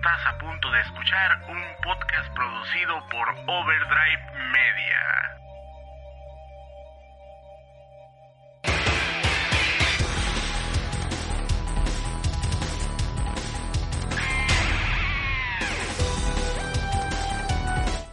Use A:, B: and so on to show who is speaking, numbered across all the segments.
A: Estás a punto de escuchar un podcast producido por Overdrive Media.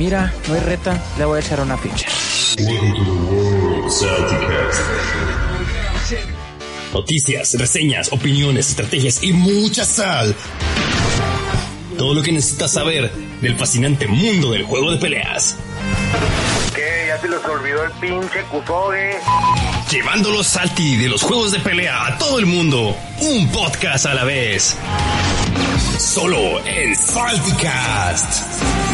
B: Mira, no hay reta, le voy a echar una pinche.
C: Noticias, reseñas, opiniones, estrategias y mucha sal. Todo lo que necesitas saber del fascinante mundo del juego de peleas.
A: ¿Qué? ¿Ya se les olvidó el pinche Kusoge?
C: Llevando los salti de los juegos de pelea a todo el mundo. Un podcast a la vez. Solo en Salticast.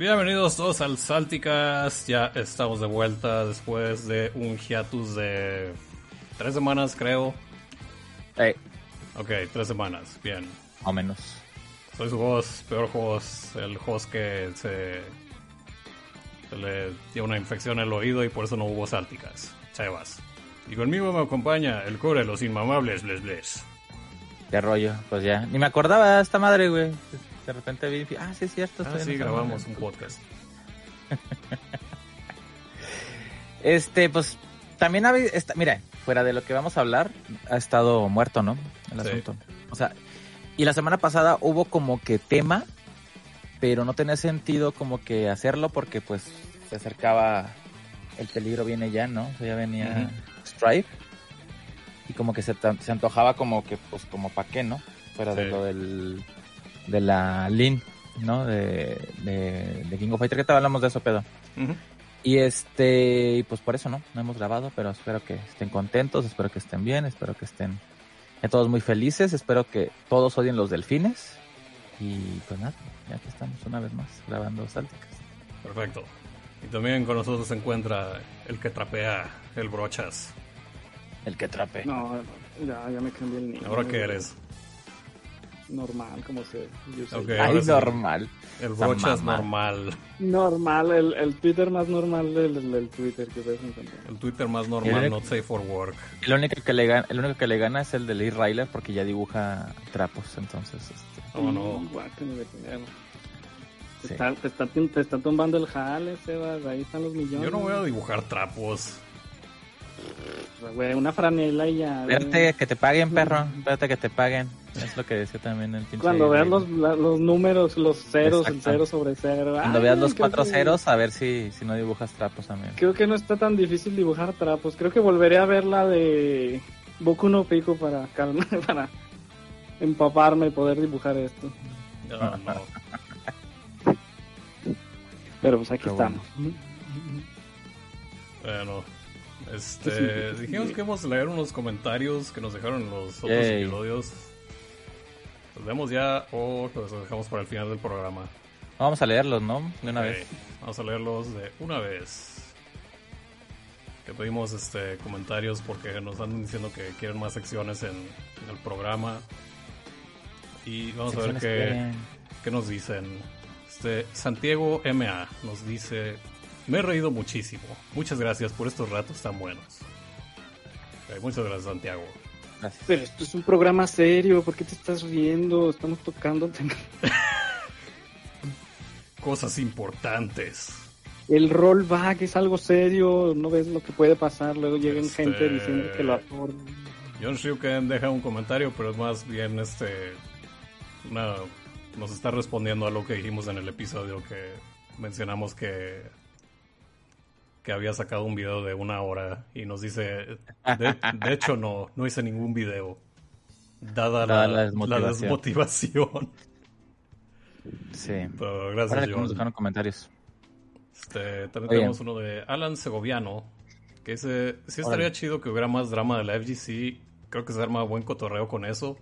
D: Bienvenidos todos al Salticast. Ya estamos de vuelta después de un hiatus de tres semanas, creo.
B: Eh,
D: Ok, tres semanas. Bien.
B: más o menos.
D: Soy su host, peor host, el host que se, se le dio una infección en el oído y por eso no hubo Salticast. Chevas. Y conmigo me acompaña el core de los inmamables, bles, bles.
B: Qué rollo, pues ya. Ni me acordaba de esta madre, güey. De repente vi, ah, sí es cierto.
D: Ah, sí, grabamos un podcast.
B: Este, pues, también había, esta- mira, fuera de lo que vamos a hablar, ha estado muerto, ¿no? El
D: Sí.
B: asunto. O sea, y la semana pasada hubo como que tema, pero no tenía sentido como que hacerlo porque pues se acercaba, el peligro viene ya, ¿no? O sea, ya venía Stripe. Y como que se, se antojaba como que, pues, como pa' qué, ¿no? Fuera de lo del, de la Lin, ¿no? De, de, de King of Fighter, que te hablamos de eso, pedo. Y este, y pues por eso no, no hemos grabado, pero espero que estén contentos, espero que estén bien, espero que estén todos muy felices, espero que todos odien los delfines. Y pues nada, ya que estamos una vez más grabando Salticas.
D: Perfecto. Y también con nosotros se encuentra el que trapea, el brochas.
B: El que trape.
E: No, ya, ya me cambié el niño.
D: ¿Ahora qué eres?
E: Normal, como se yo soy.
D: Ok.
B: Ay,
D: sí.
B: normal.
D: El brochas normal.
E: Normal, el, el Twitter más normal del, del- Twitter que puedes encontrar.
D: El Twitter más
B: El
D: normal,
B: único-
D: not safe for work.
B: El único que le gana, el único que le gana es el de Lee Ryler porque ya dibuja trapos, entonces este,
D: Oh, no.
E: Dinero. Te,
B: Sí.
E: está, te, está, te está tumbando el jale, Sebas. Ahí están los millones.
D: Yo no voy a dibujar trapos.
E: Una franela y ya.
B: Espérate que te paguen, perro. Espérate que te paguen. Es lo que decía también el pinche.
E: Cuando veas los, la- los números, los ceros, el cero sobre cero.
B: Cuando
E: Ay,
B: veas los cuatro
E: que-
B: ceros, a ver si, si no dibujas trapos también.
E: Creo que no está tan difícil dibujar trapos. Creo que volveré a ver la de Boku no Pico para calmar, para empaparme y poder dibujar esto.
D: No, no.
E: Pero pues aquí
B: Pero bueno.
E: estamos.
D: Bueno, este, dijimos que íbamos a leer unos comentarios que nos dejaron en los otros
B: Yay.
D: episodios. ¿Los vemos ya o los dejamos para el final del programa?
B: Vamos a leerlos, ¿no? De una
D: Ok,
B: vez.
D: Vamos a leerlos de una vez. Que pedimos este comentarios porque nos andan diciendo que quieren más secciones en, en el programa. Y vamos a ver qué, qué nos dicen. Este, Santiago MA nos dice: Me he reído muchísimo. Muchas gracias por estos ratos tan buenos. Ok, muchas gracias, Santiago.
B: Gracias.
E: Pero esto es un programa serio. ¿Por qué te estás riendo? Estamos tocando.
D: Cosas importantes.
E: El rollback es algo serio. No ves lo que puede pasar. Luego llegan
D: Este-
E: gente diciendo que lo ator-
D: John Ryuken deja un comentario, pero es más bien este. Una, nos está respondiendo a lo que dijimos en el episodio que mencionamos que. Que había sacado un video de una hora y nos dice. De, de hecho, no, no hice ningún video. Dada,
B: Dada
D: la,
B: la
D: la
B: desmotivación. Sí.
D: Pero gracias,
B: que nos dejaron comentarios.
D: Este, también
B: Oye.
D: tenemos uno de Alan Segoviano, que dice, sí estaría chido que hubiera más drama de la FGC, creo que se arma buen cotorreo con eso.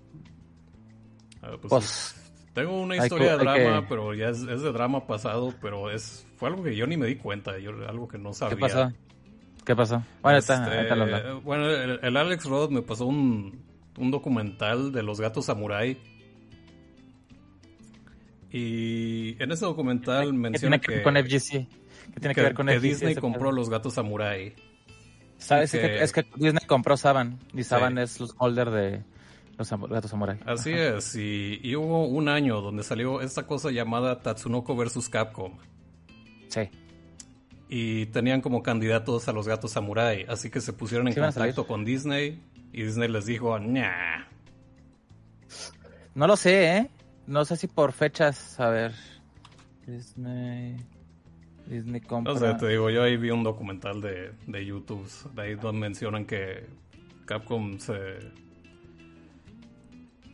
D: Pues,
B: Pues,
D: tengo una historia
B: que-
D: de drama,
B: que-
D: pero ya es, es de drama pasado, pero es fue algo que yo ni me di cuenta, yo, algo que no sabía.
B: ¿qué pasó? ¿Qué pasó? Bueno,
D: Este, bueno, el, el Alex Rod me pasó un, un documental de los gatos samurai. Y en ese documental
B: ¿Qué
D: menciona
B: que
D: que,
B: con FGC? ¿Qué tiene que,
D: que-
B: ver con
D: que
B: FGC?
D: Disney compró los gatos samurai.
B: ¿Sabes? que,
D: que-
B: es que Disney compró Saban. Y Saban
D: Sí.
B: es los holder de los gatos samurai.
D: Así es, y, y hubo un año donde salió esta cosa llamada Tatsunoko vs. Capcom.
B: Sí.
D: Y tenían como candidatos a los gatos samurai, así que se pusieron en
B: Sí
D: contacto con Disney y Disney les dijo, nah.
B: No lo sé, ¿eh? No sé si por fechas, a ver. Disney. Disney compra.
D: No sé, te digo, yo ahí vi un documental de, de YouTube, de ahí donde mencionan que Capcom se,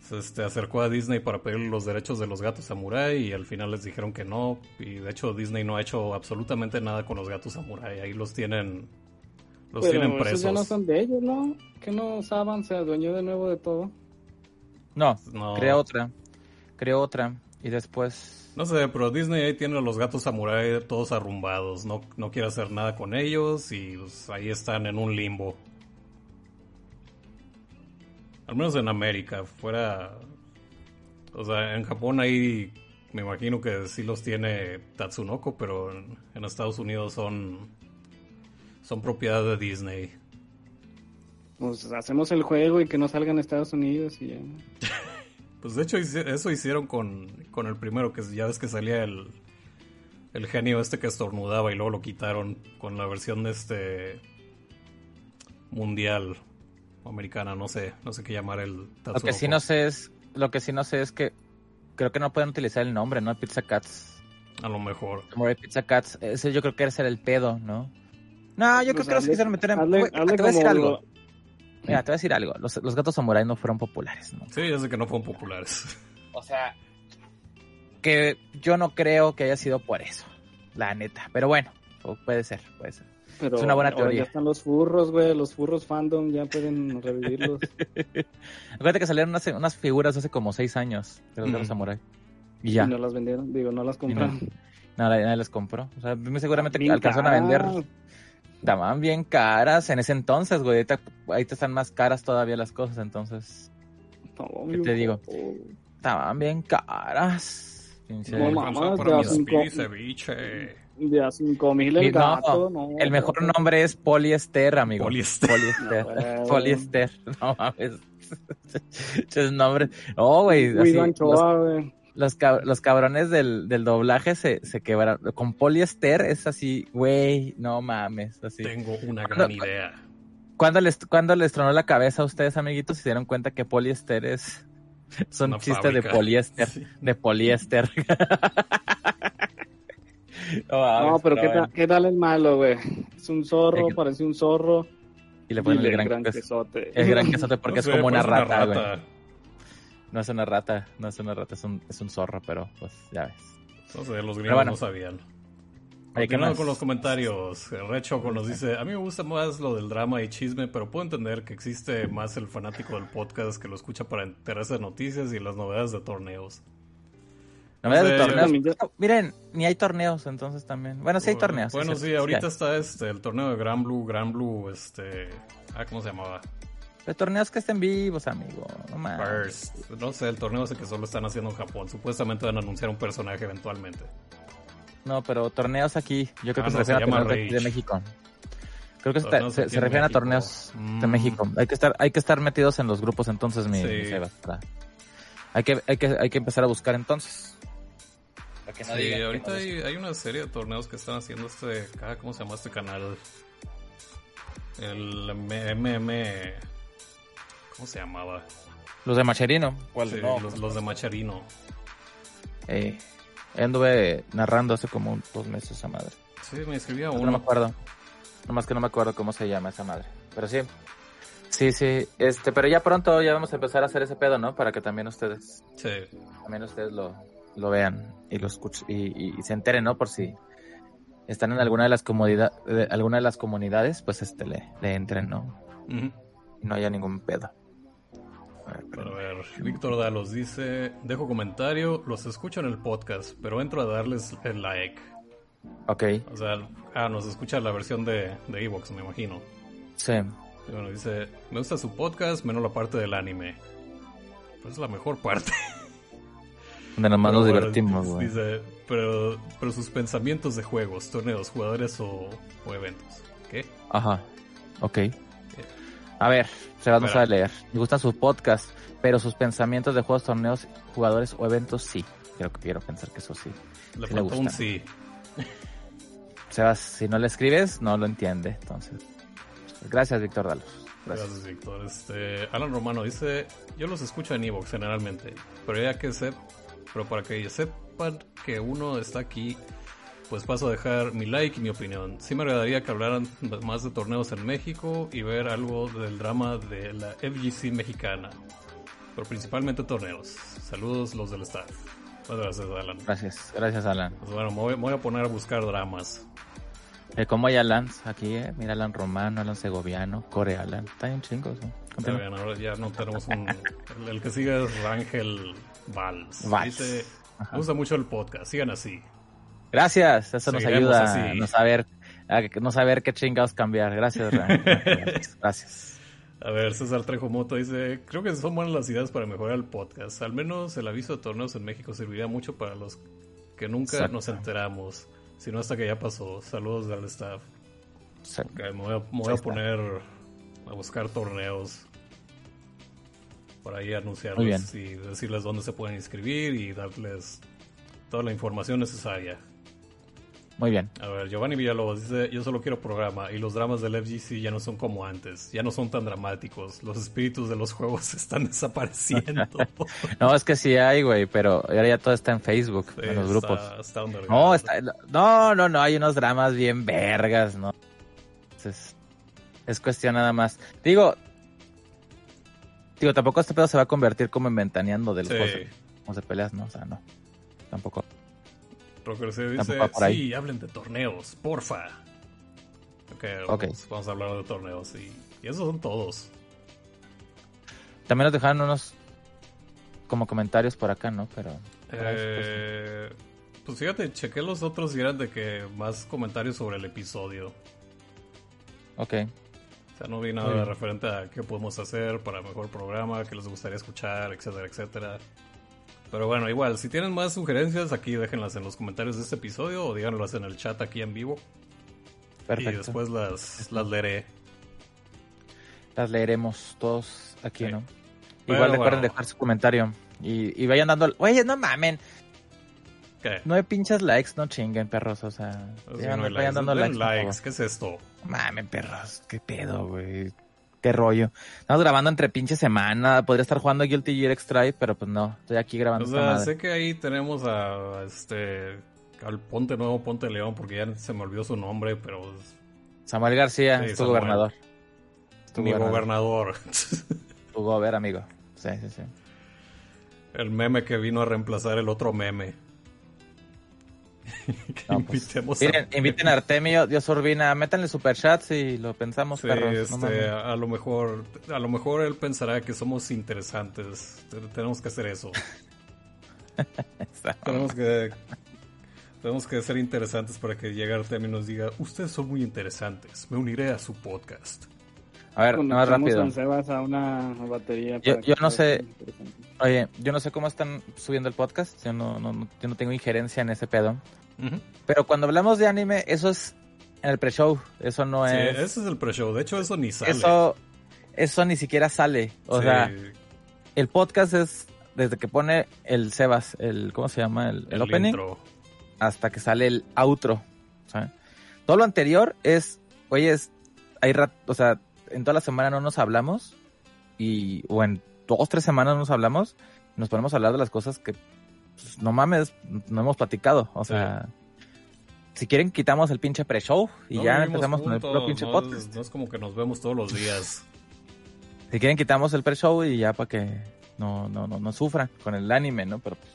D: se este, acercó a Disney para pedir los derechos de los gatos samurai y al final les dijeron que no. Y de hecho Disney no ha hecho absolutamente nada con los gatos samurai, ahí los tienen, los
E: Pero
D: tienen
E: esos
D: presos.
E: ya no son de ellos, ¿no? Que no Saban se adueñó de nuevo de todo.
B: No,
D: No.
B: creó otra. Creó otra. Y después.
D: No sé, pero Disney ahí tiene a los gatos samurai todos arrumbados, no, no quiere hacer nada con ellos y pues, ahí están en un limbo. Al menos en América, fuera... O sea, en Japón ahí me imagino que sí los tiene Tatsunoko, pero en, en Estados Unidos son, son propiedad de Disney.
E: Pues hacemos el juego y que no salgan a Estados Unidos y ya.
D: Pues de hecho eso hicieron con, con el primero, que ya ves que salía el, el genio este que estornudaba y luego lo quitaron con la versión de este mundial americana, no sé, no sé qué llamar el
B: Lo que
D: Tatsunoko.
B: sí no sé es. Lo que sí no sé es que. Creo que no pueden utilizar el nombre, ¿no? Pizza Cats.
D: A lo mejor.
B: Samurai Pizza Cats. Ese yo creo que era el pedo, ¿no? No, yo creo
E: Pues
B: que los quisieron meter en.
E: hazle- hazle
B: te voy a decir algo.
E: lo-
B: Mira, te voy a decir algo. Los, los gatos samurai no fueron populares, ¿no?
D: Sí, ya sé que no fueron populares.
B: O sea, que yo no creo que haya sido por eso, la neta. Pero bueno, pu- puede ser, puede ser.
E: Pero
B: Es una buena
E: ahora
B: teoría.
E: Ya están los furros, güey. Los furros fandom ya pueden revivirlos.
B: Acuérdate que salieron unas, unas figuras hace como seis años de los
D: Mm.
B: gatos samurai. Y ya,
E: Y no las vendieron, digo, no las compraron.
B: nada, nadie les compró. O sea, seguramente
E: Bien
B: alcanzaron a vender. Estaban bien caras en ese entonces, güey. Ahorita, ahorita están más caras todavía las cosas, entonces.
E: No,
B: ¿Qué te digo? Estaban bien caras.
E: No, de
D: ceviche.
E: De a 5000
B: Y
E: el
B: no,
E: gato, no.
B: el mejor nombre es poliester, amigo.
D: Poliéster.
B: Poliéster.
E: No,
B: Poliéster. No mames. Esos nombres. No, güey. los, los, cab- los cabrones del, del doblaje se, se quebraron. Con poliéster es así, güey. No mames. Así.
D: Tengo una gran idea.
B: ¿Cuándo les, cuándo les tronó la cabeza a ustedes, amiguitos? Se dieron cuenta que poliéster es. Son chistes de poliéster.
D: Sí.
B: De poliéster. no,
E: pero ¿qué,
B: bueno.
E: ¿qué tal el malo, güey? Es un zorro, parece un zorro.
B: Y le ponen
E: Dile,
B: el gran, queso.
E: quesote.
B: El gran quesote porque
D: No
B: es
D: sé,
B: como una rata, güey. No es una rata, no es una rata, es un, es un zorro, pero pues ya ves.
D: No sé, los
B: Pero
D: gringos
B: bueno.
D: no sabían.
B: Oye, ¿qué
D: Continuando con los comentarios, el Red Choco nos dice, a mí me gusta más lo del drama y chisme, pero puedo entender que existe más el fanático del podcast que lo escucha para enterarse de noticias y las novedades de torneos.
B: Das de torneos.
E: yo-
B: No, Miren, ni hay torneos entonces también. Bueno, sí hay torneos.
D: Bueno, sí, ahorita está este el torneo de Gran Blue, Gran Blue, este... Ah, ¿cómo se llamaba?
B: Pero torneos que estén vivos, amigo. No mames.
D: First. No sé, el torneo ese que solo están haciendo en Japón. Supuestamente van a anunciar un personaje eventualmente.
B: No, pero torneos aquí. Yo creo
D: Ah,
B: que
D: no,
B: se refieren a torneos de. México. Creo que está- se, refieren a torneos de
D: Mm.
B: México. Hay que estar, hay que estar metidos en los grupos entonces, mi,
D: Sí.
B: mi para- Hay que, hay que, hay que empezar a buscar entonces. Para que no
D: Sí,
B: digan que
D: ahorita
B: no
D: hay, hay una serie de torneos que están haciendo este... ¿Cómo se llama este canal? El MM... ¿Cómo se llamaba?
B: Los de Macherino. ¿Cuál?
D: Sí,
B: No,
D: los, los de Macharino.
B: eh, anduve narrando hace como un- dos meses esa madre.
D: Sí, me escribía
B: No me
D: uno.
B: acuerdo. Nomás que no me acuerdo cómo se llama esa madre. Pero sí. Sí, sí. Este, pero ya pronto ya vamos a empezar a hacer ese pedo, ¿no? Para que también ustedes,
D: Sí.
B: también ustedes lo, lo vean y lo escuchen y, y- y se enteren, ¿no? Por si, están en alguna de las comodidad, de- alguna de las comunidades, pues este le, le entren, ¿no? Y no haya ningún pedo. A ver,
D: Pero a ver, Víctor Dalos dice, dejo comentario, los escucho en el podcast, pero entro a darles el like.
B: Ok,
D: O sea, ah, nos escucha la versión de de Evox, me imagino.
B: sí.
D: Y bueno, dice, me gusta su podcast, menos la parte del anime. Pues es la mejor parte.
B: Donde nomás nos
D: bueno,
B: divertimos, güey.
D: Dice, pero, pero sus pensamientos de juegos, torneos, jugadores o, o eventos. ¿Qué?
B: Ajá, ok. A ver, se va a leer. Me gustan sus podcasts, pero sus pensamientos de juegos, torneos, jugadores o eventos, sí. Quiero, quiero pensar que eso sí.
D: Le
B: Sí
D: un sí.
B: Sebas, si no le escribes, no lo entiende. Entonces, gracias, Víctor Dalos. Gracias.
D: Gracias, Víctor. Este, Alan Romano dice, yo los escucho en Evox generalmente, pero ya que sep pero para que sepan que uno está aquí, pues paso a dejar mi like y mi opinión. Sí me agradaría que hablaran más de torneos en México y ver algo del drama de la FGC mexicana, pero principalmente torneos. Saludos los del staff. Muchas gracias, Alan.
B: Gracias, gracias, Alan.
D: Pues bueno, me voy, me voy a poner a buscar dramas.
B: Eh, como hay Alan aquí, eh? Mira Alan Romano, Alan Segoviano, Core Alan. Está bien chingos.
D: Está bien, ahora ya no tenemos un... El, el que sigue es Rangel Valls.
B: Valls.
D: Dice, me gusta mucho el podcast, sigan así.
B: Gracias, eso nos ayuda a no saber, a no saber qué chingados cambiar. Gracias. Gracias.
D: A ver, César Trejo Moto dice, creo que son buenas las ideas para mejorar el podcast. Al menos el aviso de torneos en México serviría mucho para los que nunca
B: Exacto.
D: nos enteramos, sino hasta que ya pasó. Saludos al staff. Me voy a, me voy a
B: Ahí está.
D: poner a buscar torneos por ahí
B: bien.
D: y decirles dónde se pueden inscribir y darles toda la información necesaria.
B: Muy bien.
D: A ver, Giovanni Villalobos dice, yo solo quiero programa y los dramas del FGC ya no son como antes, ya no son tan dramáticos, los espíritus de los juegos están desapareciendo.
B: No, es que sí hay, güey, pero ahora ya todo está en Facebook,
D: Sí,
B: en los
D: está-
B: grupos.
D: está.
B: No, está, no, no, no, hay unos dramas bien vergas, ¿no? Entonces, es cuestión nada más. Digo, digo, tampoco este pedo se va a convertir como en ventaneando de los
D: Sí.
B: juegos de peleas, ¿no? O sea, no. Tampoco.
D: Dice,
B: va por ahí.
D: sí, hablen de torneos, porfa. Ok,
B: Ok.
D: Vamos, vamos a hablar de torneos y, y esos son todos.
B: También nos dejaron unos como comentarios por acá, ¿no? Pero. pues,
D: pues fíjate, chequé los otros y eran de que más comentarios sobre el episodio.
B: ok.
D: O sea, no vi nada referente a qué podemos hacer para mejor programa, qué les gustaría escuchar, etcétera, etcétera. Pero bueno, igual, si tienen más sugerencias, aquí déjenlas en los comentarios de este episodio o díganlas en el chat aquí en vivo.
B: Perfecto.
D: Y después las, las leeré.
B: Las leeremos todos aquí,
D: Sí.
B: ¿no?
D: Pero
B: Igual recuerden
D: bueno.
B: dejar su comentario. Y, y vayan dando. Oye, no mamen.
D: ¿Qué?
B: No hay pinches likes, no chinguen, perros. O sea,
D: no hay
B: vayan
D: likes.
B: dando likes.
D: ¿Qué es esto?
B: Mamen, perros. Qué pedo, güey. Qué rollo. Estamos grabando entre pinche semana. Podría estar jugando Guilty Gear Extract, pero pues no. Estoy aquí grabando
D: O sea,
B: madre.
D: sé que ahí tenemos a este al Ponte Nuevo Ponte León porque ya se me olvidó su nombre, pero
B: Samuel García
D: Sí,
B: es tu
D: Samuel.
B: gobernador. Es tu
D: mi
B: gobernador.
D: gobernador.
B: Tu gober, amigo. Sí, sí, sí.
D: El meme que vino a reemplazar el otro meme. Que
B: No, pues,
D: a-
B: inviten a Artemio, Dios Urbina, métanle superchats y lo pensamos,
D: Sí,
B: perros.
D: este, a lo mejor a lo mejor él pensará que somos interesantes. Te- Tenemos que hacer eso. tenemos que tenemos que ser interesantes para que llegue Artemio y nos diga, "Ustedes son muy interesantes. Me uniré a su podcast."
B: A ver, más rápido.
E: a una batería.
B: Yo-
E: para
B: yo
E: que
B: no sé-. Oye, yo no sé cómo están subiendo el podcast. Yo no, no, no- yo no tengo injerencia en ese pedo. Pero cuando hablamos de anime, eso es en el pre-show. Eso no
D: Sí,
B: es.
D: ese es el pre-show. De hecho, eso ni sale.
B: Eso, eso ni siquiera sale. O
D: Sí,
B: sea, el podcast es desde que pone el Sebas, el, ¿cómo se llama? El, el opening,
D: intro.
B: hasta que sale el outro. ¿sabes? Todo lo anterior es, oye, es, hay rat, o sea, en toda la semana no nos hablamos y, o en dos, tres semanas no nos hablamos, nos ponemos a hablar de las cosas que, pues, no mames, no hemos platicado. O
D: Sí.
B: sea, si quieren quitamos el pinche pre-show y
D: No
B: ya empezamos con el puro pinche
D: no,
B: podcast.
D: No es como que nos vemos todos los días.
B: Si quieren quitamos el pre-show y ya para que no, no, no, no sufran con el anime, ¿no? Pero pues,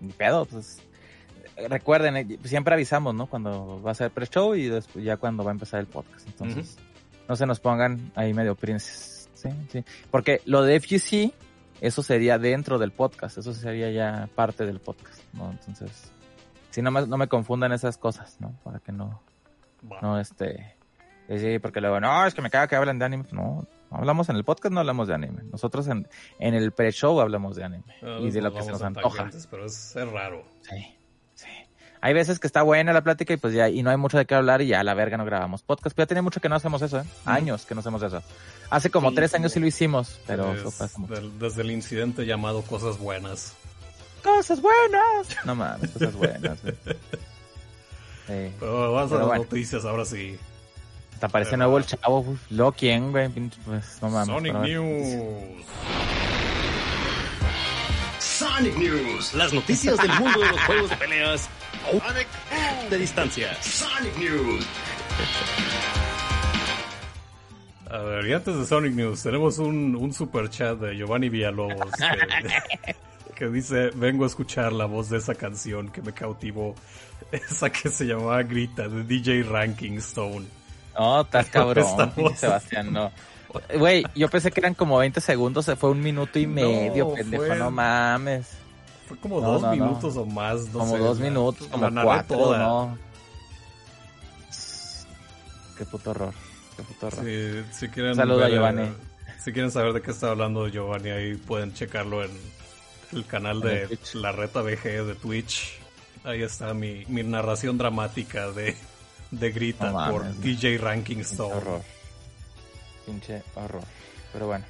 B: ni pedo, pues. recuerden, eh, siempre avisamos, ¿no? Cuando va a ser pre-show y después ya cuando va a empezar el podcast. Entonces, no se nos pongan ahí medio princes. Sí, sí. Porque lo de FGC, eso sería dentro del podcast, eso sería ya parte del podcast, ¿no? Entonces, si no me, no me confundan esas cosas, ¿no? Para que no,
D: Va.
B: no este, sí, porque luego, no, es que me caga que hablan de anime. No, hablamos en el podcast, no hablamos de anime. Nosotros en, en el pre-show hablamos de anime
D: Ah,
B: y de lo que se nos antoja.
D: Pero es, es raro.
B: Sí. Hay veces que está buena la plática y pues ya, y no hay mucho de qué hablar y ya a la verga no grabamos podcast. Pero ya tiene mucho que no hacemos eso, ¿eh? Años que no hacemos eso. Hace como
E: Sí,
B: tres años sí lo hicimos, pero
D: Es
B: eso pasa mucho.
D: del- desde el incidente llamado Cosas Buenas.
B: Cosas buenas. No mames, cosas buenas. güey. Sí.
D: Pero vamos a
B: Pero
D: las
B: bueno.
D: noticias ahora sí.
B: Hasta parece
D: Pero
B: nuevo el chavo. uf, Luego, ¿quién, güey? Pues, no mames.
D: Sonic. News.
C: Sonic News. Las noticias del mundo de los juegos de peleas de distancia. Sonic News.
D: A ver, y antes de Sonic News, tenemos un, un super chat de Giovanni Villalobos que, que dice, vengo a escuchar la voz de esa canción que me cautivó, esa que se llamaba Grita, de DJ Ranking Stone.
B: No, estás cabrón, Sebastián, no. Güey, yo pensé que eran como 20 segundos, se fue un minuto y medio,
D: No,
B: pendejo,
D: fue-
B: no mames.
D: Fue como
B: No,
D: dos
B: no, no.
D: minutos o más.
B: como
D: sé,
B: dos
D: la-
B: minutos,
D: la
B: como
D: narré
B: cuatro,
D: toda.
B: ¿no? Qué puto horror, qué puto horror.
D: Si, si quieren
B: a Giovanni.
D: eh, Si quieren saber de qué está hablando Giovanni, ahí pueden checarlo en el canal
B: el
D: de. La Reta BG de Twitch. Ahí está mi, mi narración dramática de, de Grita por. DJ Ranking Stone.
B: horror. Pinche horror. Pero bueno.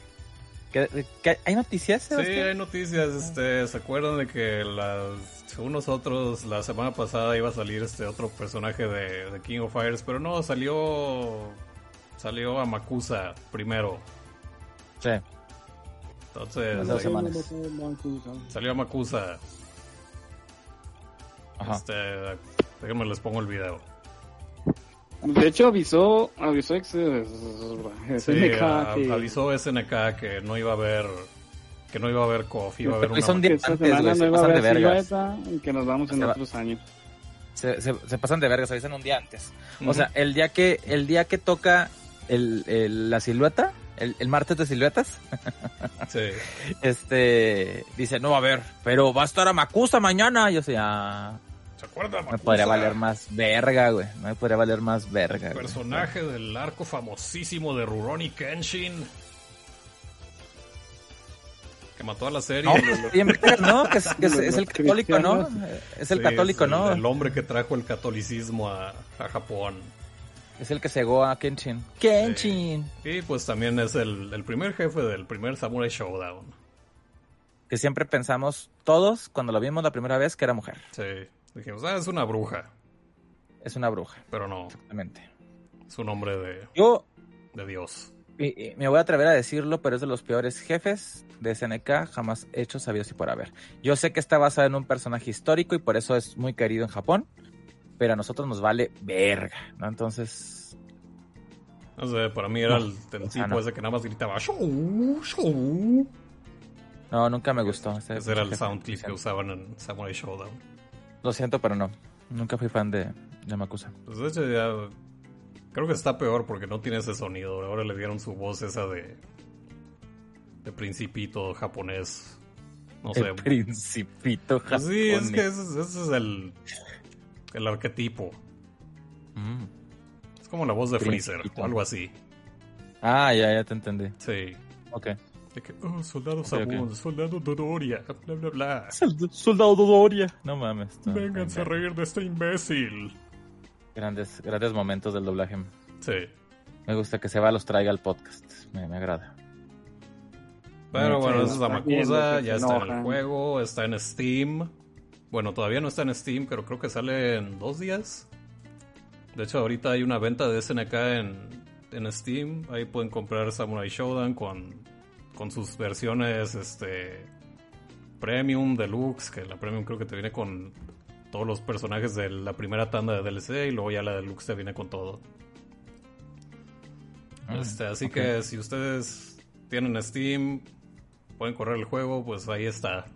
B: ¿Qué, qué- hay noticias,
D: Sí, hay noticias. Este, ¿Se acuerdan de que las, según nosotros la semana pasada iba a salir este otro personaje de, de King of Fighters? Pero no, salió salió Amakusa primero.
B: Sí.
D: Entonces,
B: dos semanas.
D: Salió Amakusa.
B: Ajá.
D: Este, déjenme les pongo el video.
E: De hecho, avisó, avisó ex,
D: Sí,
E: SNK
D: a-
E: que,
D: avisó SNK que no iba a haber que no iba a haber KOF, iba a haber una
B: son
E: que
B: día
E: esta
B: antes,
E: semana no
B: se
E: iba a
B: pasan de
E: haber
B: vergas.
E: silueta y que nos vamos en
B: Se va-
E: otros años.
B: Se, se, se pasan de vergas, avisan un día antes.
D: Ujú.
B: O sea, el día que, el día que toca el, el- la silueta, el, el martes de siluetas,
D: Sí.
B: este, dice, no va a haber, pero va a estar a Macusa mañana. Yo sé, ah,
D: ¿Se acuerdan?
B: me podría valer más verga, güey. Me podría valer más verga. güey.
D: Personaje del arco famosísimo de Rurouni Kenshin. Que mató a la serie.
B: No, ¿no? Que es, que es-
E: Los
B: es el católico, ¿no? Es el
D: Sí,
B: católico,
D: es
B: ¿no?
D: El, el hombre que trajo el catolicismo a, a Japón.
B: Es el que cegó a Kenshin. Kenshin.
D: Y pues también es el, el primer jefe del primer Samurai Showdown.
B: Que siempre pensamos todos, cuando lo vimos la primera vez, que era mujer.
D: Sí. Dijimos, ah, es una bruja.
B: Es una bruja,
D: Pero no,
B: exactamente.
D: es un hombre de,
B: Yo
D: de Dios.
B: y- y me voy a atrever a decirlo, pero es de los peores jefes de SNK jamás hechos, sabidos y por haber. Yo sé que está basado en un personaje histórico y por eso es muy querido en Japón, pero a nosotros nos vale verga, ¿no? Entonces,
D: No sé, para mí era
B: No.
D: el, el
B: Ah,
D: tipo
B: no.
D: ese que nada más gritaba "Shou, shou".
B: no, nunca me gustó. ese
D: Ese era el
B: jefe.
D: sound clip que usaban en Samurai Showdown.
B: Lo siento, pero no. Nunca fui fan de, de Makusa.
D: Pues de hecho ya creo que está peor porque no tiene ese sonido. Ahora le dieron su voz esa de de principito japonés. No sé.
B: El principito
D: Pues sí, es
B: japonés.
D: que ese, es- ese es el el arquetipo.
B: Mm.
D: Es como la voz de Freezer o algo así.
B: Ah, ya, ya te entendí.
D: Sí.
B: Ok.
D: De que, oh, soldado
B: ok.
D: Sabun, soldado Dodoria, bla bla bla.
B: Soldado Dodoria. No mames. está-
D: Vénganse a reír de este imbécil.
B: Grandes, grandes momentos del doblaje.
D: Sí.
B: Me gusta que Seba los traiga al podcast. Me, me agrada.
D: Pero bueno, esa es la
E: que
D: ya
E: se
D: está en el juego, está en Steam. Bueno, todavía no está en Steam, pero creo que sale en dos días. De hecho, ahorita hay una venta de SNK en, en Steam. Ahí pueden comprar Samurai Showdown con, con sus versiones este Premium, Deluxe, que la Premium creo que te viene con todos los personajes de la primera tanda de DLC y luego ya la Deluxe te viene con todo.
B: Mm,
D: Este, así que si ustedes tienen Steam, pueden correr el juego, pues ahí está.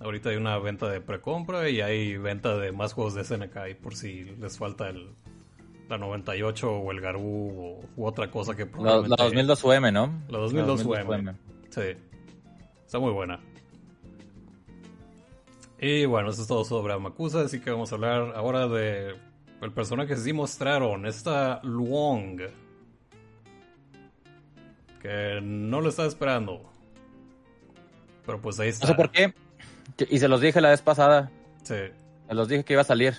D: Ahorita hay una venta de precompra y hay venta de más juegos de SNK y por si les falta el la 98 o el Garú o, u otra cosa que
B: La,
D: probablemente...
B: la 2002 UM, ¿no?
D: La 2002
B: La
D: UM. Sí. Está muy buena. Y bueno, eso es todo sobre Amakusa, así que vamos a hablar ahora de el personaje que sí mostraron, esta Luong. Que no lo estaba esperando. Pero pues ahí está.
B: No sé por qué. Y se los dije la vez pasada.
D: Sí.
B: Se los dije que iba a salir.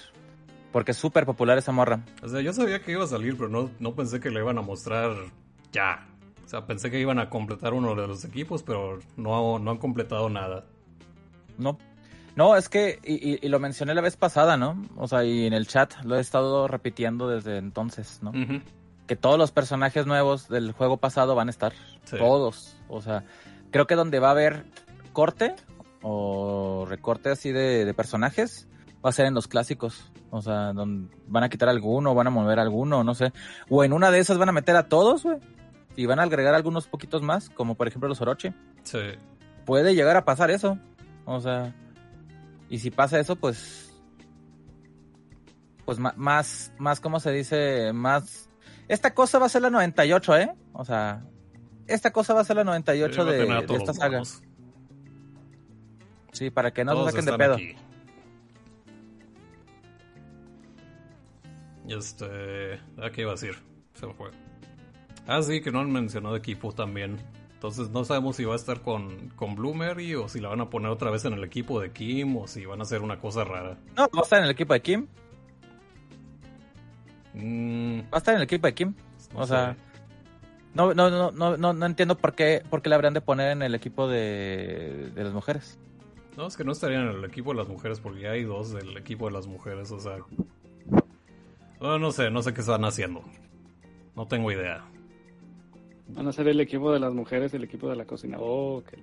B: Porque es súper popular esa morra.
D: O sea, yo sabía que iba a salir, pero no, no pensé que le iban a mostrar ya. O sea, pensé que iban a completar uno de los equipos, pero no, no han completado nada.
B: No. No, es que, y, y- y lo mencioné la vez pasada, ¿no? O sea, y en el chat lo he estado repitiendo desde entonces, ¿no? Que todos los personajes nuevos del juego pasado van a estar.
D: Sí.
B: Todos. O sea, creo que donde va a haber corte o recorte así de, de personajes va a ser en los clásicos. O sea, donde van a quitar alguno, van a mover alguno, no sé. O en una de esas van a meter a todos, güey. Y van a agregar algunos poquitos más, como por ejemplo los Orochi.
D: Sí.
B: Puede llegar a pasar eso. O sea, y si pasa eso, pues. Pues más, más, ¿cómo se dice? Más. Esta cosa va a ser la 98, ¿eh? O sea, esta cosa va a ser la 98
D: Sí, va a
B: de, de esta saga. Sí, para que no
D: Todos
B: se saquen de pedo.
D: aquí. Y este. ¿A qué iba a decir? Se me fue. Ah, sí, que no han mencionado equipo también. Entonces no sabemos si va a estar con, con Bloomery o si la van a poner otra vez en el equipo de Kim o si van a hacer una cosa rara.
B: No, va a estar en el equipo de Kim.
D: Mm,
B: Va a estar en el equipo de Kim.
D: no
B: O sea. No, no, no, no, no, no entiendo por qué, por qué le habrían de poner en el equipo de, de las mujeres.
D: No, es que no estarían en el equipo de las mujeres porque ya hay dos del equipo de las mujeres, o sea... No, no sé, no sé qué están haciendo. No tengo idea.
E: Van a ser el equipo de las mujeres, el equipo de la cocina. Oh, ok.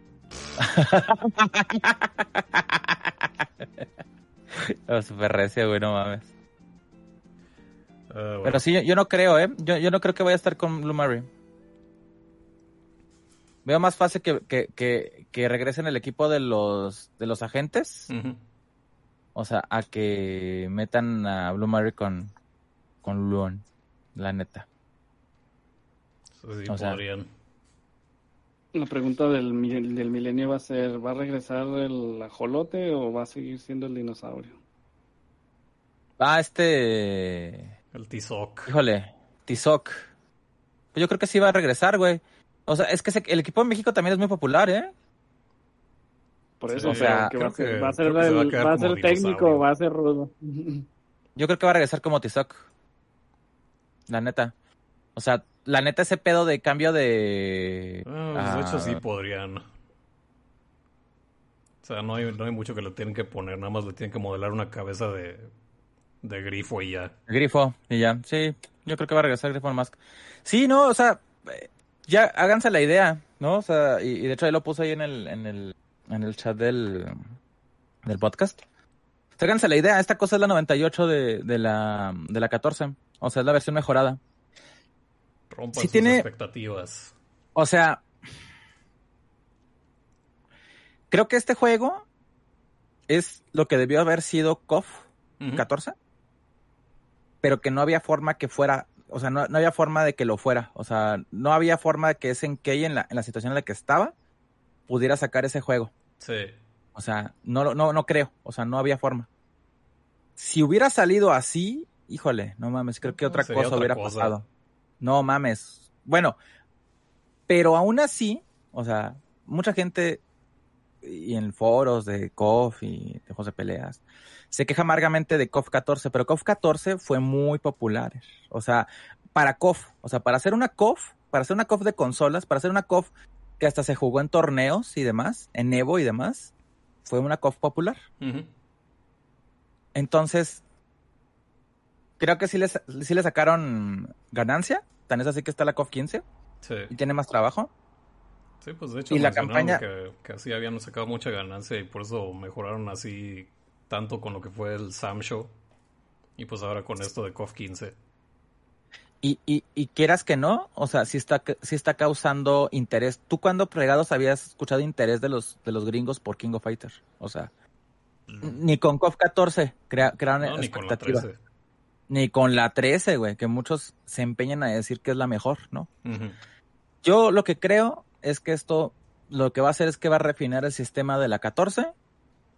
B: Oh, super recia, güey, no mames.
D: Ah, bueno.
B: Pero sí, yo, yo no creo, ¿eh? Yo, yo no creo que vaya a estar con Blue Mary. Veo más fácil que, que, que, que regresen el equipo de los, de los agentes. O sea, a que metan a Blue Mary con, con Luon. La neta.
D: Sí, sí,
B: O sea-
D: podrían.
E: La pregunta del, mi- del milenio va a ser, ¿va a regresar el ajolote o va a seguir siendo el dinosaurio?
B: Ah, este...
D: El Tizoc.
B: Híjole, Tizoc. Pues yo creo que sí va a regresar, güey. O sea, es que el equipo de México también es muy popular, ¿eh?
E: Por
D: Sí,
E: eso,
B: o sea,
E: creo que va a ser,
D: que-
E: va a ser,
D: creo que se va a
E: el- va a ser técnico, va a ser rudo.
B: Yo creo que va a regresar como Tizoc. La neta. O sea, la neta ese pedo de cambio de...
D: Ah, pues, de hecho,
B: ah,
D: sí podrían. O sea, no hay, no hay mucho que le tienen que poner, nada más le tienen que modelar una cabeza de, de grifo y ya.
B: Grifo, y ya. Sí, yo creo que va a regresar Grifo Mask. Sí, no, o sea, eh, ya háganse la idea, ¿no? O sea, y, y de hecho ahí lo puse ahí en el, en el, en el chat del, del podcast. Háganse la idea, esta cosa es la 98 de, de la, de la 14. O sea, es la versión mejorada.
D: Rompan
B: Sí
D: sus
B: tiene-
D: expectativas.
B: O sea, creo que este juego es lo que debió haber sido KOF
D: Ujú.
B: 14, pero que no había forma que fuera, o sea, no, no había forma de que lo fuera, o sea, no había forma de que SNK en la, en la situación en la que estaba pudiera sacar ese juego,
D: Sí.
B: o sea, no, no, no creo, o sea, no había forma. Si hubiera salido así, híjole, no mames, creo que otra
D: sería
B: cosa
D: otra
B: hubiera
D: cosa.
B: pasado. No mames. Bueno, pero aún así, o sea, mucha gente y en foros de KOF y de de peleas se queja amargamente de KOF 14, pero KOF 14 fue muy popular. O sea, para KOF, o sea, para hacer una KOF, para hacer una KOF de consolas, para hacer una KOF que hasta se jugó en torneos y demás, en Evo y demás, fue una KOF popular. Entonces, creo que sí les, sí le sacaron ganancia. Tan es así que está la KOF 15
D: Sí.
B: y tiene más trabajo.
D: Sí, pues de hecho
B: Y la campaña-
D: que, que así habían sacado mucha ganancia y por eso mejoraron así tanto con lo que fue el Sam Show. Y pues ahora con esto de KOF 15.
B: Y, y, y quieras que no, o sea, sí está, sí está causando interés. ¿Tú cuando fregados habías escuchado interés de los, de los gringos por King of Fighters? O sea, Ni con KOF 14 crea, crearon
D: No, ni con la
B: expectativa.
D: 13.
B: Ni con la 13, güey, que muchos se empeñan a decir que es la mejor, ¿no? Yo lo que creo es que esto lo que va a hacer es que va a refinar el sistema de la 14.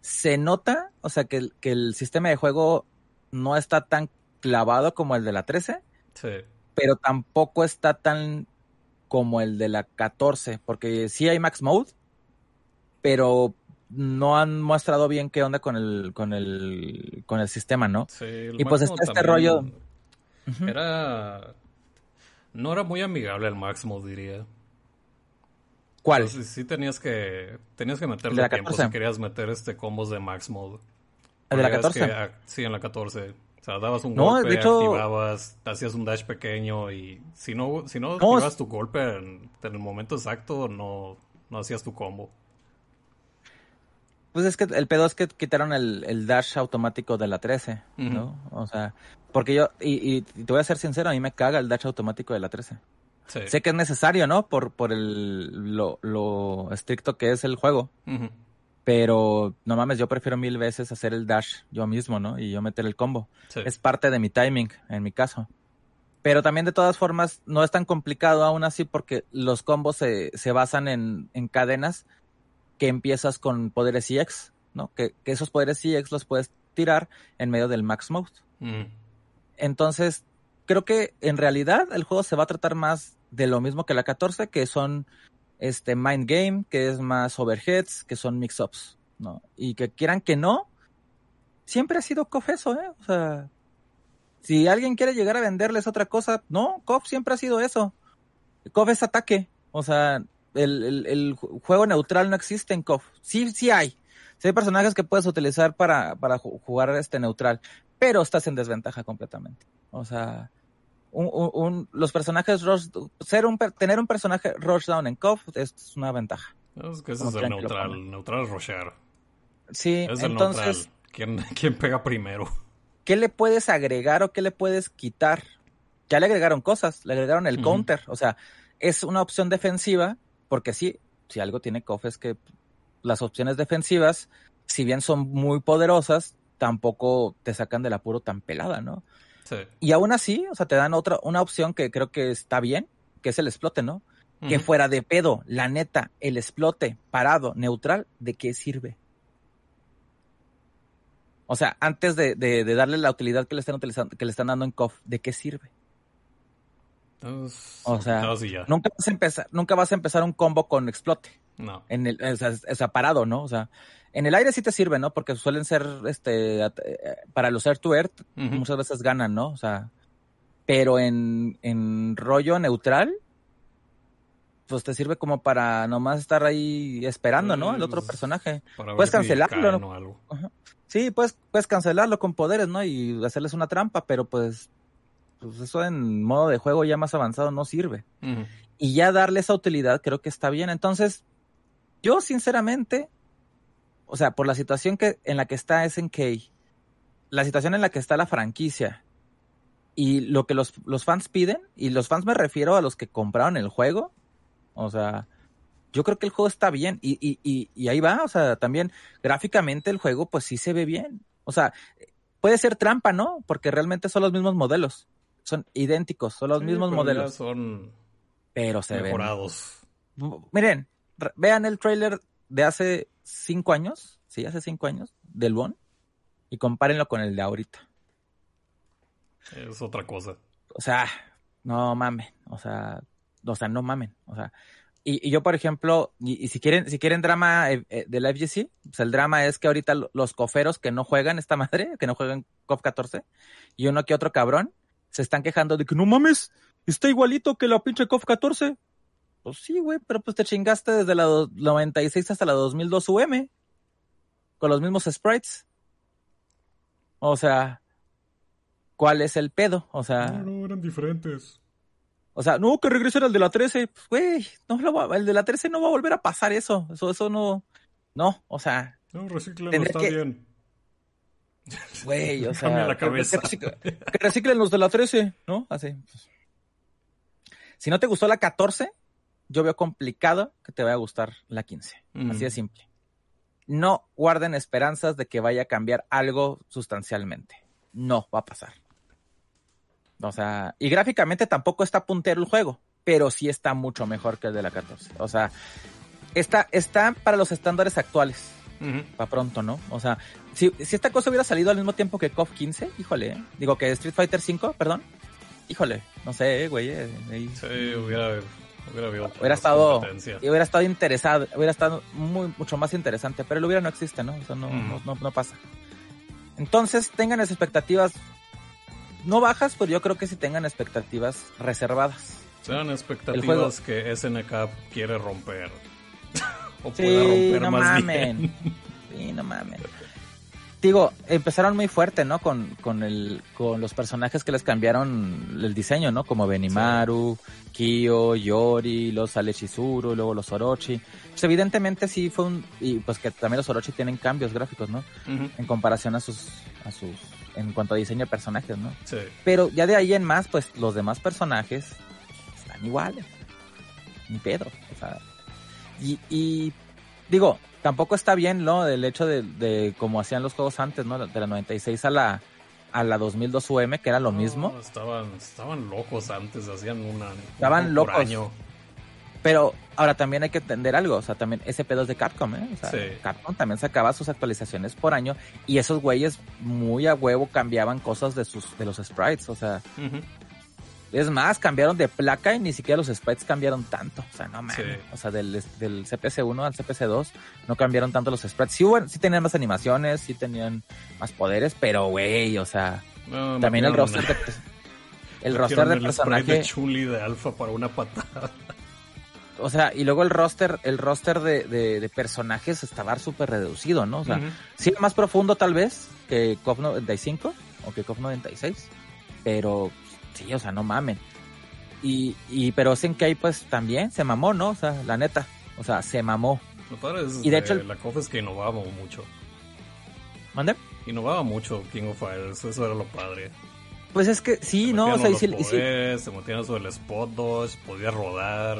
B: Se nota, o sea, que, el- que el sistema de juego no está tan clavado como el de la 13,
D: Sí.
B: pero tampoco está tan como el de la 14, porque sí hay Max Mode, pero no han mostrado bien qué onda con el, con el, con el sistema, ¿no?
D: Sí,
B: Y pues está este rollo-
D: Era. No era muy amigable el Max Mode, diría.
B: ¿Cuál?
D: Pues, sí, sí tenías que. Tenías que
B: ¿El
D: meterle
B: la
D: tiempo
B: 14?
D: si querías meter este combos de Max Mode.
B: ¿El de la
D: Porque es
B: 14?
D: que, ah, sí, en la 14. O sea, dabas un
B: No,
D: golpe,
B: hecho-
D: activabas, hacías un dash pequeño y si no, si no,
B: No,
D: activabas tu golpe en, en el momento exacto, no, no hacías tu combo.
B: Pues es que el pedo es que quitaron el, el dash automático de la 13, ¿no? O sea, porque yo, y, y te voy a ser sincero, a mí me caga el dash automático de la 13.
D: Sí.
B: Sé que es necesario, ¿no? Por, por el, lo, lo estricto que es el juego. Pero no mames, yo prefiero mil veces hacer el dash yo mismo, ¿no? Y yo meter el combo.
D: Sí.
B: Es parte de mi timing, en mi caso. Pero también de todas formas no es tan complicado aún así porque los combos se, se basan en, en cadenas que empiezas con poderes EX, ¿no? Que, que esos poderes EX los puedes tirar en medio del max mode.
D: Ujú.
B: Entonces, creo que en realidad el juego se va a tratar más de lo mismo que la 14, que son este mind game, que es más overheads, que son mix-ups, ¿no? Y que quieran que no, siempre ha sido KOF eso, ¿eh? O sea, si alguien quiere llegar a venderles otra cosa, no, KOF siempre ha sido eso. KOF es ataque, o sea, el, el- el ju- juego neutral no existe en KOF. Sí, sí hay. Sí hay personajes que puedes utilizar para, para ju- jugar este neutral, pero estás en desventaja completamente. O sea, un, un- un- los personajes rush, ser un, tener un personaje rush down en KOF es una ventaja.
D: Es que ese es el neutral. Neutral es rushear.
B: Sí,
D: Es el
B: entonces,
D: neutral. ¿Quién, ¿Quién pega primero?
B: ¿qué le puedes agregar o qué le puedes quitar? Ya le agregaron cosas, le agregaron el counter, o sea, es una opción defensiva, porque sí, si algo tiene KOF es que las opciones defensivas, si bien son muy poderosas, tampoco te sacan del apuro tan pelada, ¿no?
D: Sí.
B: Y aún así, o sea, te dan otra, una opción que creo que está bien, que es el explote, ¿no? Que fuera de pedo, la neta, el explote parado, neutral, ¿de qué sirve? O sea, antes de, de- de darle la utilidad que le están utilizando, que le están dando en KOF, ¿de qué sirve?
D: Es-
B: O sea, nunca vas a empezar, nunca vas a empezar un combo con explote.
D: No.
B: En el, o sea, o sea, parado, ¿no? O sea, en el aire sí te sirve, ¿no? Porque suelen ser, este, eh, para los air to air, muchas veces ganan, ¿no? O sea, pero en, en rollo neutral, pues te sirve como para nomás estar ahí esperando, ¿no? El otro
D: Pues,
B: personaje.
D: Para
B: Puedes
D: si
B: cancelarlo, ¿no?
D: algo.
B: Sí, puedes, puedes cancelarlo con poderes, ¿no? Y hacerles una trampa, pero pues, pues eso en modo de juego ya más avanzado no sirve. Y ya darle esa utilidad creo que está bien. Entonces, yo sinceramente, o sea, por la situación que, en la que está SNK, la situación en la que está la franquicia y lo que los, los fans piden, y los fans me refiero a los que compraron el juego, o sea, yo creo que el juego está bien y, y, y, y ahí va, o sea, también gráficamente el juego pues sí se ve bien. O sea, puede ser trampa, ¿no? Porque realmente son los mismos modelos, son idénticos, son los
D: Sí,
B: mismos modelos,
D: son
B: pero se ven
D: mejorados.
B: Miren, re- vean el trailer de hace cinco años, sí, hace cinco años, del Bon, y compárenlo con el de ahorita.
D: Es otra cosa.
B: O sea, no mamen, o sea, o sea, no mamen, o sea. Y, y yo, por ejemplo, y, y si quieren, si quieren drama eh, eh, del FGC, pues el drama es que ahorita lo- los coferos que no juegan esta madre, que no juegan COF 14, y uno que otro cabrón, se están quejando de que no mames, está igualito que la pinche COF 14. Pues sí, güey, pero pues te chingaste desde la do- 96 hasta la 2002 UM, con los mismos sprites. O sea, ¿cuál es el pedo? O sea...
D: No, no, eran diferentes.
B: O sea, no, que regresen al de la 13. Pues, güey, no lo va- el de la 13 no va a volver a pasar eso. Eso, eso no. No, o sea,
D: No,
B: Tendría
D: está
B: que-
D: bien.
B: Güey, o sea.
D: la
B: que-
D: cabeza.
B: Que reciclen los de la 13, ¿no? Así. pues. Si no te gustó la 14, yo veo complicado que te vaya a gustar la 15.
D: Mm.
B: Así de simple. no guarden esperanzas de que vaya a cambiar algo sustancialmente. No va a pasar. O sea, y gráficamente tampoco está puntero el juego, pero sí está mucho mejor que el de la 14. O sea, está, está para los estándares actuales.
D: Ujú.
B: Para pronto, ¿no? O sea, si, si esta cosa hubiera salido al mismo tiempo que KOF 15, híjole, ¿eh? digo que Street Fighter 5, perdón, híjole, no sé, eh, güey, eh, ahí-
D: Sí, hubiera, hubiera
B: hubiera estado hubiera estado interesado hubiera estado muy mucho más interesante pero el hubiera no existe no o sea no,
D: Ujú.
B: no, no, no pasa entonces tengan las expectativas no bajas pero yo creo que sí tengan expectativas reservadas
D: Sean expectativas que SNK quiere romper. O pueda
B: sí
D: romper
B: no
D: más
B: mamen.
D: bien.
B: sí no mamen. Digo empezaron muy fuerte no con, con el con los personajes que les cambiaron el diseño no como Benimaru Kyo Yori los sale Chizuru luego los Orochi. Pues evidentemente sí fue un y pues que también los Orochi tienen cambios gráficos no en comparación a sus a sus en cuanto a diseño de personajes no
D: Sí.
B: pero ya de ahí en más pues los demás personajes están iguales. Ni pedo o sea y, y digo tampoco está bien no el hecho de, de como hacían los juegos antes no de la 96 a la a la 2002 UM que era lo mismo
D: estaban, estaban locos antes, hacían una.
B: Estaban locos.
D: año.
B: Pero ahora también hay que entender algo, o sea, también ese pedo es de Capcom, ¿eh? O sea,
D: Sí.
B: Capcom también sacaba sus actualizaciones por año y esos güeyes muy a huevo cambiaban cosas de sus de los sprites, o sea. Es más, cambiaron de placa y ni siquiera los sprites cambiaron tanto, o sea, no mames,
D: Sí.
B: o sea, del, del CPC1 al CPC2 no cambiaron tanto los sprites, sí, hubo- sí tenían más animaciones, sí tenían más poderes, pero güey, o sea,
D: No,
B: también el roster de el roster de
D: el
B: personaje
D: de Chuli de alfa para una patada.
B: o sea, y luego el roster, el roster de, de, de personajes estaba súper reducido, ¿no? O sea,
D: Ujú.
B: sí más profundo tal vez que KOF 95 o que KOF 96, pero sí, o sea, no mamen. Y, y pero Senkei pues también se mamó, ¿no? O sea, la neta, o sea, se mamó.
D: Lo padre es
B: Y de hecho
D: la cosa es que innovaba mucho.
B: ¿Mande?
D: Innovaba mucho King of Fighters, eso era lo padre.
B: Pues es que sí,
D: Se
B: ¿no? O sea, y
D: los
B: y
D: poderes, se metían sobre el spot dodge, podía rodar.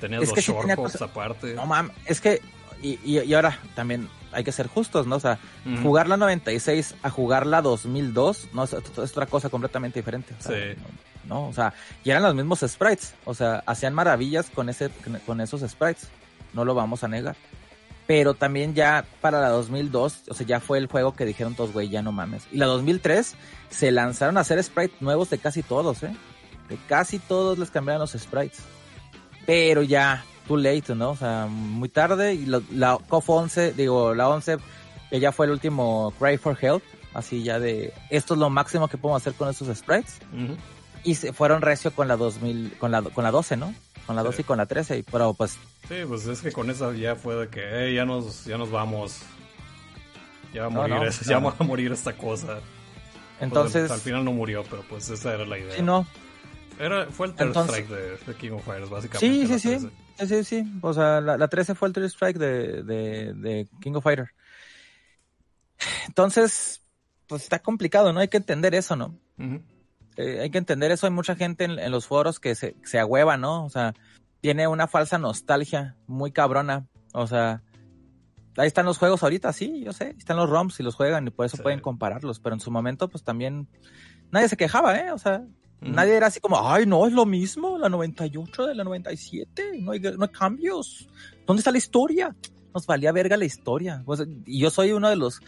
D: Tenías los
B: que sí
D: short
B: tenía
D: hops
B: cosas-
D: aparte.
B: no mames, es que, y, y, y ahora también hay que ser justos, ¿no? O sea, jugar la 96 a jugar la 2002, no, es, es otra cosa completamente diferente. o sea,
D: Sí.
B: No, no, o sea, y eran los mismos sprites, o sea, hacían maravillas con ese, con esos sprites, no lo vamos a negar. Pero también ya para la 2002, o sea, ya fue el juego que dijeron todos, güey, ya no mames. Y la 2003 se lanzaron a hacer sprites nuevos de casi todos, ¿eh? De casi todos les cambiaron los sprites. Pero ya, too late, ¿no? O sea, muy tarde. Y lo- la COF 11, digo, la 11, que ya fue el último Cry for Help. Así ya de, esto es lo máximo que podemos hacer con estos sprites.
D: Ujú.
B: Y se fueron recio con la 2000, con la, con la 12, ¿no? Con la 12 y con la 13. y- Pero pues,
D: Sí, pues es que con esa ya fue de que "Ey, ya nos, ya nos vamos. Ya va a
B: No,
D: morir,
B: no,
D: esa-
B: no.
D: ya va a morir esta cosa.
B: entonces,
D: Pues, al final no murió, pero pues esa era la idea.
B: sí, no.
D: Era, fue el third
B: Entonces-
D: strike de, de King of Fighters, básicamente.
B: Sí, sí, sí.
D: 13.
B: Sí, sí, sí. O sea, la, la 13 fue el 3 strike de, de, de King of Fighter. Entonces, pues está complicado, ¿no? Hay que entender eso, ¿no? Eh, hay que entender eso. Hay mucha gente en, en los foros que se, se agüeva, ¿no? O sea, tiene una falsa nostalgia muy cabrona. O sea, ahí están los juegos ahorita, sí, yo sé. Están los ROMs y los juegan y por eso
D: Sí.
B: pueden compararlos. Pero en su momento, pues también nadie se quejaba, ¿eh? O sea, Nadie era así como, ay, no, es lo mismo, la 98 de la 97, no hay, no hay cambios. ¿Dónde está la historia? Nos valía verga la historia. Y yo soy uno de los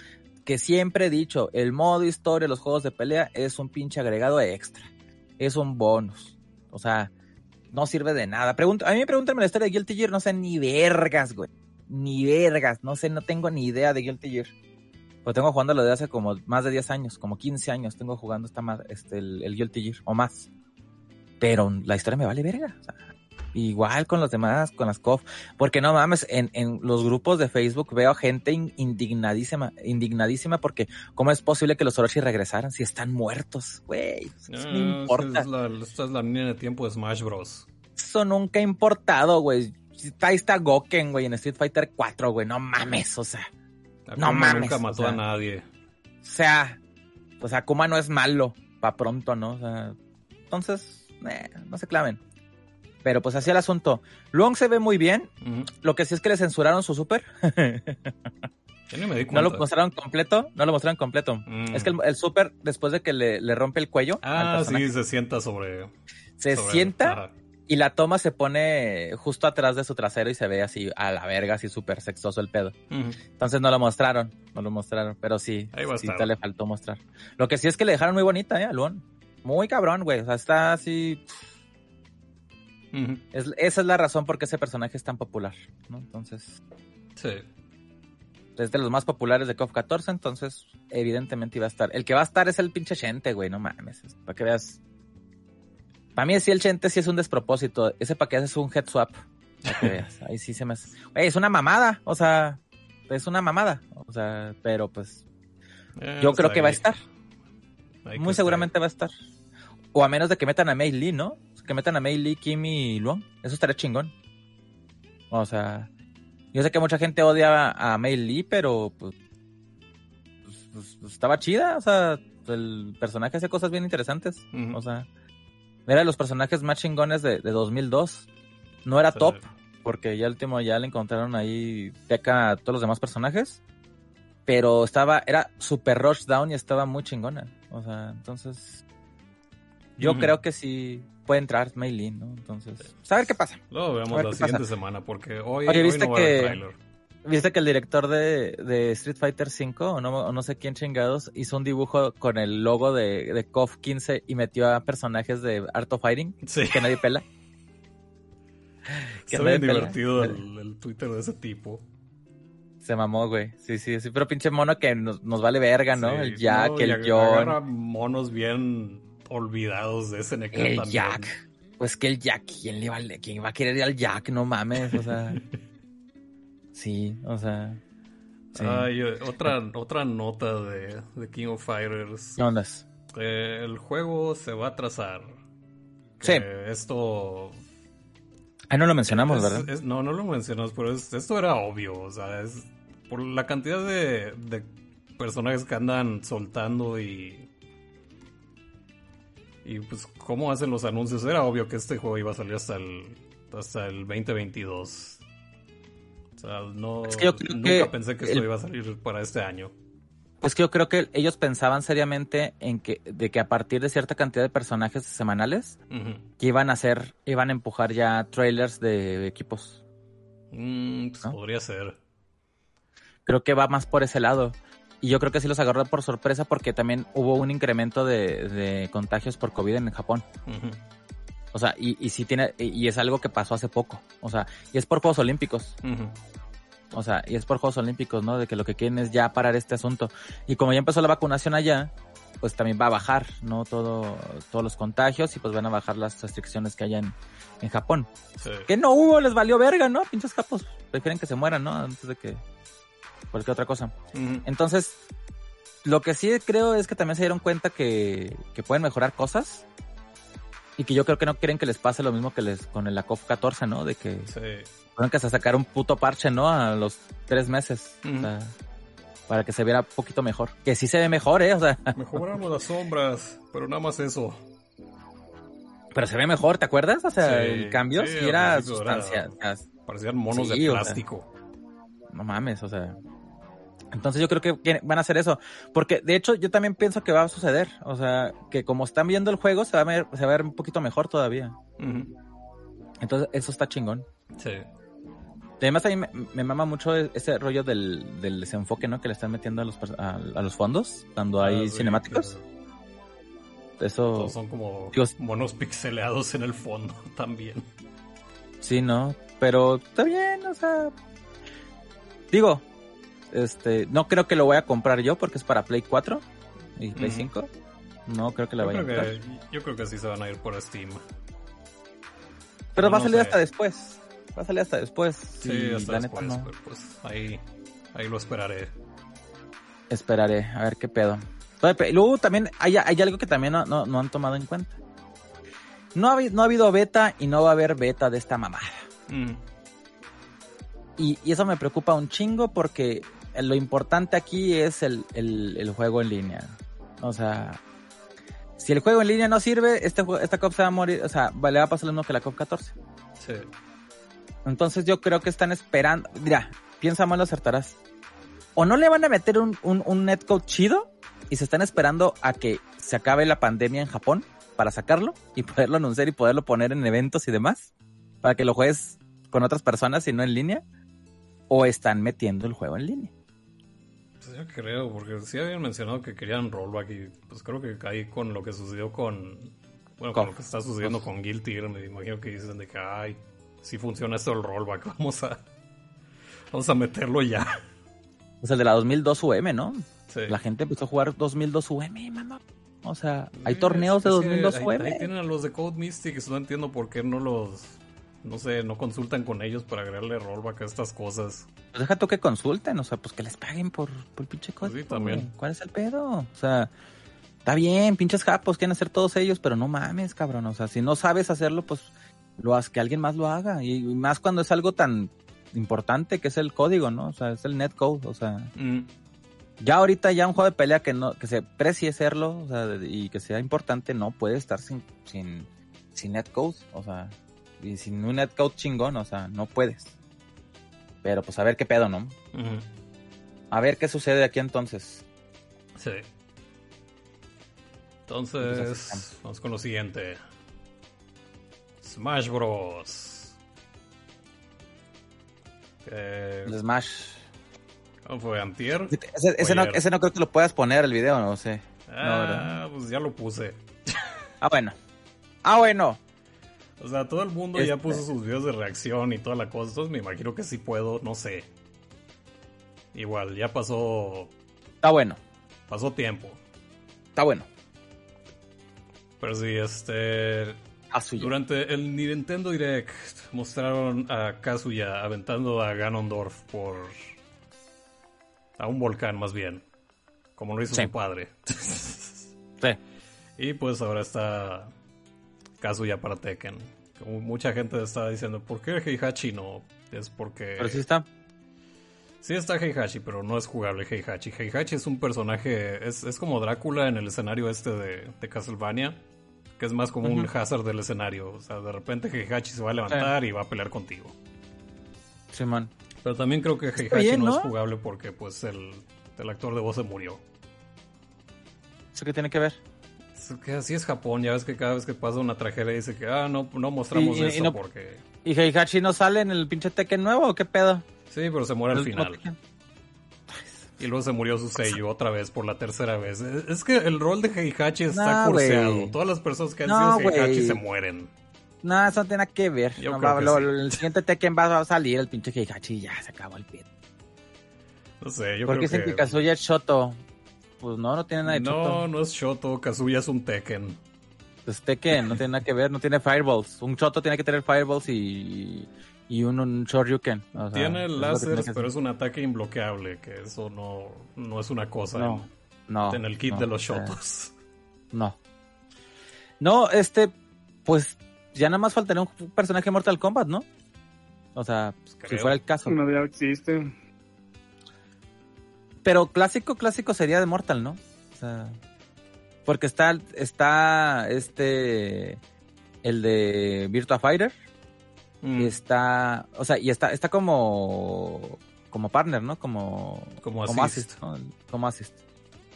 B: que siempre he dicho, el modo historia de los juegos de pelea es un pinche agregado extra. Es un bonus. O sea, no sirve de nada. Pregunta, a mí me preguntan la historia de Guilty Gear, no sé ni vergas, güey. Ni vergas, no sé, no tengo ni idea de Guilty Gear. Pues tengo jugándolo desde hace como más de 10 años, como 15 años tengo jugando esta ma- este, el, el Guilty Gear, o más. Pero la historia me vale verga. o sea, igual con los demás, con las COF. Porque no mames, en, en los grupos de Facebook veo gente in- indignadísima, indignadísima porque ¿cómo es posible que los Orochi regresaran si están muertos? Güey,
D: Ah,
B: no importa.
D: es la- esta es la línea de tiempo de Smash Bros.
B: Eso nunca ha importado, güey. Ahí está Goken, güey, en Street Fighter 4, güey. No mames, o sea. No mames,
D: Nunca
B: o
D: mató
B: sea.
D: a nadie.
B: O sea, pues Akuma no es malo, pa' pronto, ¿no? O sea, entonces, eh, no se claven. Pero pues así el asunto. Luong se ve muy bien. Lo que sí es que le censuraron su super.
D: Yo ni me di
B: no lo mostraron completo. No lo mostraron completo.
D: Mm.
B: Es que el, el super, después de que le, le rompe el cuello,
D: Ah, sí, se sienta sobre...
B: se
D: sobre-
B: sienta
D: Ajá.
B: Y la toma se pone justo atrás de su trasero y se ve así a la verga, así súper sexoso el pedo. Entonces no lo mostraron, no lo mostraron, pero sí,
D: Ahí va a
B: sí te le faltó mostrar. Lo que sí es que le dejaron muy bonita, ¿eh? a Luon. Muy cabrón, güey. O sea, está así. Es, esa es la razón por qué ese personaje es tan popular, ¿no? Entonces,
D: Sí.
B: es de los más populares de KOF 14, entonces, evidentemente iba a estar. El que va a estar es el pinche Chente, güey, no mames. es Para que veas. Para mí, sí, el Chente sí es un despropósito. Ese para que haces un head swap. Para que veas. Ahí sí se me hace. Es una mamada. O sea, es una mamada. O sea, pero pues.
D: Eh,
B: Yo creo que va a estar. Muy seguramente va a estar. O a menos de que metan a Mei Lee, ¿no? Que metan a Mei Lee, Kim y Luong. Eso estaría chingón. O sea, yo sé que mucha gente odia a, Mei Lee, pero pues, pues, pues, pues, estaba chida. O sea, el personaje hace cosas bien interesantes. O sea, era de los personajes más chingones de, de 2002. No era
D: Sí.
B: top, porque ya el último ya le encontraron ahí peca a todos los demás personajes. Pero estaba, era super rush down y estaba muy chingona. O sea, entonces. Yo creo que sí puede entrar Lee, ¿no? Entonces, pues, a ver qué pasa.
D: Luego
B: A
D: veamos
B: ver
D: la siguiente
B: pasa.
D: semana, porque hoy,
B: Oye,
D: hoy
B: ¿viste
D: no va a
B: que-
D: tráiler.
B: ¿Viste que el director de, de Street Fighter V, o no, o no sé quién chingados, hizo un dibujo con el logo de, de KOF 15 y metió a personajes de Art of Fighting
D: Sí,
B: que nadie pela? que
D: está bien divertido el, el Twitter de ese tipo.
B: Se mamó, güey. Sí, sí, sí. Pero pinche mono que nos, nos vale verga, ¿no?
D: Sí,
B: el Jack,
D: no,
B: el John.
D: monos bien olvidados de SNK
B: El
D: también.
B: Jack. Pues que el Jack, ¿quién, le va, a- ¿quién va a querer ir al Jack? No mames, o sea. sí, o sea. Sí.
D: Ay, otra, otra nota de, de King of Fighters.
B: ¿Qué ondas?
D: Eh, el juego se va a atrasar.
B: Sí.
D: Esto.
B: Ah, no lo mencionamos,
D: es-
B: ¿verdad?
D: es- no, no lo mencionas, pero es- esto era obvio. O sea, es por la cantidad de, de personajes que andan soltando y. Y pues, cómo hacen los anuncios. Era obvio que este juego iba a salir hasta el, hasta el 2022. O sea, no.
B: Es que yo creo
D: nunca
B: que
D: pensé que esto
B: el-
D: iba a salir para este año.
B: Es que yo creo que ellos pensaban seriamente en que, de que a partir de cierta cantidad de personajes semanales, que iban a hacer, iban a empujar ya trailers de equipos.
D: Mm, pues
B: ¿No?
D: podría ser.
B: Creo que va más por ese lado. Y yo creo que sí los agarró por sorpresa porque también hubo un incremento de, de contagios por COVID en Japón.
D: Ujú.
B: O sea, y, y sí tiene, y es algo que pasó hace poco. O sea, y es por Juegos Olímpicos. O sea, y es por Juegos Olímpicos, ¿no? De que lo que quieren es ya parar este asunto. Y como ya empezó la vacunación allá, pues también va a bajar, ¿no? Todo, todos los contagios y pues van a bajar las restricciones que haya en, en Japón.
D: Sí.
B: Que no hubo, les valió verga, ¿no? Pinches capos. Prefieren que se mueran, ¿no? Antes de que cualquier otra cosa. Entonces, lo que sí creo es que también se dieron cuenta que, que pueden mejorar cosas. Y que yo creo que no quieren que les pase lo mismo que les con el ACOF 14, ¿no? De que
D: Sí.
B: Que hasta sacar un puto parche, ¿no? A los tres meses. O sea, para que se viera un poquito mejor. Que sí se ve mejor, ¿eh? O sea,
D: Mejoramos las sombras, pero nada más eso.
B: pero se ve mejor, ¿te acuerdas? O sea,
D: Sí,
B: el cambio
D: sí,
B: era
D: era-
B: sustancia. sea,
D: Parecían monos
B: Sí,
D: de
B: o sea.
D: plástico.
B: no mames, o sea. Entonces yo creo que van a hacer eso. Porque de hecho yo también pienso que va a suceder. O sea, que como están viendo el juego se va a ver, se va a ver un poquito mejor todavía. Entonces eso está chingón.
D: Sí.
B: Además a mí me, me mama mucho e- ese rollo del, del desenfoque, ¿no? Que le están metiendo a los, a, a los fondos cuando hay
D: Ah, sí,
B: cinemáticos. Eso,
D: Todos son como
B: Digo,
D: monos pixeleados en el fondo también.
B: sí, ¿no? Pero está bien, o sea... Digo, este, no creo que lo voy a comprar yo porque es para Play 4 y Play
D: Ujú.
B: 5. No creo que la vaya a comprar.
D: que, yo creo que sí se van a ir por Steam.
B: Pero
D: no
B: va a salir
D: sé.
B: hasta después. Va a salir hasta después.
D: Sí,
B: y
D: hasta
B: la neta
D: después,
B: no.
D: pero pues ahí, ahí lo esperaré.
B: Esperaré a ver qué pedo. Luego también hay, hay algo que también no, no, no han tomado en cuenta. No ha, habi- no ha habido beta y no va a haber beta de esta mamada.
D: Mm,
B: Y, y eso me preocupa un chingo porque lo importante aquí es el, el, el juego en línea. O sea, Si el juego en línea no sirve, este, esta COP se va a morir, o sea, le va a pasar lo mismo que la COP 14.
D: Sí.
B: Entonces yo creo que están esperando. Mira, piensa mal, lo acertarás. O no le van a meter un, un, un netcode chido y se están esperando a que se acabe la pandemia en Japón para sacarlo y poderlo anunciar y poderlo poner en eventos y demás. Para que lo juegues con otras personas y no en línea. O están metiendo el juego en línea.
D: Yo creo, porque sí habían mencionado que querían rollback y pues creo que ahí con lo que sucedió con... Bueno, con
B: Con-
D: lo que está sucediendo con Guilty Gear, me imagino que dicen de que, ay, si funciona esto el rollback, vamos a... Vamos a meterlo ya.
B: O sea, el de la 2002 UM, ¿no?
D: Sí.
B: La gente empezó a jugar 2002 UM, mamá. O sea, hay torneos de
D: es que
B: 2002
D: ahí,
B: UM.
D: ahí tienen a los de Code Mystics, no entiendo por qué no los... No sé, no consultan con ellos para agregarle rollback a estas cosas.
B: Pues deja tú que consulten, o sea, pues que les paguen por, por el pinche
D: Pues
B: código.
D: sí, también.
B: ¿Cuál es el pedo? O sea, está bien, pinches japos, quieren hacer todos ellos, pero no mames, cabrón. O sea, si no sabes hacerlo, pues lo haz, que alguien más lo haga. Y, y más cuando es algo tan importante que es el código, ¿no? O sea, es el netcode, o sea.
D: Mm,
B: Ya ahorita ya un juego de pelea que no, que se precie serlo, o sea, y que sea importante, no puede estar sin, sin, sin netcode, o sea, y sin un netcode chingón, o sea, no puedes. Pero pues a ver qué pedo, ¿no? A ver qué sucede de aquí entonces.
D: Sí.
B: Pues
D: Entonces, vamos con lo siguiente. Smash Bros. Eh,
B: Smash.
D: ¿Cómo fue? ¿Antier?
B: Ese, ese no, ese no creo que lo puedas poner el video, no sé.
D: Ah, pues ya lo puse.
B: Ah, bueno. Ah, bueno.
D: O sea, todo el mundo ya
B: Este-
D: puso sus videos de reacción y toda la cosa. Entonces me imagino que sí puedo, no sé. Igual, ya pasó,
B: Está bueno.
D: pasó tiempo.
B: Está bueno.
D: Pero sí, este...
B: A suyo.
D: Durante el Nintendo Direct mostraron a Kazuya aventando a Ganondorf por... a un volcán más bien. Como lo hizo
B: Sí.
D: su padre.
B: Sí.
D: y pues ahora está Kazuya para Tekken. Como mucha gente está diciendo, ¿por qué Heihachi no? Es porque...
B: Pero sí está.
D: Sí está Heihachi, pero no es jugable Heihachi. Heihachi es un personaje, es, es como Drácula en el escenario este de, de Castlevania, que es más como un hazard del escenario. O sea, de repente Heihachi se va a levantar y va a pelear contigo.
B: Simón.
D: Pero también creo que Heihachi
B: bien,
D: no,
B: ¿no?
D: es jugable porque pues el, el actor de voz se murió.
B: ¿Eso qué tiene que ver?
D: Que así es Japón, ya ves que cada vez que pasa una tragedia dice que, ah, no, no mostramos
B: Y- y- y
D: eso
B: no-
D: porque...
B: ¿Y Heihachi no sale en el pinche Tekken nuevo o qué pedo?
D: Sí, pero se muere al final.
B: Tekken.
D: Y luego se murió su sello otra vez por la tercera vez. Es es que el rol de Heihachi está
B: No,
D: curseado. Todas las personas que han
B: No,
D: sido Heihachi se mueren.
B: No, eso no tiene nada que ver.
D: Yo
B: No,
D: creo
B: va-
D: que
B: lo-
D: sí.
B: lo- el siguiente Tekken va a salir el pinche Heihachi y ya se acabó el pit.
D: No sé, yo
B: Porque
D: creo
B: dicen
D: que...
B: que Kazuya es Shoto. Pues no, no tiene nada de
D: No,
B: Shoto.
D: no es Shoto. Kazuya es un Tekken.
B: Pues Tekken no tiene nada que ver, no tiene fireballs. Un Shoto tiene que tener fireballs y, y un, un Shoryuken. O sea,
D: Tiene
B: es que
D: láseres,
B: que
D: pero es un ataque imbloqueable. Que eso no, no es una cosa
B: No, no.
D: en, en el kit
B: no,
D: de los
B: sea,
D: Shotos.
B: No. No, este, pues ya nada más faltaría un personaje de Mortal Kombat, ¿no? O sea, si
D: creo.
B: fuera el caso.
E: No ya existe.
B: Pero clásico, clásico sería de Mortal, ¿no? O sea, porque está, está este, el de Virtua Fighter,
D: Mm,
B: está, o sea, y está, está como, como partner, ¿no? Como,
D: Como
B: como
D: assist.
B: Como assist.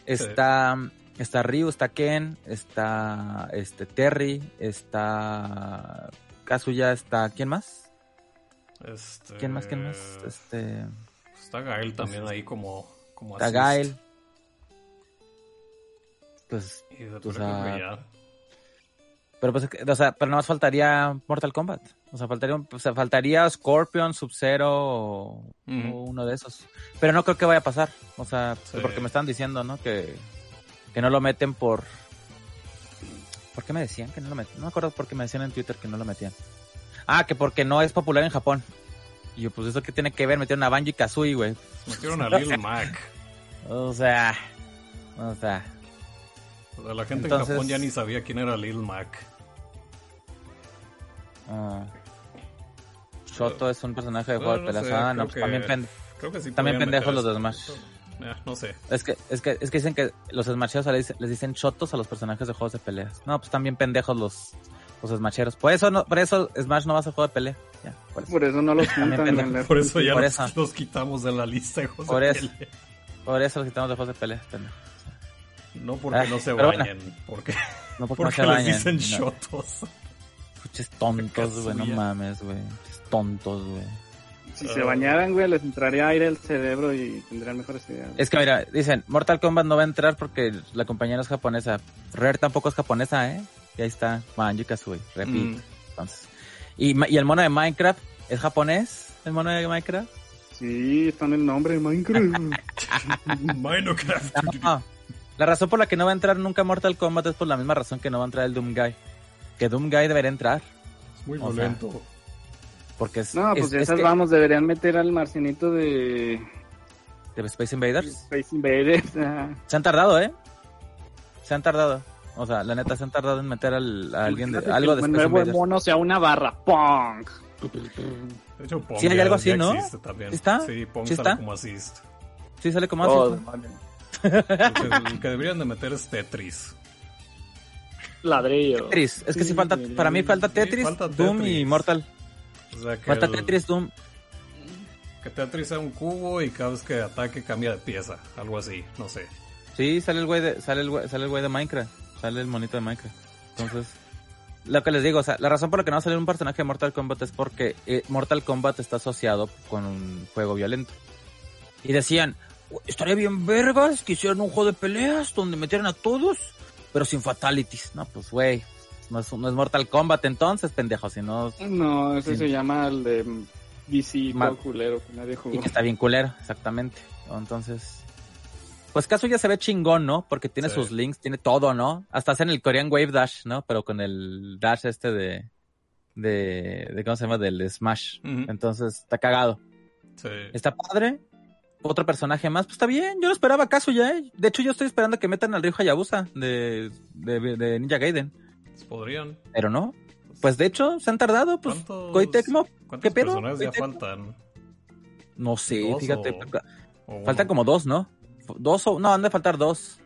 B: Está, está Ryu, está Ken, está, este, Terry, está Kazuya, está, ¿quién más?
D: este,
B: ¿Quién más, quién más? Este,
D: Está Gael también ahí como, como.
B: Pues O sea. Pero pues, o sea, pero nada más faltaría Mortal Kombat. O sea, faltaría, o sea, faltaría Scorpion, Sub-Zero o, uno de esos. Pero no creo que vaya a pasar. O sea,
D: Sí.
B: porque me están diciendo, ¿no? Que, que no lo meten por... ¿Por qué me decían que no lo metían? No me acuerdo por qué me decían en Twitter que no lo metían. Ah, que porque no es popular en Japón. Y yo, pues, ¿eso qué tiene que ver? Metieron a Banjo y Kazooie, güey.
D: Metieron a Lil Mac.
B: O sea... O sea...
D: O sea, la gente
B: Entonces-
D: en Japón ya ni sabía quién era Lil Mac.
B: ah. Shoto es un personaje de juego de
D: no
B: peleas.
D: sé,
B: Ah,
D: creo
B: no, pues también pende-
D: sí
B: También pendejos los de. Smash.
D: eh, no sé.
B: Es que, es que, es que dicen que los smasheros les, les dicen chotos a los personajes de juegos de peleas. No, pues bien pendejos los, los smasheros. Por eso no, por eso Smash no va a ser juego de pelea. Ya, por eso.
E: Por eso no los juntan en la
D: Por eso ya
B: Por
D: los,
B: eso.
D: los quitamos de la lista de juegos
B: Por
D: de
B: eso.
D: pelea.
B: Por eso los quitamos de juegos de pelea. pendejo.
D: No porque
B: Ay,
D: no se
B: bueno.
D: bañen, porque,
B: No porque,
D: porque
B: no se
D: les
B: bañen.
D: dicen
B: No.
D: shotos.
B: Pinches tontos, güey, no mames, güey. Tontos, güey.
E: Si se bañaran, güey, les entraría aire al cerebro y tendrían mejores ideas.
B: Es que mira, dicen, Mortal Kombat no va a entrar porque la compañía no es japonesa. Rare tampoco es japonesa, ¿eh? Y ahí está, Banjo Kazooie, repito.
D: Mm.
B: Entonces. Y, y el mono de Minecraft, ¿es japonés? ¿El mono de Minecraft?
E: Sí, está en el nombre de Minecraft.
D: Minecraft.
B: No. La razón por la que no va a entrar nunca Mortal Kombat es por la misma razón que no va a entrar el Doom Guy. Que Doom Guy debería entrar.
D: Es muy
B: O sea,
D: violento.
B: Porque es,
E: no, pues
B: es- es
E: esas
B: que-
E: vamos, deberían meter al marcianito de
B: de Space Invaders.
E: Space Invaders.
B: Se han tardado, ¿eh? Se han tardado. O sea, la neta, se han tardado en meter al, a alguien de, algo
E: que
B: de
E: el
B: Space
E: nuevo
B: Invaders.
E: mono sea una barra. ¡Pong!
D: De hecho, Pong
B: Sí, hay
D: ya-
B: algo así,
D: ya
B: ¿no?
D: existe también.
B: ¿Está?
D: Sí, Pong
B: ¿Sí
D: sale
B: está?
D: como assist.
B: Sí, sale como
E: Oh,
B: así.
D: El que, el que deberían de meter es Tetris.
E: Ladrillo.
B: Tetris. Es que sí falta, para mí falta
D: Sí,
B: Tetris,
D: falta
B: Doom y. Mortal.
D: O sea, que,
B: Falta
D: el-
B: Tetris, Doom.
D: que Tetris sea un cubo y cada vez que ataque cambia de pieza. Algo así, no sé.
B: Sí, sale el güey de, sale el güey, sale el güey de Minecraft. Sale el monito de Minecraft. Entonces, lo que les digo, o sea, la razón por la que no va a salir un personaje de Mortal Kombat es porque eh, Mortal Kombat está asociado con un juego violento. Y decían, "Uy, estaría bien vergas que hicieran un juego de peleas donde metieran a todos, pero sin fatalities. No, pues güey, no es, no es Mortal Kombat entonces, pendejo, sino
E: No, ese
B: Sí.
E: se llama el de DC
B: Ma-
E: todo culero que nadie
B: y
E: jugó.
B: que está bien culero, exactamente. Entonces, pues caso ya se ve chingón, ¿no? Porque tiene
D: Sí.
B: sus links, tiene todo, ¿no? Hasta hacen el Korean Wave Dash, ¿no? Pero con el dash este de, de, de ¿cómo se llama? Del Smash. Entonces, está cagado.
D: Sí.
B: Está padre. Otro personaje más, pues está bien. Yo no esperaba caso ya, ¿eh? De hecho, yo estoy esperando que metan al Ryu Hayabusa de, de, de Ninja Gaiden.
D: Podrían.
B: Pero no. Pues de hecho, se han tardado, pues.
D: ¿Cuántos,
B: Koei Tecmo,
D: ¿cuántos
B: ¿qué pedo?
D: personajes ya faltan?
B: No sé,
D: ¿Dos
B: fíjate.
D: o-?
B: Faltan como dos, ¿no? Dos o... No, han de faltar dos.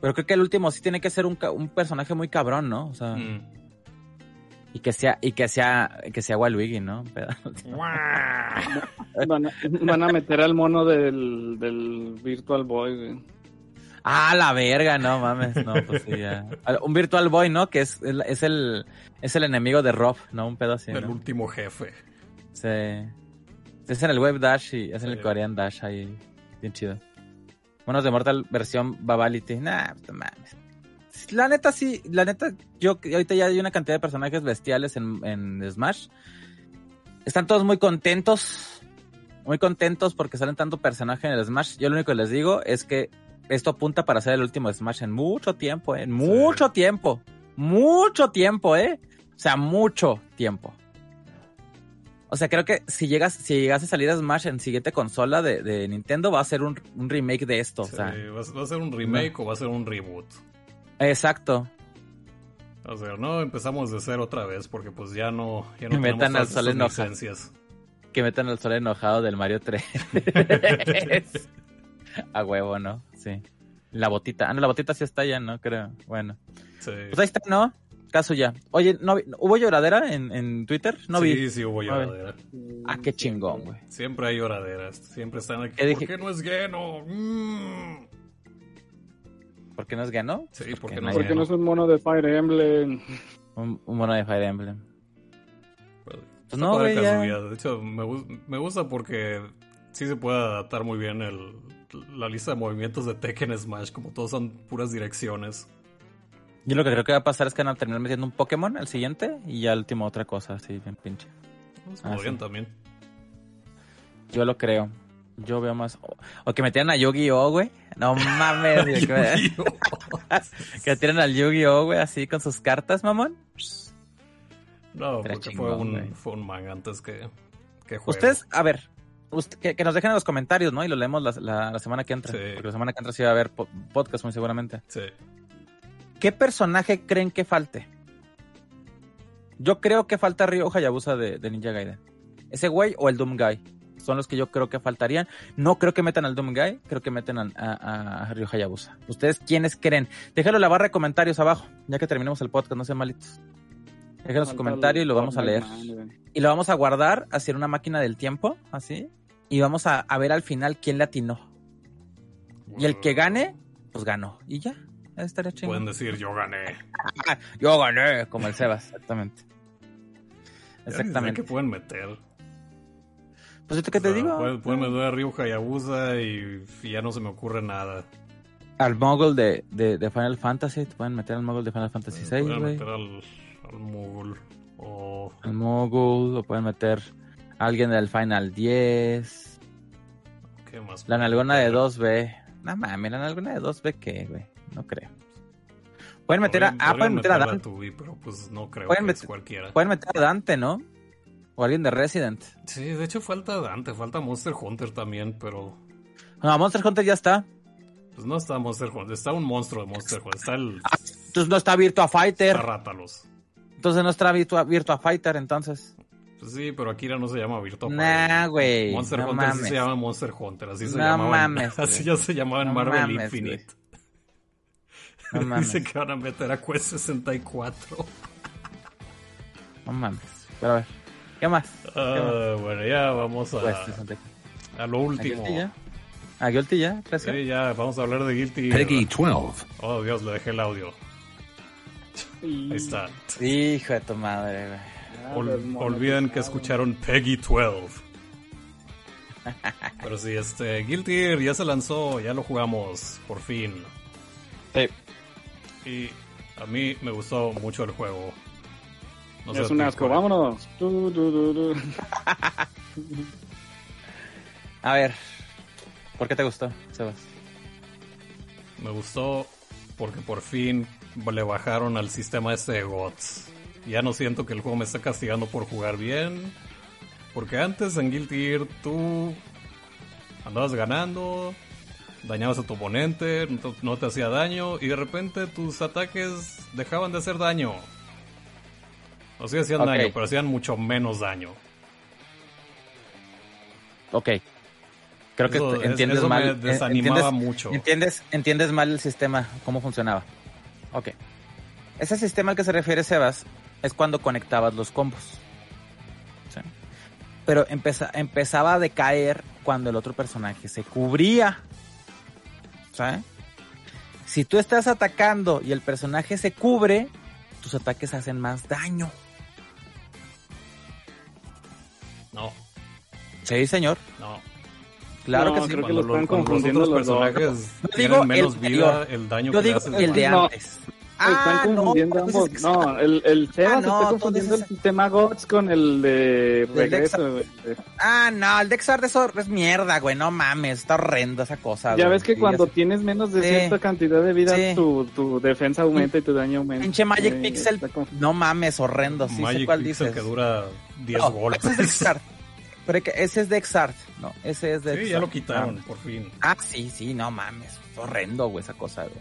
B: Pero creo que el último sí tiene que ser un, un personaje muy cabrón, ¿no? O sea,
D: Mm.
B: y que sea, y que sea, que sea Waluigi, ¿no?
E: Van a, van a meter al mono del, del Virtual Boy, güey.
B: ah, la verga, no mames, no, pues sí, ya. Un Virtual Boy, ¿no? Que es, el- es el, es el enemigo de Rob, ¿no? Un pedo así,
D: El
B: ¿no?
D: último jefe.
B: Sí. Es en el Web Dash y es en el. Korean Dash ahí. Bien chido. Monos de Mortal versión Babality. Nah, pues, no mames. La neta sí, la neta, yo ahorita ya hay una cantidad de personajes bestiales en, en Smash. Están todos muy contentos. Muy contentos porque salen tanto personaje en el Smash. Yo lo único que les digo es que esto apunta para ser el último Smash en mucho tiempo, ¿eh? En mucho tiempo. Mucho tiempo, ¿eh? O sea, mucho tiempo. O sea, creo que si llegas, si llegase a salir a Smash en siguiente consola de, de Nintendo, va a ser un, un remake de esto.
D: Sí,
B: O sea,
D: ¿va, a- ¿Va a ser un remake o va a ser un reboot?
B: exacto.
D: O sea, no empezamos de cero otra vez porque pues ya no, ya
B: Que
D: no
B: metan
D: tenemos
B: al sol enojado. Que metan el sol enojado del Mario 3. a huevo, ¿no? Sí. La botita. Ah, no, la botita sí está ya, ¿no? Creo. Bueno.
D: Sí,
B: Pues ahí está, ¿no? Caso ya. Oye, ¿no, vi- ¿hubo lloradera en, en Twitter? No
D: sí,
B: vi.
D: sí hubo lloradera.
B: Ah, qué chingón, güey.
D: Siempre hay lloraderas. Siempre están aquí.
B: ¿Qué dije?
D: ¿Por qué no es Geno? Mm.
B: ¿Por qué no es Gano?
D: Sí,
B: Pues
D: porque
B: porque
D: no es
E: Porque
D: Geno.
E: no es un mono de Fire Emblem.
B: Un, un mono de Fire Emblem.
D: Pues,
B: Pues no, güey.
D: De hecho, me, me gusta porque sí se puede adaptar muy bien el, la lista de movimientos de Tekken Smash. Como todos son puras direcciones.
B: Yo lo que creo que va a pasar es que van a terminar metiendo un Pokémon al siguiente y ya al último otra cosa, así bien pinche. Ah, sí.
D: también.
B: Yo lo creo. Yo veo más. O, o que metieran a Yu-Gi-Oh, güey. No mames, güey, que, que metieran al Yu-Gi-Oh, güey, así con sus cartas, mamón.
D: No,
B: Era
D: porque
B: chingón,
D: fue, un,
B: güey.
D: fue un manga antes que, que juego.
B: Ustedes, a ver, ust- que, que nos dejen en los comentarios, ¿no? Y lo leemos la, la- la semana que entra.
D: Sí.
B: Porque la semana que entra sí va a haber po- podcast, muy seguramente.
D: Sí.
B: ¿Qué personaje creen que falte? Yo creo que falta Ryo Hayabusa de, de Ninja Gaiden. ¿Ese güey o el Doom Guy? son los que yo creo que faltarían. No creo que metan al Doomguy, creo que meten a, a, a Ryo Hayabusa. ¿Ustedes quiénes creen? Déjalo en la barra de comentarios abajo, ya que terminemos el podcast, no sean malitos. Déjalo su comentario y lo vamos a leer. Y lo vamos a guardar hacia una máquina del tiempo, así. Y vamos a, a ver al final quién le atinó. Y el que gane, pues ganó. Y ya,
D: Pueden decir, yo gané.
B: Yo gané, como el Sebas, exactamente.
D: ¿Qué
B: Exactamente.
D: pueden meter?
B: Pues esto que te
D: O sea,
B: digo.
D: Pueden, pueden meter a Ryu Hayabusa y, y ya no se me ocurre nada.
B: Al mogul de, de, de Final Fantasy, te pueden meter al mogul de Final Fantasy VI,
D: Pueden
B: güey.
D: meter al, al Moogle. O
B: Al mogul, o pueden meter a alguien del Final 10.
D: ¿qué más?
B: La
D: pueden
B: nalgona de
D: meter?
B: 2B. No mames, la nalgona de 2B, ¿qué, güey? No creo. Pueden meter a. Ah, pueden meter a Dante.
D: Tubi, pero pues no creo
B: Pueden
D: que es
B: meter-
D: cualquiera.
B: Pueden meter a Dante, ¿no? O alguien de Resident.
D: Sí, de hecho falta Dante, falta Monster Hunter también, pero
B: No, Monster Hunter ya está.
D: pues no está Monster Hunter, está un monstruo de Monster Hunter, está el
B: Entonces no está Virtua Fighter.
D: está Rátalos.
B: Entonces no está Virtua, Virtua Fighter, entonces.
D: Pues sí, pero Akira no se llama Virtua
B: Nah, güey.
D: Monster
B: no
D: Hunter sí se llama Monster Hunter, así se
B: No
D: llamaban.
B: mames,
D: así ya se llamaba en
B: No
D: Marvel
B: mames,
D: Infinite.
B: No mames.
D: Dice que van a meter a Quest 64.
B: No mames. Pero a ver. ¿Qué más?
D: Ah, bueno, ya vamos a,
B: Pues, 64.
D: a lo
B: ¿A
D: último.
B: Guilty ya? ¿A Guilty ya? Gracias.
D: Sí, ya vamos a hablar de Guilty.
C: Peggy 12.
D: Oh, Dios, le dejé el audio. Ahí está.
B: Hijo de tu madre, güey.
D: Ol- olviden que escucharon Peggy 12. Pero sí, este, Guilty ya se lanzó, ya lo jugamos, por fin.
B: Sí.
D: Y a mí me gustó mucho el juego. No sé
E: es un asco, vámonos.
B: A ver. ¿Por qué te gustó, Sebas?
D: Me gustó porque por fin le bajaron al sistema este de GOTS. Ya no siento que el juego me está castigando por jugar bien. Porque antes en Guilty Gear tú andabas ganando, dañabas a tu oponente, no, te hacía daño y de repente tus ataques dejaban de hacer daño. O sí hacían daño, pero hacían mucho menos daño.
B: Ok. Creo que
D: Eso-
B: entiendes
D: eso
B: mal.
D: me desanimaba
B: entiendes-
D: mucho.
B: Entiendes, entiendes mal el sistema, cómo funcionaba. Ok. Ese sistema al que se refiere Sebas es cuando conectabas los combos. ¿Sí? Pero empeza- empezaba a decaer cuando el otro personaje se cubría. ¿Sí? Si tú estás atacando y el personaje se cubre, tus ataques hacen más daño.
D: No,
B: Sí, señor.
D: no.
B: Claro
E: No,
B: que sí.
E: creo que
D: Cuando,
E: lo están
D: los
E: confundiendo los dos.
D: personajes
B: Yo
D: tienen
B: digo
D: menos
B: el
D: vida, el daño
B: Yo
D: que le
B: digo
D: haces
B: el de
E: No.
B: antes.
E: Están
B: Ah, no,
E: confundiendo
B: pues
E: ambos.
B: es-
E: No, el, el Sebas
B: Ah, no,
E: está confundiendo el sistema GOTS con el de regreso. güey.
B: Ah, no, el Dexar de eso es mierda, güey. No mames, está horrendo esa cosa.
E: Ya
B: güey.
E: ves que
B: Sí,
E: cuando
B: sé.
E: tienes menos de
B: Sí.
E: cierta cantidad de vida,
B: Sí.
E: tu, tu defensa aumenta y tu daño aumenta.
B: Pinche Magic
E: Eh,
B: Pixel. No mames, horrendo. Sí sé
D: Magic
B: cuál
D: Pixel
B: dices.
D: que dura 10
B: No,
D: golpes.
B: ese es. Pero que ese es Dexart. No, ese es
D: Sí,
B: Dexart.
D: ya lo quitaron, por fin.
B: Ah, sí, sí, no mames. Es horrendo, güey, esa cosa, güey.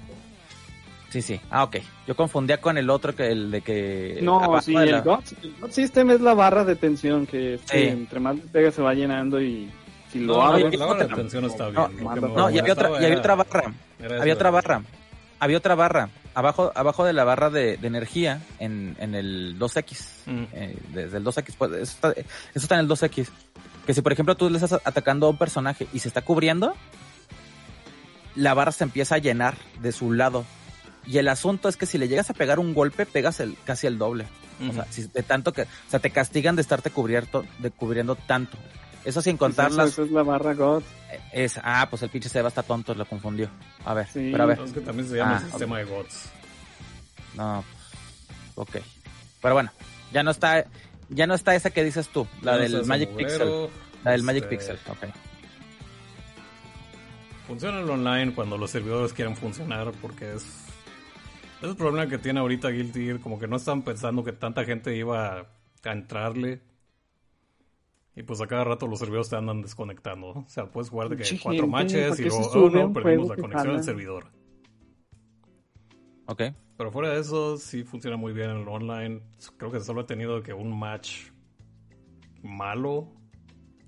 B: Sí, sí. Ah, ok. Yo confundía con el otro que el de que.
E: No, sí,
B: de
E: el
B: la-
E: GOTS, el GOTS System es la barra de tensión que este,
B: Sí.
E: entre más le pegas se va llenando y si lo
D: No,
E: abres...
D: la, la barra de
B: no.
D: tensión está bien.
B: No, No, y había otra, y había otra barra. Había otra barra. Había otra barra. Abajo, abajo de la barra de, de energía en, en el 2X.
D: Mm.
B: eh, desde el 2X, pues eso está, eso está en el 2X. Que si por ejemplo tú le estás atacando a un personaje y se está cubriendo, la barra se empieza a llenar de su lado. Y el asunto es que si le llegas a pegar un golpe, pegas el, casi el doble. O sea, si de tanto que, o sea, te castigan de estarte cubierto, de cubriendo tanto. Eso sin contar
E: Eso,
B: las,
E: eso es la barra
B: es, ah, pues el pinche Seba está tonto, lo confundió. A ver,
E: Sí.
B: pero a ver.
D: Es que también se llama
B: Ah,
D: el sistema de GOTS.
B: No, ok. Pero bueno, ya no está, ya no está esa que dices tú, la del Magic
D: mugrero,
B: Pixel. La del Magic
D: este,
B: Pixel, ok.
D: Funciona el online cuando los servidores quieren funcionar porque es... Es el problema que tiene ahorita Guilty Gear, como que no están pensando que tanta gente iba a entrarle. Y pues a cada rato los servidores te andan desconectando. O sea, puedes jugar de que
E: Pinche
D: cuatro
E: gente,
D: matches
E: ¿por
D: y luego, oh no, perdimos la conexión al
E: jala?
D: servidor.
B: Ok.
D: Pero fuera de eso, sí funciona muy bien en el online. Creo que solo he tenido que un match malo.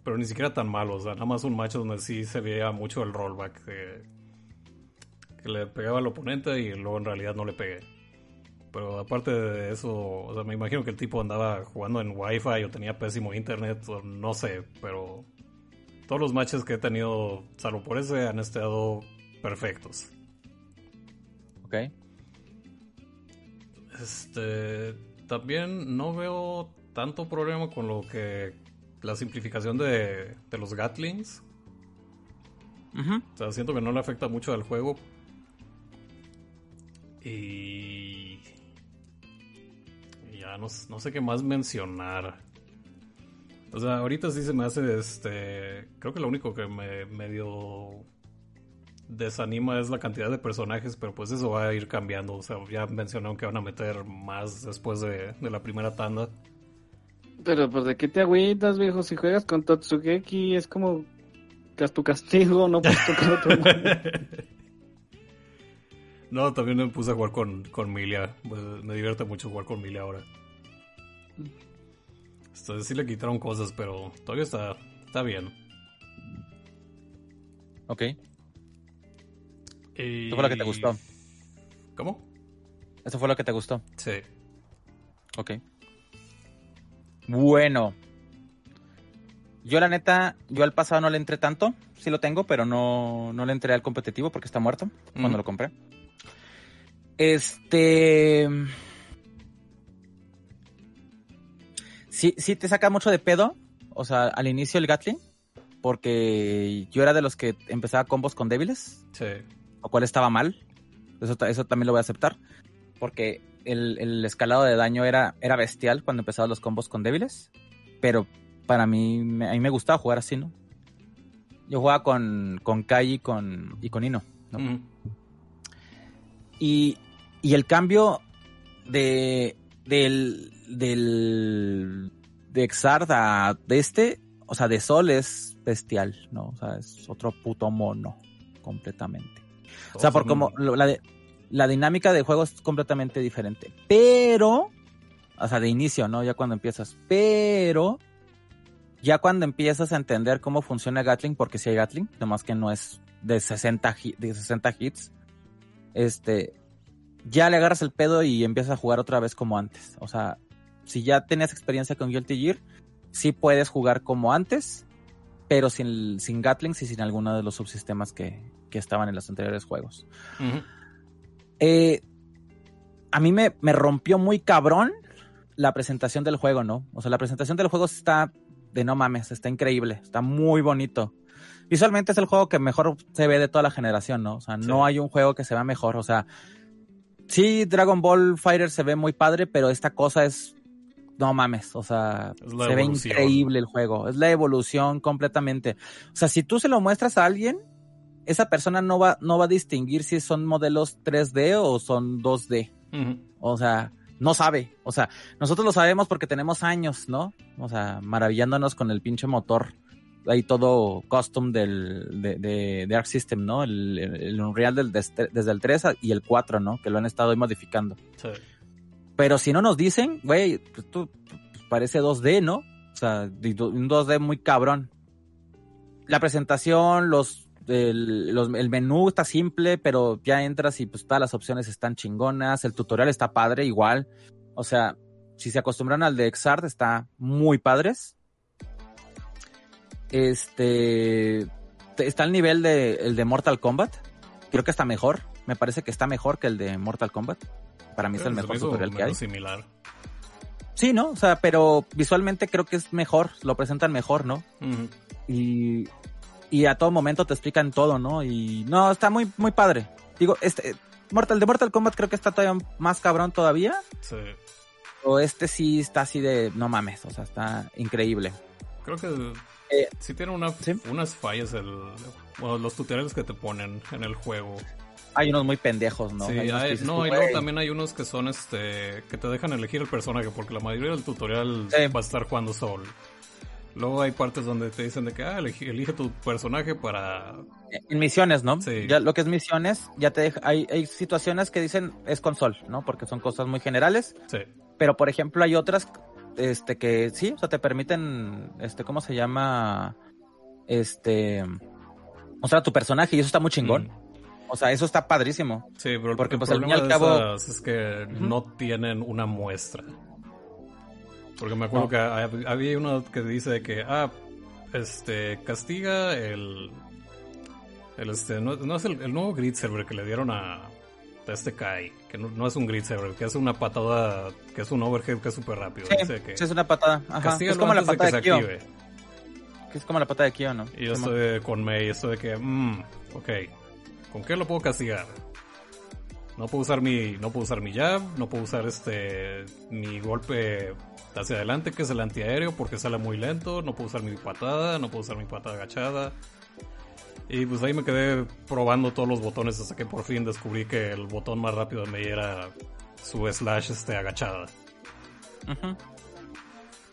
D: pero ni siquiera tan malo. O sea, nada más un match donde sí se veía mucho el rollback. de- que le pegaba al oponente y luego en realidad no le pegué. Pero aparte de eso, o sea, me imagino que el tipo andaba jugando en Wi-Fi o tenía pésimo internet, o no sé, pero todos los matches que he tenido, salvo por ese, han estado perfectos.
B: Ok.
D: Este, también no veo tanto problema con lo que la simplificación de, de los Gatlings. O sea, siento que no le afecta mucho al juego. Y... ya no, no sé qué más mencionar. O sea, ahorita sí se me hace este... Creo que lo único que me medio desanima es la cantidad de personajes, pero pues eso va a ir cambiando. O sea, ya mencionaron que van a meter más después de, de la primera tanda.
E: Pero pues de qué te agüitas, viejo, si juegas con Totsugeki es como tu castigo, no puedes tocar otro.
D: No, también me puse a jugar con, con Milia. Me, me divierte mucho jugar con Milia ahora. Entonces sí le quitaron cosas, pero todavía está, está bien.
B: Ok.
D: Y...
B: Eso fue lo que te gustó.
D: ¿Cómo?
B: Eso fue lo que te gustó.
D: Sí.
B: Ok. Bueno. Yo la neta, yo al pasado no le entré tanto. Sí lo tengo, pero no, no le entré al competitivo porque está muerto cuando lo compré. Este... Sí, sí te saca mucho de pedo. O sea, al inicio el Gatling. Porque yo era de los que empezaba combos con débiles
D: Sí.
B: lo cual estaba mal. Eso, eso también lo voy a aceptar. Porque el, el escalado de daño era, era bestial cuando empezaba los combos con débiles. Pero para mí, me- a mí me gustaba jugar así, ¿no? Yo jugaba con, con Kai y con, y con Ino. ¿no?
D: Ujú.
B: Y, y el cambio de del, del de Exard a de este, o sea, de Sol es bestial, ¿no? O sea, es otro puto mono, completamente. O sea, por como la, de- la dinámica de juego es completamente diferente. Pero, o sea, de inicio, ¿no? Ya cuando empiezas. Pero, ya cuando empiezas a entender cómo funciona Gatling, porque si hay Gatling, nomás que no es de 60, hi- de 60 hits, este, ya le agarras el pedo y empiezas a jugar otra vez como antes. O sea, si ya tenías experiencia con Guilty Gear, sí puedes jugar como antes, pero sin, sin Gatlings y sin alguno de los subsistemas que, que estaban en los anteriores juegos. Eh, a mí me, me rompió muy cabrón la presentación del juego, ¿no? O sea, la presentación del juego está de no mames, está increíble, está muy bonito. Visualmente es el juego que mejor se ve de toda la generación, ¿no? O sea,
D: Sí.
B: no hay un juego que se vea mejor. O sea, sí, Dragon Ball Fighter se ve muy padre, pero esta cosa es. No mames, o sea, se ve increíble el juego. Es la evolución completamente. O sea, si tú se lo muestras a alguien, esa persona no va, no va a distinguir si son modelos 3D o son 2D.
D: Ujú.
B: O sea, no sabe. O sea, nosotros lo sabemos porque tenemos años, ¿no? O sea, maravillándonos con el pinche motor. Ahí todo custom del, de, de, de Arc System, ¿no? El, Unreal del, desde, desde el 3 y el 4, ¿no? Que lo han estado ahí modificando.
D: Sí.
B: Pero si no nos dicen, güey, pues tú pues parece 2D, ¿no? O sea, un 2D muy cabrón. La presentación, los, el, los- el menú está simple, pero ya entras y pues todas las opciones están chingonas. El tutorial está padre, igual. O sea, si se acostumbran al de Exart, está muy padres. Este te- está al nivel de el de Mortal Kombat. Creo que está mejor. Me parece que está mejor que el de Mortal Kombat. Para mí es el mejor tutorial que hay.
D: similar.
B: Sí, ¿no? O sea, pero visualmente creo que es mejor, lo presentan mejor, ¿no? Y, y a todo momento te explican todo, ¿no? Y no, está muy, muy padre. Digo, este, Mortal, de Mortal Kombat creo que está todavía más cabrón todavía.
D: Sí.
B: O este sí está así de, no mames, o sea, está increíble.
D: Creo que
B: Eh,
D: sí tiene una,
B: ¿sí?
D: unas fallas el, bueno, los tutoriales que te ponen en el juego.
B: Hay unos muy pendejos, ¿no?
D: sí,
B: Hay dices
D: no, y luego también hay unos que son este que te dejan elegir el personaje porque la mayoría del tutorial
B: Sí.
D: va a estar jugando Sol. Luego hay partes donde te dicen de que ah, elige, elige tu personaje para
B: En misiones, ¿no?
D: Sí.
B: Ya lo que es misiones, ya te deja, hay, hay situaciones que dicen es console, ¿no? Porque son cosas muy generales.
D: sí,
B: Pero por ejemplo hay otras este, que sí, o sea, te permiten, este, ¿cómo se llama? Este, mostrar a tu personaje y eso está muy chingón. O sea, eso está padrísimo.
D: Sí, pero el-
B: Porque,
D: el
B: pues, al
D: problema
B: fin y
D: de
B: al cabo-
D: es que no tienen una muestra. Porque me acuerdo
B: No.
D: que hab- había uno que dice que, ah, este, castiga el, el este, no, no es el, el nuevo grid server que le dieron a este Kai, que no, no es un grid server, que hace una patada, que es un overhead que es súper rápido.
B: Sí,
D: dice que
B: sí, es una patada. Ajá. Es como la
D: de que
B: de,
D: se active.
B: Que es como la pata de Kyo, ¿no?
D: Y yo estoy con Mei, estoy de que, mmm, ok, ¿con qué lo puedo castigar? No puedo usar mi, no puedo usar mi jab, no puedo usar este, mi golpe hacia adelante que es el antiaéreo porque sale muy lento, no puedo usar mi patada, no puedo usar mi patada agachada. Y pues ahí me quedé probando todos los botones hasta que por fin descubrí que el botón más rápido de Mei era su slash este agachada.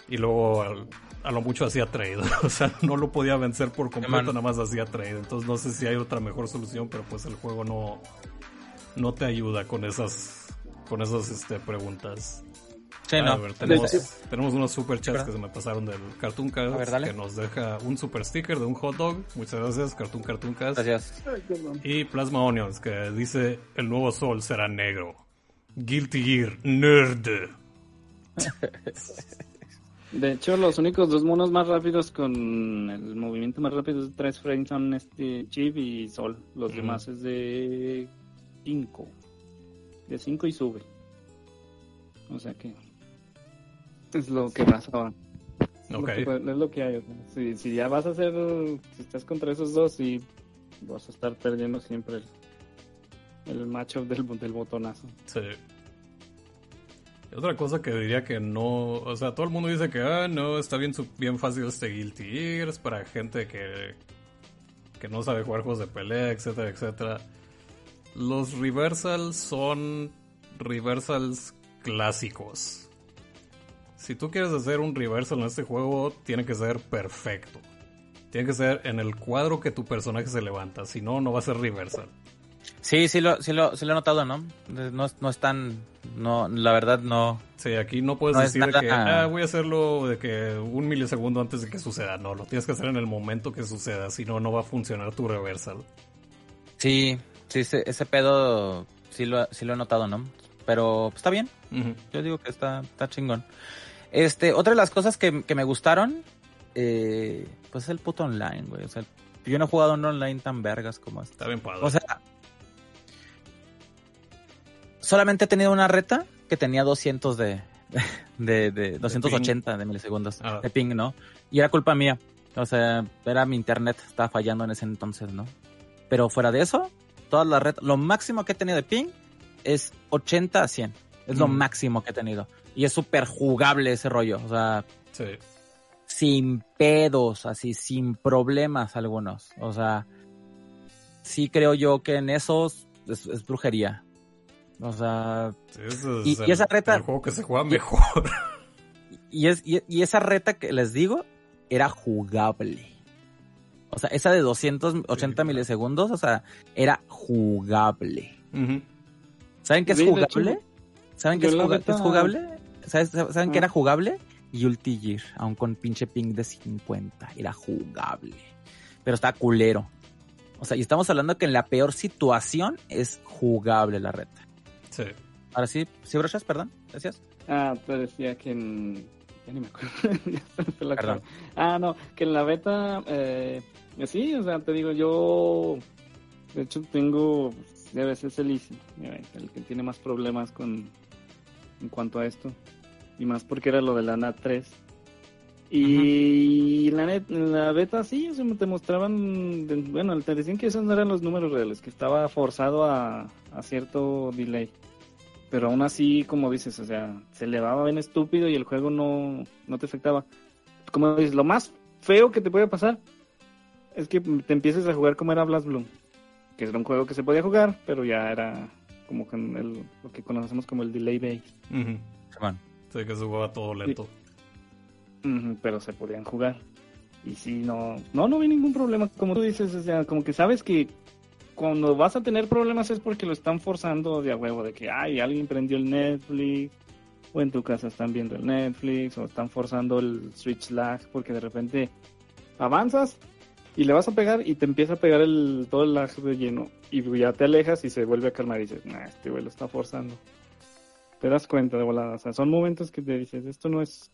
D: Y luego al- a lo mucho hacía trade. O sea, no lo podía vencer por completo, nada más hacía trade. Entonces no sé si hay otra mejor solución, pero pues el juego no, no te ayuda con esas con esas este, preguntas.
B: Sí, no.
D: ver, tenemos, tenemos unos super chats que se me pasaron del Cartoon Cast
B: A ver, dale.
D: que nos deja un super sticker de un hot dog. Muchas gracias, Cartoon Cartoon Cast.
B: Gracias.
D: Y Plasma Onions que dice el nuevo sol será negro. Guilty Gear, nerd.
E: De hecho, los únicos dos monos más rápidos con el movimiento más rápido de tres frames son este Chip y Sol. Los demás es de 5. De 5 y sube. O sea que es lo que más ahora. Es, lo que, puede- es lo que hay. o sea, si, si ya vas a hacer, si estás contra esos dos, y vas a estar perdiendo siempre el, el matchup del, del botonazo.
D: Sí. Y Otra cosa que diría que no, o sea, todo el mundo dice que, ah, no, está bien, bien fácil este Guilty Gear, es para gente que, que no sabe jugar juegos de pelea, etcétera, etcétera. Los reversals son reversals clásicos. Si tú quieres hacer un reversal en este juego, tiene que ser perfecto. Tiene que ser en el cuadro que tu personaje se levanta, si no, no va a ser reversal.
B: Sí, sí lo, sí lo, sí lo he notado, ¿no? No, es- no es tan, no, la verdad no.
D: Sí, aquí no puedes
B: No
D: decir
B: nada-
D: que ah, voy a hacerlo de que un milisegundo antes de que suceda. No, lo tienes que hacer en el momento que suceda, si no, no va a funcionar tu reversal.
B: Sí, sí, ese, ese pedo sí lo, sí lo he notado, ¿no? Pero pues, está bien, yo digo que está, está chingón. Este, otra de las cosas que, que me gustaron, eh, pues es el puto online, güey. O sea, yo no he jugado un online tan vergas como este.
D: Está bien padre.
B: O sea, solamente he tenido una reta que tenía 200 de, de, de 280 de milisegundos
D: Ah.
B: de ping, ¿no? Y era culpa mía. O sea, era mi internet, estaba fallando en ese entonces, ¿no? Pero fuera de eso, todas las retas, lo máximo que he tenido de ping es 80 a 100. Es lo
D: Mm.
B: máximo que he tenido. Y es súper jugable ese rollo. O sea,
D: sí.
B: sin pedos, así, sin problemas algunos. O sea, sí creo yo que en esos es, es brujería. O sea,
D: Sí, es
B: Y- y
D: el,
B: esa reta-
D: el juego que se juega mejor.
B: y, es, y, y esa reta que les digo era jugable. O sea, esa de 280
D: Sí.
B: milisegundos, o sea, era jugable. ¿Saben qué es jugable? ¿Saben es, qué es jugable? ¿Sabes- ¿Saben qué
E: Ah.
B: era jugable? Guilty Gear, aún con pinche ping de 50. Era jugable. Pero está culero. O sea, y estamos hablando que en la peor situación es jugable la reta.
D: Sí.
B: Ahora sí, ¿sí, brochas? Perdón, gracias.
E: Ah, te decía que en... Ya ni me acuerdo. Ya se me fue la
B: Perdón.
E: Ah, no, que en la beta... Eh, sí, o sea, te digo, yo... De hecho, tengo... Ya ves, es el Easy. El que tiene más problemas con... En cuanto a esto. Y más porque era lo de la NAT 3. Y la, net- la beta sí, o sea, te mostraban, de- bueno, te decían que esos no eran los números reales, que estaba forzado a, a cierto delay. Pero aún así, como dices, o sea, se elevaba bien estúpido y el juego no, no te afectaba. Como dices, lo más feo que te puede pasar es que te empieces a jugar como era Blast Bloom, que era un juego que se podía jugar, pero ya era como con el, lo que conocemos como el delay base.
B: Simón.
D: Sí, que se juega todo lento.
E: Pero se podían jugar. Y sí, no, no, no vi ningún problema. Como tú dices, o sea, como que sabes que cuando vas a tener problemas es porque lo están forzando de a huevo, de que, ay, alguien prendió el Netflix, o en tu casa están viendo el Netflix o están forzando el Switch lag porque de repente avanzas y le vas a pegar y te empieza a pegar el todo el lag de lleno y ya te alejas y se vuelve a calmar y dices, nah, este güey lo está forzando. Te das cuenta de volada, o sea, son momentos que te dices, esto no es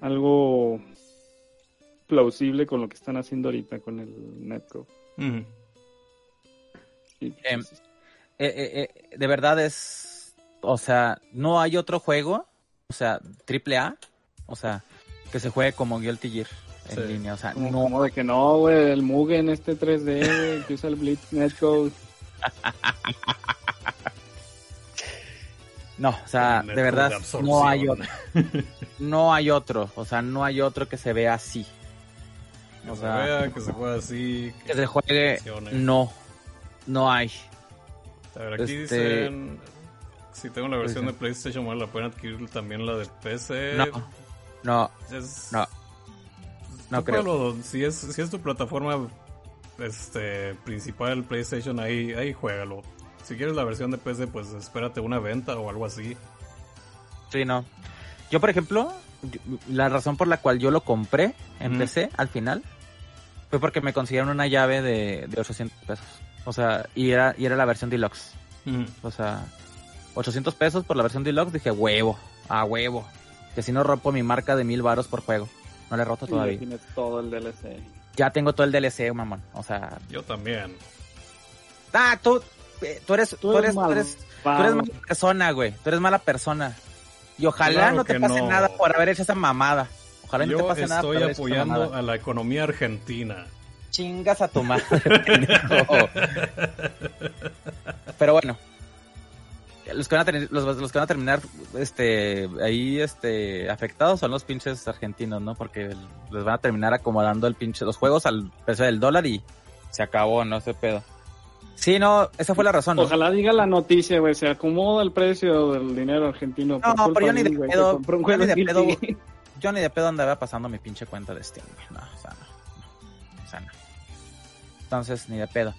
E: algo plausible con lo que están haciendo ahorita con el. Sí,
B: Em,
E: sí.
B: Eh, eh, eh, de verdad es, o sea, no hay otro juego, o sea, triple A, o sea, que se juegue como Guilty Gear en
D: Sí.
B: línea, o sea,
E: Como,
B: no,
E: como de que no, güey, el Mugen este 3D, güey, que usa el Blitz Netcode.
B: no, o sea, de verdad, no hay otro, no hay otro, o sea, no hay otro que se vea así,
D: Que
B: o
D: se
B: sea,
D: vea, que se juegue así.
B: que se juegue, no, no hay.
D: A ver, aquí
B: Este-
D: dicen. Si tengo la versión de PlayStation, bueno, la pueden adquirir también la de PC.
B: No, no,
D: Es,
B: no, no creo.
D: Si es, si es tu plataforma este, principal, PlayStation, ahí, ahí juégalo. Si quieres la versión de PC, pues espérate una venta o algo así.
B: Sí, no. Yo, por ejemplo, la razón por la cual yo lo compré en. PC al final fue porque me consiguieron una llave de, de 800 pesos. O sea, y era, y era la versión deluxe. O sea, 800 pesos por la versión deluxe. Dije, huevo, a huevo. Que si no rompo mi marca de mil varos por juego. No le he roto
E: Y ya
B: todavía.
E: tienes todo el DLC.
B: Ya tengo todo el DLC, mamón. O sea,
D: Yo también.
B: ah, tú, eh, tú eres, tú eres, tú eres, tú eres mala persona, güey. Tú eres mala persona. Y ojalá
D: Claro
B: no te pase
D: no.
B: nada por haber hecho esa mamada. Ojalá no te
D: Yo
B: pase nada por
D: estoy
B: haber hecho esa
D: apoyando a la economía argentina.
B: Chingas a tu madre. Pero bueno. Los que van a tener- los, los que van a terminar este ahí este afectados son los pinches argentinos, ¿no? Porque les van a terminar acomodando el pinche los juegos al precio del dólar y se acabó, no ese pedo. Sí, no, esa fue la razón, ¿no?
E: Ojalá diga la noticia, güey, se acomoda el precio del dinero argentino.
B: No,
E: culpa
B: pero yo ni de
E: güey,
B: pedo- yo ni de pedo-. Yo ni de pedo andaba pasando mi pinche cuenta de Steam, güey. No, o sea, no, no. O sea, no. Entonces, ni de pedo.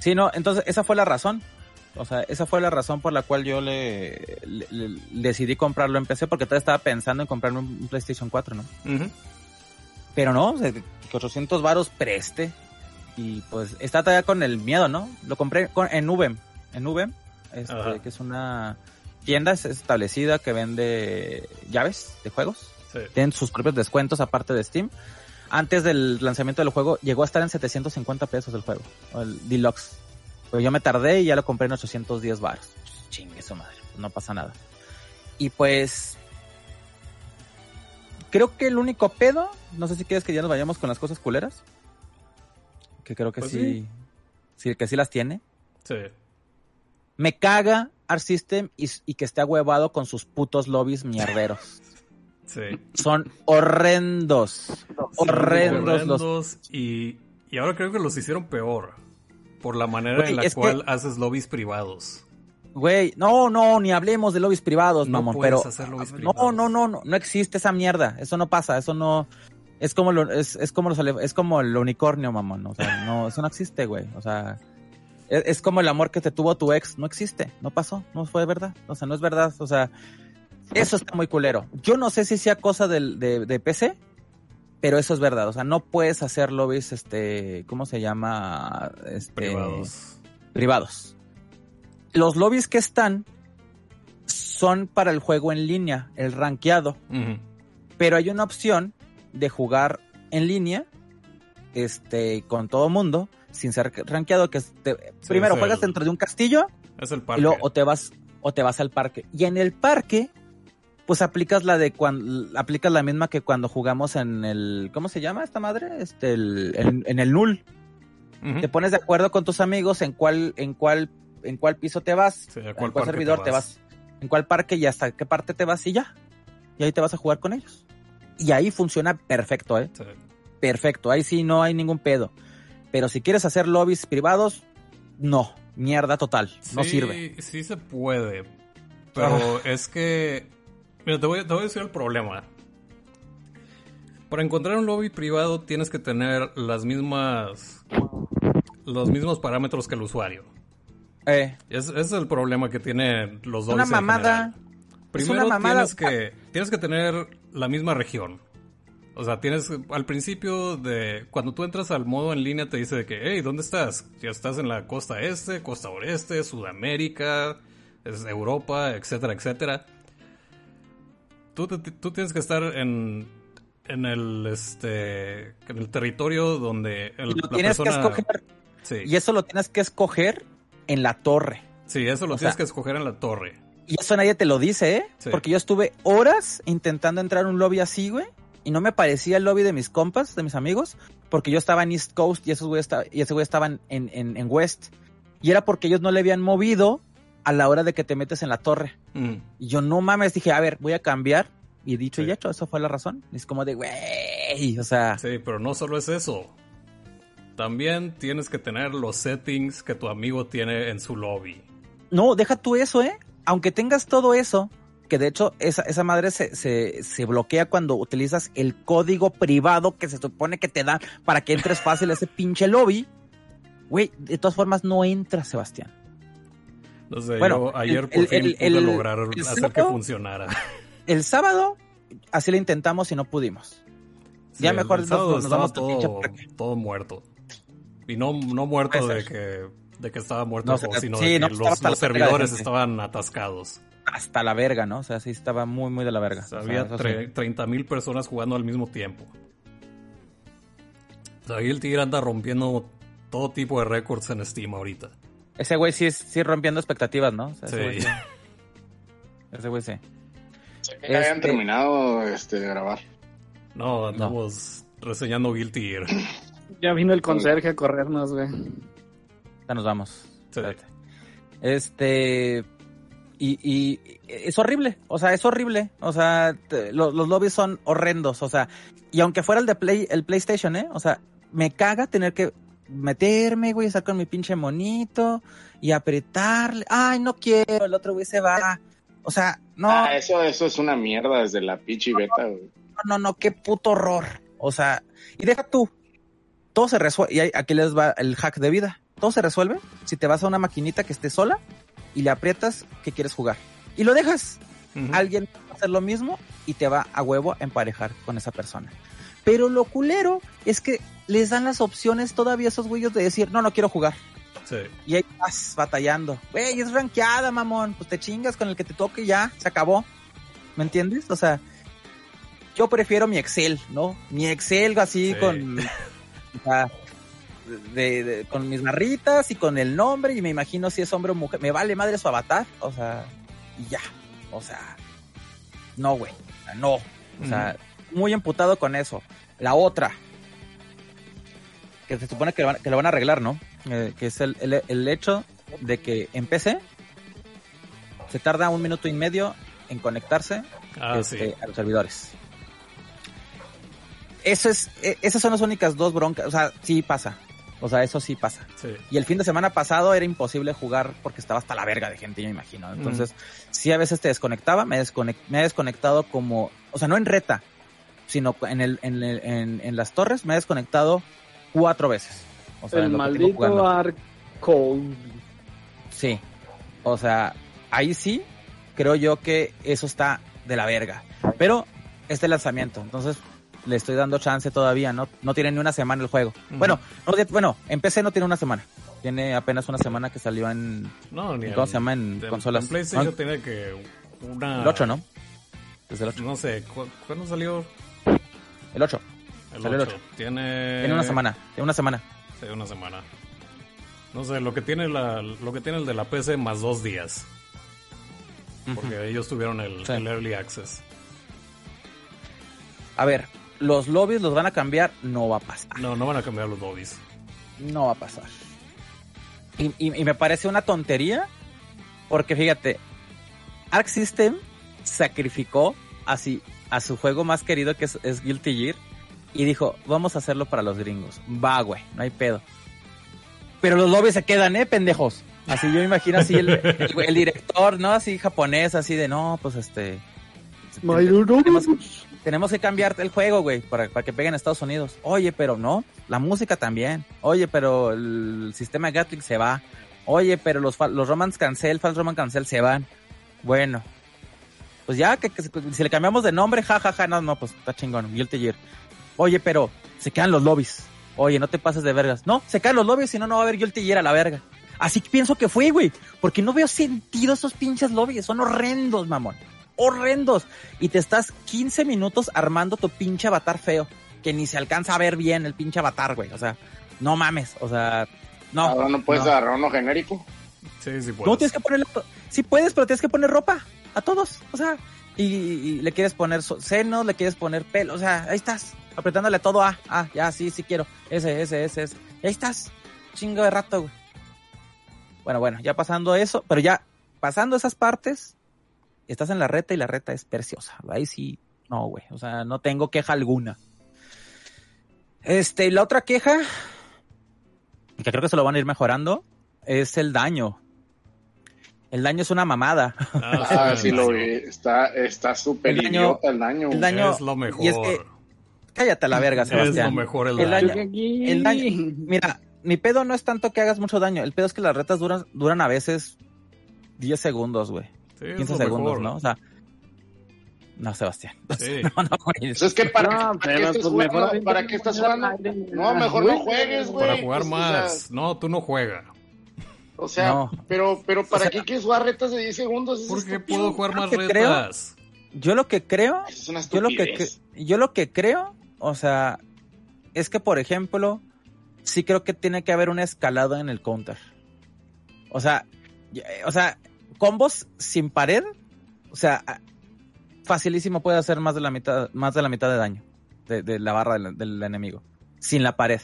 B: Sí, no, entonces esa fue la razón. O sea, esa fue la razón por la cual yo le, le- le- decidí comprarlo en PC, porque todavía estaba pensando en comprarme un PlayStation 4, ¿no? Pero no, o sea, que 800 varos preste. Y pues está todavía con el miedo, ¿no? Lo compré con, en Ubem. En Ubem, este, que es una tienda es- establecida que vende llaves de juegos
D: Sí.
B: tienen sus propios descuentos aparte de Steam. Antes del lanzamiento del juego llegó a estar en 750 pesos el juego, o el deluxe. Pero yo me tardé y ya lo compré en 810 baros. Chingue su madre, pues no pasa nada. Y pues creo que el único pedo, no sé si quieres que ya nos vayamos con las cosas culeras, que creo que
D: Pues
B: sí,
D: sí.
B: sí, que sí las tiene.
D: Sí.
B: Me caga Art System y, y que esté ahuevado con sus putos lobbies mierderos.
D: Sí.
B: Son horrendos. Horrendos los
D: Horrendos y, y ahora creo que los hicieron peor. Por la manera en la
B: que-
D: cual haces lobbies privados.
B: Güey, no, no, ni hablemos de lobbies privados,
D: No
B: mamón, pero
D: hacer lobbies
B: no,
D: privados.
B: no, no, no, no existe esa mierda, eso no pasa, eso no es como lo, es, es como los es como el unicornio, mamón, o sea, no, eso no existe, güey, o sea, es, es como el amor que te tuvo tu ex, no existe, no pasó, no fue verdad, o sea, no es verdad, o sea, eso está muy culero. Yo no sé si sea cosa del, de, de PC, pero eso es verdad, o sea, no puedes hacer lobbies, este, ¿cómo se llama? Este,
D: Privados.
B: privados. Los lobbies que están son para el juego en línea, el rankeado, pero hay una opción de jugar en línea, este, con todo mundo, sin ser rankeado, que es te- primero
D: es
B: juegas
D: el-
B: dentro de un castillo
D: Es el
B: y
D: parque.
B: luego o te vas o te vas al parque. Y en el parque pues aplicas la de cuando aplicas la misma que cuando jugamos en el ¿cómo se llama esta madre? Este el, en, en el null. Te pones de acuerdo con tus amigos en cuál en cuál en cuál piso te vas,
D: Sí, ¿a
B: en
D: cuál
B: servidor te vas? en cuál parque y hasta qué parte te vas y ya. Y ahí te vas a jugar con ellos. Y ahí funciona perfecto, ¿eh?
D: Sí.
B: perfecto, ahí sí no hay ningún pedo. Pero si quieres hacer lobbies privados, no, mierda total, no
D: Sí,
B: sirve.
D: Sí se puede. Pero es que. Mira, te voy, te voy a decir el problema. Para encontrar un lobby privado tienes que tener las mismas. Los mismos parámetros que el usuario.
B: Eh,
D: Es- Ese es el problema que tienen los
B: es
D: lobbies.
B: una
D: en
B: mamada.
D: Primero
B: mamada.
D: tienes que tienes que tener la misma región. O sea, tienes al principio de cuando tú entras al modo en línea te dice de que, hey, ¿dónde estás? Ya estás en la costa este, costa oeste, Sudamérica, es Europa, etcétera, etcétera. Tú, tienes que estar en en el este en el territorio donde el,
B: Y lo
D: la
B: tienes que
D: persona
B: escoger.
D: sí,
B: Y eso lo tienes que escoger en la torre.
D: sí, eso lo
B: o
D: tienes
B: sea-
D: que escoger en la torre.
B: Y eso nadie te lo dice, ¿eh?
D: Sí.
B: Porque yo estuve horas intentando entrar a un lobby así, güey. Y no me parecía el lobby de mis compas, de mis amigos. Porque yo estaba en East Coast y, esos güeyes esta- y ese güey estaban en, en, en West. Y era porque ellos no le habían movido a la hora de que te metes en la torre.
D: Mm.
B: Y yo no mames, dije, a ver, voy a cambiar. Y dicho
D: Sí.
B: y hecho, eso fue la razón. Es como de, güey, o sea,
D: Sí, pero no solo es eso. También tienes que tener los settings que tu amigo tiene en su lobby.
B: No, deja tú eso, ¿eh? Aunque tengas todo eso, que de hecho esa, esa madre se, se, se bloquea cuando utilizas el código privado que se supone que te dan para que entres fácil a ese pinche lobby. Güey, de todas formas no entras, Sebastián.
D: No sé,
B: Bueno,
D: yo ayer
B: el-
D: por fin
B: el-
D: pude
B: el-
D: lograr
B: el
D: hacer que funcionara.
B: El sábado, así lo intentamos y no pudimos. Ya mejor nos- vamos
D: todo, muerto. Y no, no muerto
B: Puede
D: de que, de que estaba muerto
B: No,
D: juego,
B: o sea,
D: sino
B: sí,
D: de que
B: no,
D: los, servidores estaban atascados.
B: Hasta la verga, ¿no? O sea, sí estaba muy, muy de la verga.
D: O sea,
B: O sea,
D: había
B: sí.
D: tre- 30.000 personas jugando al mismo tiempo. O sea, ahí el tigre anda rompiendo todo tipo de récords en Steam ahorita.
B: Ese güey sí, sí rompiendo expectativas, ¿no? O sea, ese
D: Sí.
B: güey sí. Ese güey sí.
F: Que ya habían
B: Este-
F: terminado este, de grabar.
D: No, andamos reseñando Guilty Gear.
E: Ya vino el conserje a corrernos, güey.
B: Ya nos vamos.
D: Sí.
B: Este. Y, y es horrible, o sea, es horrible. O sea, te- lo- los lobbies son horrendos, o sea, y aunque fuera el de Play, el PlayStation, ¿eh? O sea, me caga tener que meterme, güey, estar con mi pinche monito y apretarle. Ay, no quiero, el otro güey se va. O sea, no,
F: Ah, eso, eso es una mierda desde la pichi beta, güey.
B: no, no, qué puto horror. O sea, y deja tú. Todo se resuelve. Y aquí les va el hack de vida. Todo se resuelve si te vas a una maquinita que esté sola y le aprietas que quieres jugar. Y lo dejas. Alguien va a hacer lo mismo y te va a huevo a emparejar con esa persona. Pero lo culero es que les dan las opciones todavía a esos güeyos de decir, no, no quiero jugar.
D: Sí.
B: Y ahí vas batallando. Güey, es rankeada, mamón. Pues te chingas con el que te toque y ya, se acabó. ¿Me entiendes? O sea, yo prefiero mi Excel, ¿no? Mi Excel así
D: Sí.
B: con. sea, de- de- con mis barritas y con el nombre y me imagino si es hombre o mujer. Me vale madre su avatar. O sea, y ya. O sea, no, güey. O sea, No. O sea, muy emputado con eso. La otra, que se supone que lo van, que lo van a arreglar, ¿no? Eh, que es el, el- el hecho de que en PC se tarda un minuto y medio en conectarse
D: Ah,
B: este,
D: sí.
B: a los servidores. Eso es, e- esas son las únicas dos broncas. O sea, sí pasa. O sea, eso sí pasa.
D: Sí.
B: Y el fin de semana pasado era imposible jugar porque estaba hasta la verga de gente, yo me imagino. Entonces, sí a veces te desconectaba, me, desconec- me he desconectado como, o sea, no en reta, sino en, el, en, el- en, en las torres, me he desconectado cuatro veces. O sea,
E: El maldito arco.
B: Sí. O sea, ahí sí creo yo que eso está de la verga. Pero este lanzamiento, entonces le estoy dando chance todavía, no, no tiene ni una semana el juego. Bueno, no, bueno, en PC no tiene una semana. Tiene apenas una semana que salió en
D: No, ni
B: ¿Cómo
D: en-
B: se llama en
D: en-
B: consolas?
D: En PlayStation
B: ¿No?
D: tiene que una...
B: el 8, ¿no? Desde el 8.
D: No sé, ¿cu- ¿cuándo salió?
B: El 8.
D: El
B: Salió el
D: 8.
B: 8.
D: Tiene...
B: Tiene una semana. Tiene una semana.
D: Sí, una semana. No sé, lo que tiene la, lo que tiene el de la PC más dos días. Porque ellos tuvieron el,
B: Sí.
D: el Early Access.
B: A ver, los lobbies los van a cambiar, no va a pasar.
D: No, no van a cambiar los lobbies.
B: No va a pasar. Y, y- y me parece una tontería, porque fíjate, Arc System sacrificó así a su juego más querido que es, es Guilty Gear y dijo, vamos a hacerlo para los gringos. Va, güey, no hay pedo. Pero los lobbies se quedan, ¿eh, pendejos? Así yo me imagino así el, el- el director, ¿no? Así japonés, así de, no, pues este... Tenemos, tenemos que cambiar el juego, güey, para, para que peguen en Estados Unidos. Oye, pero no, la música también. Oye, pero el sistema Gatling se va. Oye, pero los, los Romance Cancel, False Romance Cancel se van. Bueno, Pues ya, que, si le cambiamos de nombre, ja, ja, ja, no, no, pues está chingón, Guilty Gear. Oye, pero se quedan los lobbies. Oye, no te pases de vergas. No, se quedan los lobbies, si no, no va a haber Guilty Gear a la verga. Así que pienso que fue, güey. Porque no veo sentido esos pinches lobbies. Son horrendos, mamón. Horrendos. Y te estás 15 minutos armando tu pinche avatar feo. Que ni se alcanza a ver bien el pinche avatar, güey. O sea, no mames. O sea, no.
F: Ahora no puedes
B: no.
F: agarrar uno genérico.
D: Sí, sí,
B: No
D: puedes.
B: tienes que ponerle. Sí puedes, pero tienes que poner ropa a todos. O sea, y, le quieres poner senos, le quieres poner pelo. O sea, ahí estás, apretándole todo a. Ah, ya, sí, sí quiero. Ese, ese, ese, ese. Ahí estás. Chingo de rato, güey. Bueno, bueno, ya pasando eso, pero ya pasando esas partes, estás en la reta y la reta es preciosa. Ahí sí, no, güey. O sea, no tengo queja alguna. Este, la otra queja, que creo que se lo van a ir mejorando, es el daño. El daño es una mamada.
D: Ah,
F: Ah,
D: sí,
F: lo vi. Está está súper
B: El daño-
F: idiota el daño.
B: el daño-
D: Es lo mejor.
B: y es que- Cállate a la verga,
D: es
B: Sebastián.
D: lo mejor el,
B: El
D: daño.
B: daño- El daño, mira, mi pedo no es tanto que hagas mucho daño, el pedo es que las retas duran, duran a veces 10 segundos, güey.
D: Sí, es
B: 15
D: lo
B: segundos,
D: mejor.
B: ¿no? O sea, no, Sebastián.
D: Sí.
B: No, no.
F: Pues es que para,
E: No,
F: ¿para qué estás
E: pues
F: jugando? ¿Para qué estás jugando? No, mejor no juegues, güey.
D: Para jugar
F: Pues, o
D: más.
F: sea,
D: No, tú no juegas.
F: O sea,
B: No.
F: pero, pero ¿para
B: O sea,
F: qué quieres jugar retas de 10 segundos? Es
D: ¿Por qué
F: estúpido.
D: puedo jugar más
B: creo-
D: retas?
B: Yo lo que creo,
F: Es una
B: yo lo que, yo lo que creo, o sea, es que por ejemplo, sí creo que tiene que haber una escalada en el counter. O sea, o sea, combos sin pared, o sea, facilísimo puede hacer más de la mitad, más de la mitad de daño de, de la barra del, del enemigo, sin la pared.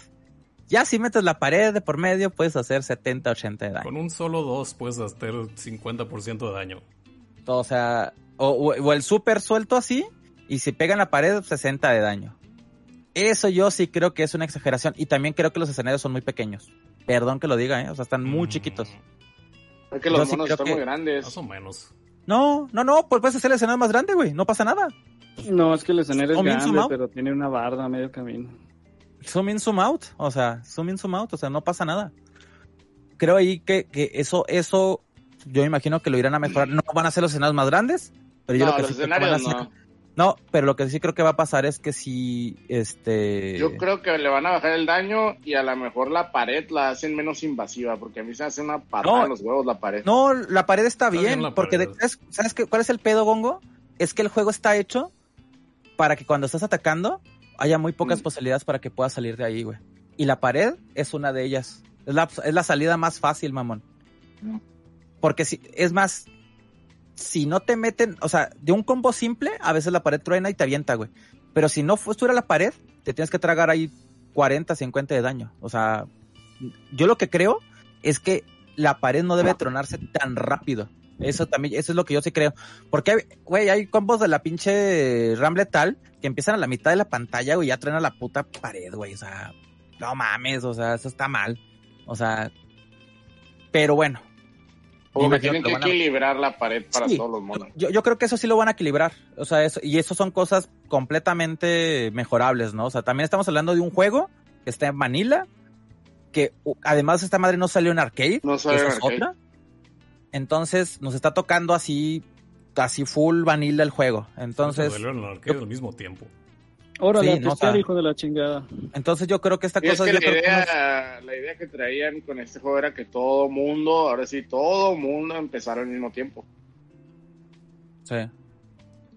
B: Ya si metes la pared de por medio, puedes hacer 70, 80 de daño.
D: Con un solo dos puedes hacer 50% de daño.
B: O sea, o, el super suelto así, y si pega en la pared, 60 de daño. Eso yo sí creo que es una exageración. Y también creo que los escenarios son muy pequeños. Perdón que lo diga, ¿eh? O sea, están muy
D: Mm,
B: chiquitos.
F: Es que los monos están
B: que-
F: muy grandes.
D: Más o menos.
B: No, no, no, pues puedes hacer el escenario más grande, güey. No pasa nada.
E: No, es que el escenario es grande, pero tiene una barda a medio camino.
B: Zoom in, zoom out. O sea, zoom in, zoom out. O sea, no pasa nada. Creo ahí que, que eso, eso, yo imagino que lo irán a mejorar. No van a ser los escenarios más grandes, pero yo
F: No,
B: lo que
F: los
B: sí creo que van a
F: escenarios
B: hacer-
F: no.
B: No, pero lo que sí creo que va a pasar es que si, este...
F: Yo creo que le van a bajar el daño y a lo mejor la pared la hacen menos invasiva, porque a mí se hace una patada
B: No.
F: en los huevos la pared.
B: No, la pared está
D: Está bien
B: porque de-. ¿sabes, sabes qué- cuál es el pedo, Gongo? Es que el juego está hecho para que cuando estás atacando haya muy pocas
F: Mm.
B: posibilidades para que puedas salir de ahí, güey. Y la pared es una de ellas. Es la, es la salida más fácil, mamón.
F: Mm.
B: Porque si, es más, si no te meten, o sea, de un combo simple, a veces la pared truena y te avienta, güey. Pero si no fu- estuviera la pared, te tienes que tragar ahí 40, 50 de daño. O sea, yo lo que creo es que la pared no debe tronarse tan rápido. Eso también, eso es lo que yo sí creo. Porque, güey, hay combos de la pinche Ramble tal que empiezan a la mitad de la pantalla, güey, ya truena la puta pared, güey. O sea, no mames, o sea, eso está mal. O sea, pero bueno.
F: Como que
B: imagino
F: tienen
B: que
F: equilibrar la pared para
B: Sí.
F: todos los monos.
B: Yo, yo creo que eso sí lo van a equilibrar. O sea, eso, y eso son cosas completamente mejorables, ¿no? O sea, también estamos hablando de un juego que está en Manila, que además esta madre no salió en arcade.
F: No salió en
B: es
F: arcade.
B: otra. Entonces, nos está tocando así, así full vanilla el juego. Entonces,
D: Salió en al mismo tiempo.
E: Órale,
B: Sí,
E: a
B: no,
E: hijo de la chingada.
B: entonces yo creo que esta
F: Y es
B: cosa
F: que
B: yo
F: la
B: creo que nos-
F: idea, la idea que traían con este juego era que todo mundo, ahora sí, todo mundo empezara al mismo tiempo.
B: sí.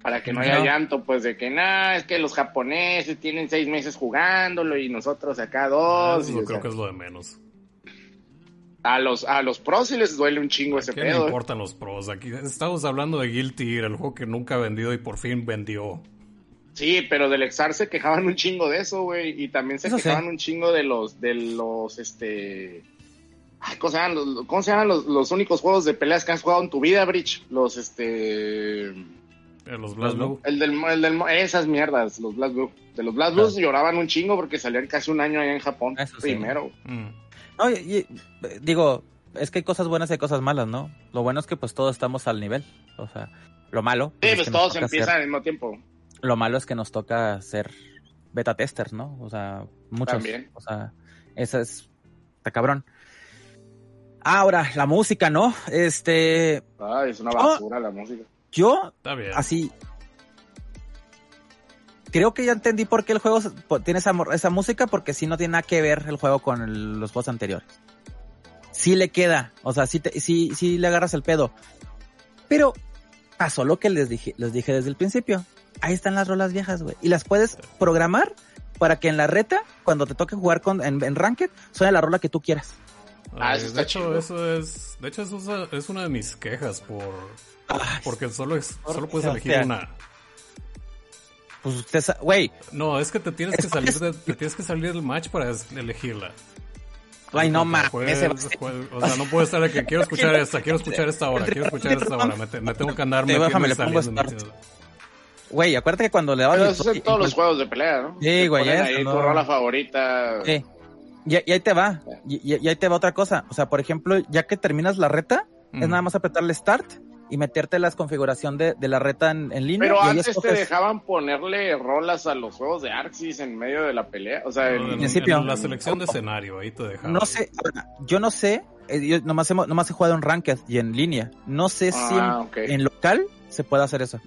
F: Para que no
B: No.
F: haya llanto, pues de que nada, es que los japoneses tienen seis meses jugándolo y nosotros acá
D: Ah,
F: dos.
D: Eso
F: y, o
D: yo creo
F: sea,
D: que es lo de menos.
F: A, los, a los pros sí les duele un chingo ese
D: ¿Qué me
F: pedo. ¿eh?
D: importan los pros? Aquí estamos hablando de Guilty Gear, el juego que nunca ha vendido y por fin vendió.
F: Sí, pero del Exar se quejaban un chingo de eso, güey. Y también se
B: Eso sí.
F: quejaban un chingo de los, de los, este... Ay, ¿cómo se llaman los, cómo se llaman los, los únicos juegos de peleas que has jugado en tu vida, Bridge? Los, este...
D: Eh, Los Blast Blue.
F: El del, el del, esas mierdas, los Blast Blue. De los Blast Blues lloraban un chingo porque salían casi un año allá en Japón.
B: Eso sí.
F: primero.
D: Mm.
B: No, y- y, digo, es que hay cosas buenas y hay cosas malas, ¿no? Lo bueno es que pues todos estamos al nivel. O sea, lo malo.
F: Sí,
B: es
F: pues todos empiezan
B: ser-
F: al mismo tiempo.
B: lo malo es que nos toca ser beta testers, ¿no? O sea, muchos.
F: También.
B: O sea, esa es. Está cabrón. Ahora, la música, ¿no? Este.
F: Ay, es una
B: Oh.
F: basura la música.
B: Yo,
D: Está bien.
B: así. Creo que ya entendí por qué el juego tiene esa, música, porque sí no tiene nada que ver el juego con el- los juegos anteriores. Sí le queda, o sea, sí, te- sí, sí le agarras el pedo. Pero pasó lo que les dije, les dije desde el principio. Ahí están las rolas viejas, güey. Y las puedes programar para que en la reta, cuando te toque jugar con, en, en Ranked, suene la rola que tú quieras.
F: Ah,
D: Ay,
F: eso
D: de hecho,
F: chido.
D: eso es, de hecho, eso es, una de mis quejas por, porque solo es, solo puedes elegir una.
B: Pues usted, sa- güey,
D: No, es que te tienes que salir de, te tienes que salir del match para elegirla.
B: ay no mames,
D: o sea, no puedo estar de que quiero escuchar esta, quiero escuchar esta hora, quiero escuchar esta hora, me, te- me tengo que andar metiendo
B: déjame,
D: y
B: le pongo. Güey, acuérdate que cuando le dabas
F: Pero eso es en todos los juegos de pelea, ¿no?
B: Sí,
F: Te
B: güey,
F: ahí
B: no.
F: tu rola favorita.
B: Sí. Y, y ahí te va. Y, ahí te va otra cosa. O sea, por ejemplo, ya que terminas la reta, es nada más apretarle start y meterte las configuración de, de la reta en, en línea.
F: Pero
B: y
F: antes te
B: escoges-
F: dejaban ponerle rolas a los juegos de Arxis en medio de la pelea. O sea,
D: En,
F: el-
D: en
B: principio.
D: la selección de escenario, ahí te dejan.
B: No sé, yo no sé, eh, yo nomás, hemos- nomás he jugado en Ranked y en línea. No sé si
F: Ah,
B: en,
F: ok.
B: en local se puede hacer eso.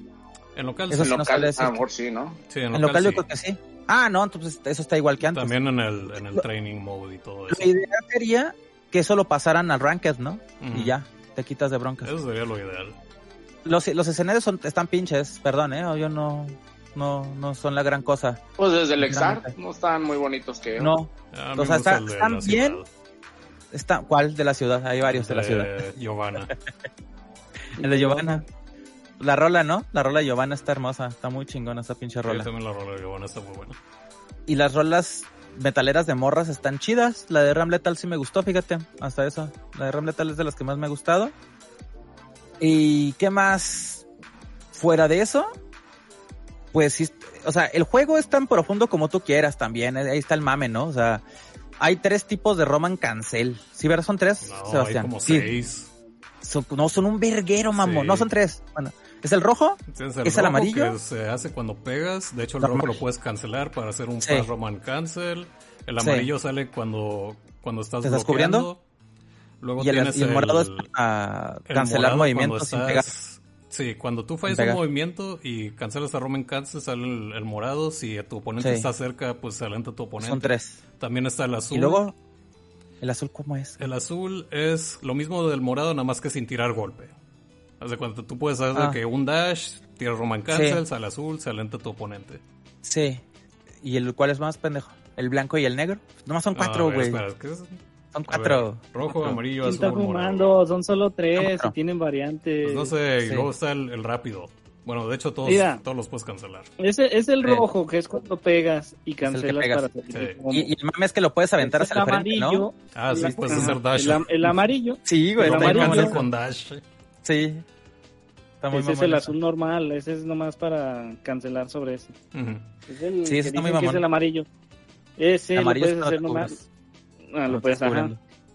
D: En local,
B: Eso
D: sí.
B: sí
F: en
B: no
F: local,
B: decirte.
F: a lo mejor sí, ¿no?
D: Sí, en
B: En
D: local,
B: local yo
D: sí.
B: creo que sí. Ah, no, entonces eso está igual que antes.
D: También en el, en el training mode y todo eso.
B: La idea sería que eso lo pasaran al Ranked, ¿no?
D: Ujú.
B: Y ya, te quitas de broncas.
D: Eso sería lo ideal.
B: Los, los escenarios son, están pinches, perdón, ¿eh? Yo no, no, no son la gran cosa.
F: Pues desde el Exar no estaban muy bonitos que
B: No,
D: A mí
B: O sea, está-
D: de
B: están bien,
D: ciudad.
B: está, ¿cuál de la ciudad? Hay varios de la ciudad.
D: Eh, Giovanna.
B: El de Giovanna. La rola, ¿no? La rola de Giovanna está hermosa, está muy chingona esa pinche
D: Sí,
B: rola.
D: también la rola de Giovanna está muy buena.
B: Y las rolas metaleras de morras están chidas. La de Ram Lethal sí me gustó, fíjate, hasta eso. La de Ram Lethal es de las que más me ha gustado. ¿Y qué más? Fuera de eso, pues sí, o sea, el juego es tan profundo como tú quieras también. eh, Ahí está el mame, ¿no? O sea, hay tres tipos de Roman Cancel. ¿Sí, verdad? ¿Son tres,
D: No, hay
B: Sebastián?
D: como
B: Sí.
D: seis.
B: Son- no, son un verguero, mamón.
D: Sí.
B: No, son tres. Bueno, es el rojo,
D: Tienes
B: ¿Es el
D: rojo
B: amarillo?
D: Que se hace cuando pegas. De hecho, el rojo lo puedes cancelar para hacer un
B: Sí.
D: fast Roman cancel. El
B: Sí.
D: amarillo sale cuando, cuando estás
B: ¿Te estás
D: bloqueando. Luego
B: y el,
D: tienes
B: y el morado es para
D: el
B: cancelar movimientos sin
D: cuando
B: pegar.
D: estás- Sí, cuando tú fallas un movimiento y cancelas a Roman Cancel, sale el, el morado. Si tu oponente
B: Sí.
D: está cerca, pues se alenta tu oponente.
B: Son tres.
D: También está el azul.
B: Y luego, el azul, ¿cómo es?
D: El azul es lo mismo del morado, nada más que sin tirar golpe. Haz de cuenta, tú puedes hacer
B: Ah.
D: que un dash, tiras Roman Cancel,
B: Sí.
D: sale azul, se alenta tu oponente.
B: Sí. ¿Y el cuál es más pendejo? ¿El blanco y el negro? Nomás son
D: Ah,
B: cuatro, güey.
D: espera, ¿qué es?
B: son cuatro.
D: ver, rojo,
B: Cuatro.
D: amarillo,
E: ¿Quién
D: azul,
E: está
D: morado.
E: fumando? Son solo tres y tienen variantes.
D: Pues no sé, y
B: Sí.
D: luego está el, el rápido. Bueno, de hecho todos,
E: Mira.
D: todos los puedes cancelar.
E: Ese es el rojo, que es cuando pegas y cancelas
B: pegas.
E: para salir
D: Sí.
B: Y, y el mame es que lo puedes aventar hacia el frente, ¿no?
E: amarillo.
D: Ah, sí, puedes hacer dash.
E: El, el amarillo
B: Sí, güey.
E: El amarillo.
D: Con dash.
B: Sí. Está muy
E: ese es el
B: eso.
E: azul normal, ese es nomás para cancelar sobre ese.
D: Ujú.
E: Es el
B: Sí, ese está muy mamón.
E: es el amarillo. Ese
B: amarillo
E: lo
B: es
E: puedes hacer nomás. Ah, lo
B: te
E: puedes, ajá.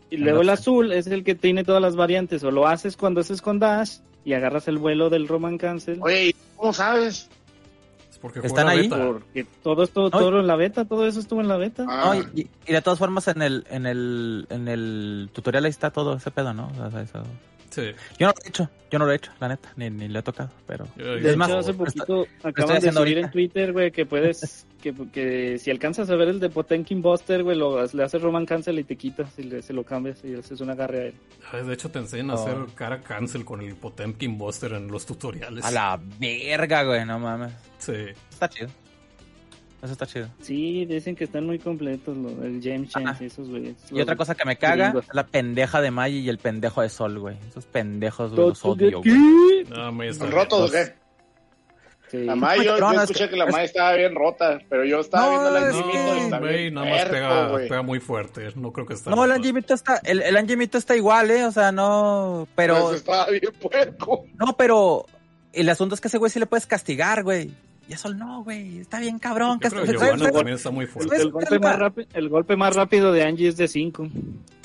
E: Y luego el azul es el que tiene todas las variantes. O lo haces cuando haces con dash y agarras el vuelo del Roman Cancel.
F: Oye, ¿y ¿cómo sabes?
D: Es porque
B: ¿Están ahí?
D: beta.
E: Porque todo esto, todo en la beta, todo eso estuvo en la beta.
F: Ah,
B: No, y, y de todas formas en el, en el, en el tutorial ahí está todo ese pedo, ¿no? O sea, eso-
D: Sí.
B: Yo no lo he hecho, yo no lo he hecho, la neta, ni, ni lo he tocado, pero...
D: Yo-
E: De
D: yo-
B: Es más,
E: hecho, hace poquito
B: estoy
E: acaban de subir
B: ahorita.
E: en Twitter, güey, que puedes, que, que si alcanzas a ver el de Potenkin Buster, güey, lo, le haces Roman Cancel y te quitas y le, se lo cambias y haces un agarre a él.
D: Ah, De hecho, te enseñan a
B: Oh.
D: hacer cara cancel con el Potemkin Buster en los tutoriales.
B: A la verga, güey, no mames.
D: Sí.
B: Está chido. Eso está chido.
E: Sí, dicen que están muy completos, lo, el James Chance
B: Ajá.
E: y esos güeyes.
B: Y otra cosa que me caga
E: gringos.
B: es la pendeja de Maggi y el pendejo de Sol, güey. Esos pendejos, güey, los odio,
E: de
B: güey.
D: No, me está
F: ¿Son
D: bien.
F: rotos o
B: Los-
F: qué?
E: Sí.
F: La May, yo, yo
B: no, es
F: escuché
B: que-
F: que la
B: es
F: May estaba bien rota, pero yo estaba
B: No,
F: viendo la
B: es
F: Angie
B: que-
F: Mito y está
D: Güey, nada más pega,
F: güey.
D: pega muy fuerte. No creo que está.
B: No, el
D: roto.
B: Angemito está, el, el está igual, eh, o sea, no, pero,
F: Pues estaba bien puerco.
B: no, pero el asunto es que ese güey sí le puedes castigar, güey. Y a Sol no, güey, está bien cabrón.
D: Yo creo que
B: ¿sabes-
D: Giovanna
B: sabes-
D: también está muy
E: El,
D: fuerte.
E: el golpe más rápido, el golpe más rápido de Angie es de 5.
F: De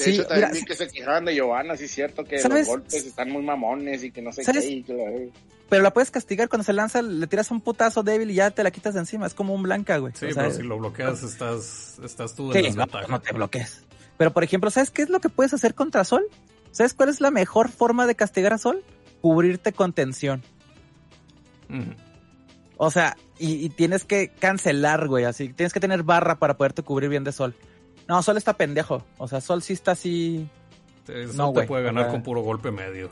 B: Sí,
F: hecho, también
B: mira,
F: vi que se quejaban de Giovanna, sí es cierto que
B: ¿Sabes?
F: los golpes están muy mamones y que no sé
B: ¿Sabes?
F: qué. y que la-
B: Pero la puedes castigar cuando se lanza, le tiras un putazo débil y ya te la quitas de encima. Es como un blanca, güey.
D: Sí,
B: O sea,
D: pero si lo bloqueas, estás, estás tú en
B: sí, no,
D: desventaja.
B: no te bloquees. Pero por ejemplo, ¿sabes qué es lo que puedes hacer contra Sol? ¿Sabes cuál es la mejor forma de castigar a Sol? Cubrirte con tensión.
D: Ujú.
B: O sea, y, y tienes que cancelar, güey, así. Tienes que tener barra para poderte cubrir bien de sol. No, sol está pendejo. O sea, sol sí está así.
D: Eso
B: No,
D: te puede ganar
B: o sea-
D: con puro golpe medio.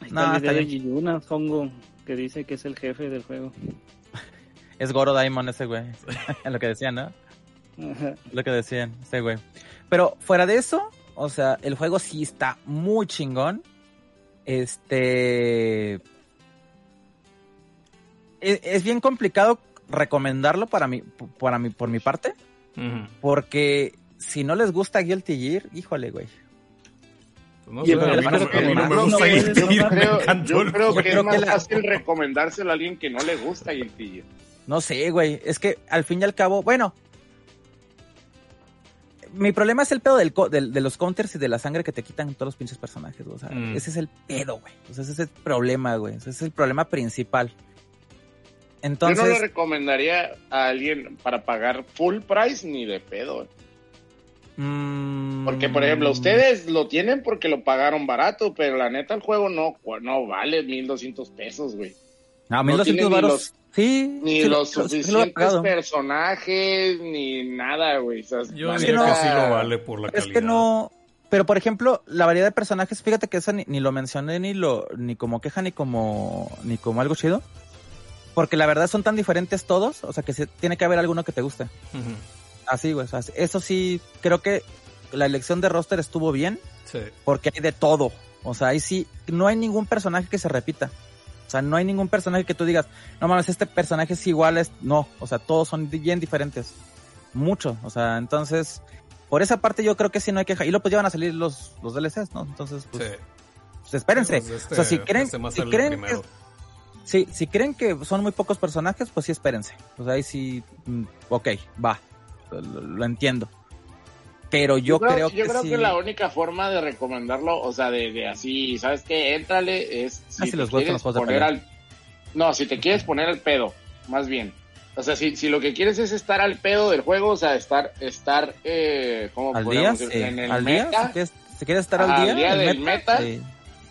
E: Ahí
B: No,
E: está de
B: bien.
E: Yuyuna, Hongo, que dice que es el jefe del juego.
B: Es Goro Daimon ese, güey. Lo que decían, ¿no?
E: Ajá.
B: Lo que decían, ese güey. Pero fuera de eso, o sea, el juego sí está muy chingón. Este. Es, es bien complicado recomendarlo para mí, para mí, por mi parte. Porque si no les gusta Guilty Gear, híjole, güey.
D: Pues no
F: yo creo que es más
B: la-
F: fácil recomendárselo a alguien que no le gusta Guilty Gear.
B: No sé, güey. Es que al fin y al cabo, bueno. Mi problema es el pedo del, de los counters y de la sangre que te quitan todos los pinches personajes. güey. O sea,
D: Mm.
B: ese es el pedo, güey. O sea, ese es el problema, güey. Ese es el problema principal.
F: Yo no le recomendaría a alguien para pagar full price ni de pedo.
B: mm,
F: Porque, por ejemplo, ustedes lo tienen porque lo pagaron barato, pero la neta el juego no, no vale 1200 pesos, güey.
B: No,
F: no
B: 1200
F: tiene ni los-
B: sí.
F: Ni
B: sí lo-
F: los
B: sí lo he
F: suficientes personajes, ni nada, güey. O sea,
D: Yo diría
B: no-
D: que sí lo vale por la
B: Es
D: calidad.
B: que no. Pero por ejemplo, la variedad de personajes, fíjate que esa ni, ni lo mencioné ni lo ni como queja ni como ni como algo chido. Porque la verdad son tan diferentes todos, o sea que se, tiene que haber alguno que te guste. Así, güey. o sea, eso sí, creo que la elección de roster estuvo bien
D: Sí.
B: porque hay de todo. O sea, ahí sí, no hay ningún personaje que se repita. O sea, no hay ningún personaje que tú digas, no mames, este personaje es igual, es... no. O sea, todos son bien diferentes. Mucho. O sea, entonces, por esa parte yo creo que sí no hay queja. Y luego pues ya van a salir los, los DLCs, ¿no? Entonces, pues,
D: sí.
B: pues, espérense.
D: Pues este-
B: o sea, si creen,
D: este
B: si que
D: primero.
B: Sí, si creen que son muy pocos personajes, pues sí espérense. Pues ahí sí, mm, ok, va, lo, lo entiendo. Pero yo, creo,
F: yo
B: que
F: creo
B: sí.
F: que la única forma de recomendarlo, o sea, de, de así, ¿sabes qué? Éntrale, es si,
B: Ah, si
F: te
B: gustan
F: quieres
B: los
F: poner al... No, si te quieres poner al pedo, más bien. O sea, si, si lo que quieres es estar al pedo del juego, o sea, estar, estar, eh, ¿cómo
B: al día, sí.
F: decir? En el
B: al día,
F: meta,
B: si quieres, si quieres estar
F: Al
B: al día,
F: día
B: el
F: del meta,
B: sí.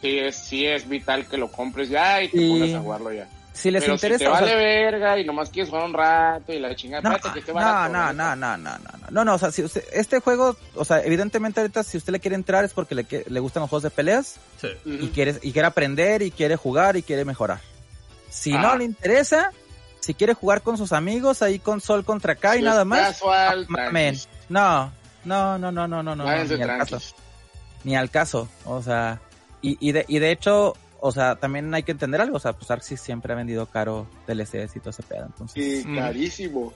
F: Sí es, sí es vital que lo compres ya y te
B: Sí.
F: pongas a jugarlo ya.
B: Si les
F: Pero
B: interesa,
F: si te
B: o sea,
F: vale verga y nomás quieres jugar un rato y la chingada,
B: no,
F: que esté
B: no,
F: barato,
B: no, no, no, no, no, no, no, no, o sea, si usted- este juego, o sea, evidentemente ahorita si usted le quiere entrar es porque le, le gustan los juegos de peleas
D: Sí.
B: Y quiere, y quiere aprender y quiere jugar y quiere mejorar. Si
F: Ah.
B: no le interesa, si quiere jugar con sus amigos ahí con Sol contra K y
F: Si
B: nada más,
F: Casual, tranquis.
B: No, no, no, no, no, no, no,
F: Váyanse
B: ni al caso, ni al caso, o sea, y, y de, y de hecho, o sea, también hay que entender algo, o sea, pues Arxis siempre ha vendido caro DLCs y todo ese pedo, entonces,
F: Sí,
D: Mm.
F: carísimo.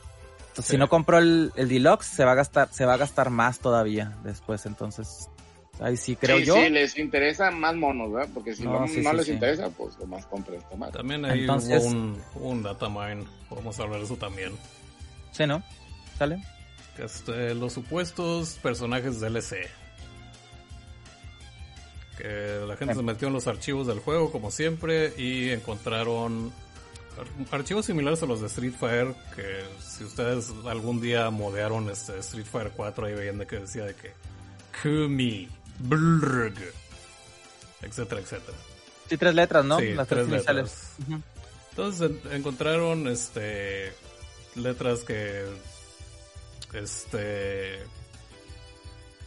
B: entonces, si no compró el, el deluxe, se va a gastar, se va a gastar más todavía después, entonces, ahí sí creo
F: sí,
B: yo,
F: sí, les interesa más monos, ¿verdad? Porque si
B: No,
F: no,
B: sí,
F: no
B: sí,
F: les
B: sí.
F: interesa, pues lo más compren madre.
D: También ahí
B: Entonces-
D: un, un datamine, podemos hablar de eso también.
B: sí, ¿no? ¿Sale?
D: Este, los supuestos personajes DLC. Que la gente se metió en los archivos del juego, como siempre, y encontraron ar- archivos similares a los de Street Fighter. Que si ustedes algún día modearon este Street Fighter 4, ahí veían de que decía de que Kumi, Blurg, etcétera, etcétera.
B: Sí, tres letras, ¿no?
D: Sí,
B: Las tres,
D: tres. Entonces en- encontraron este letras que este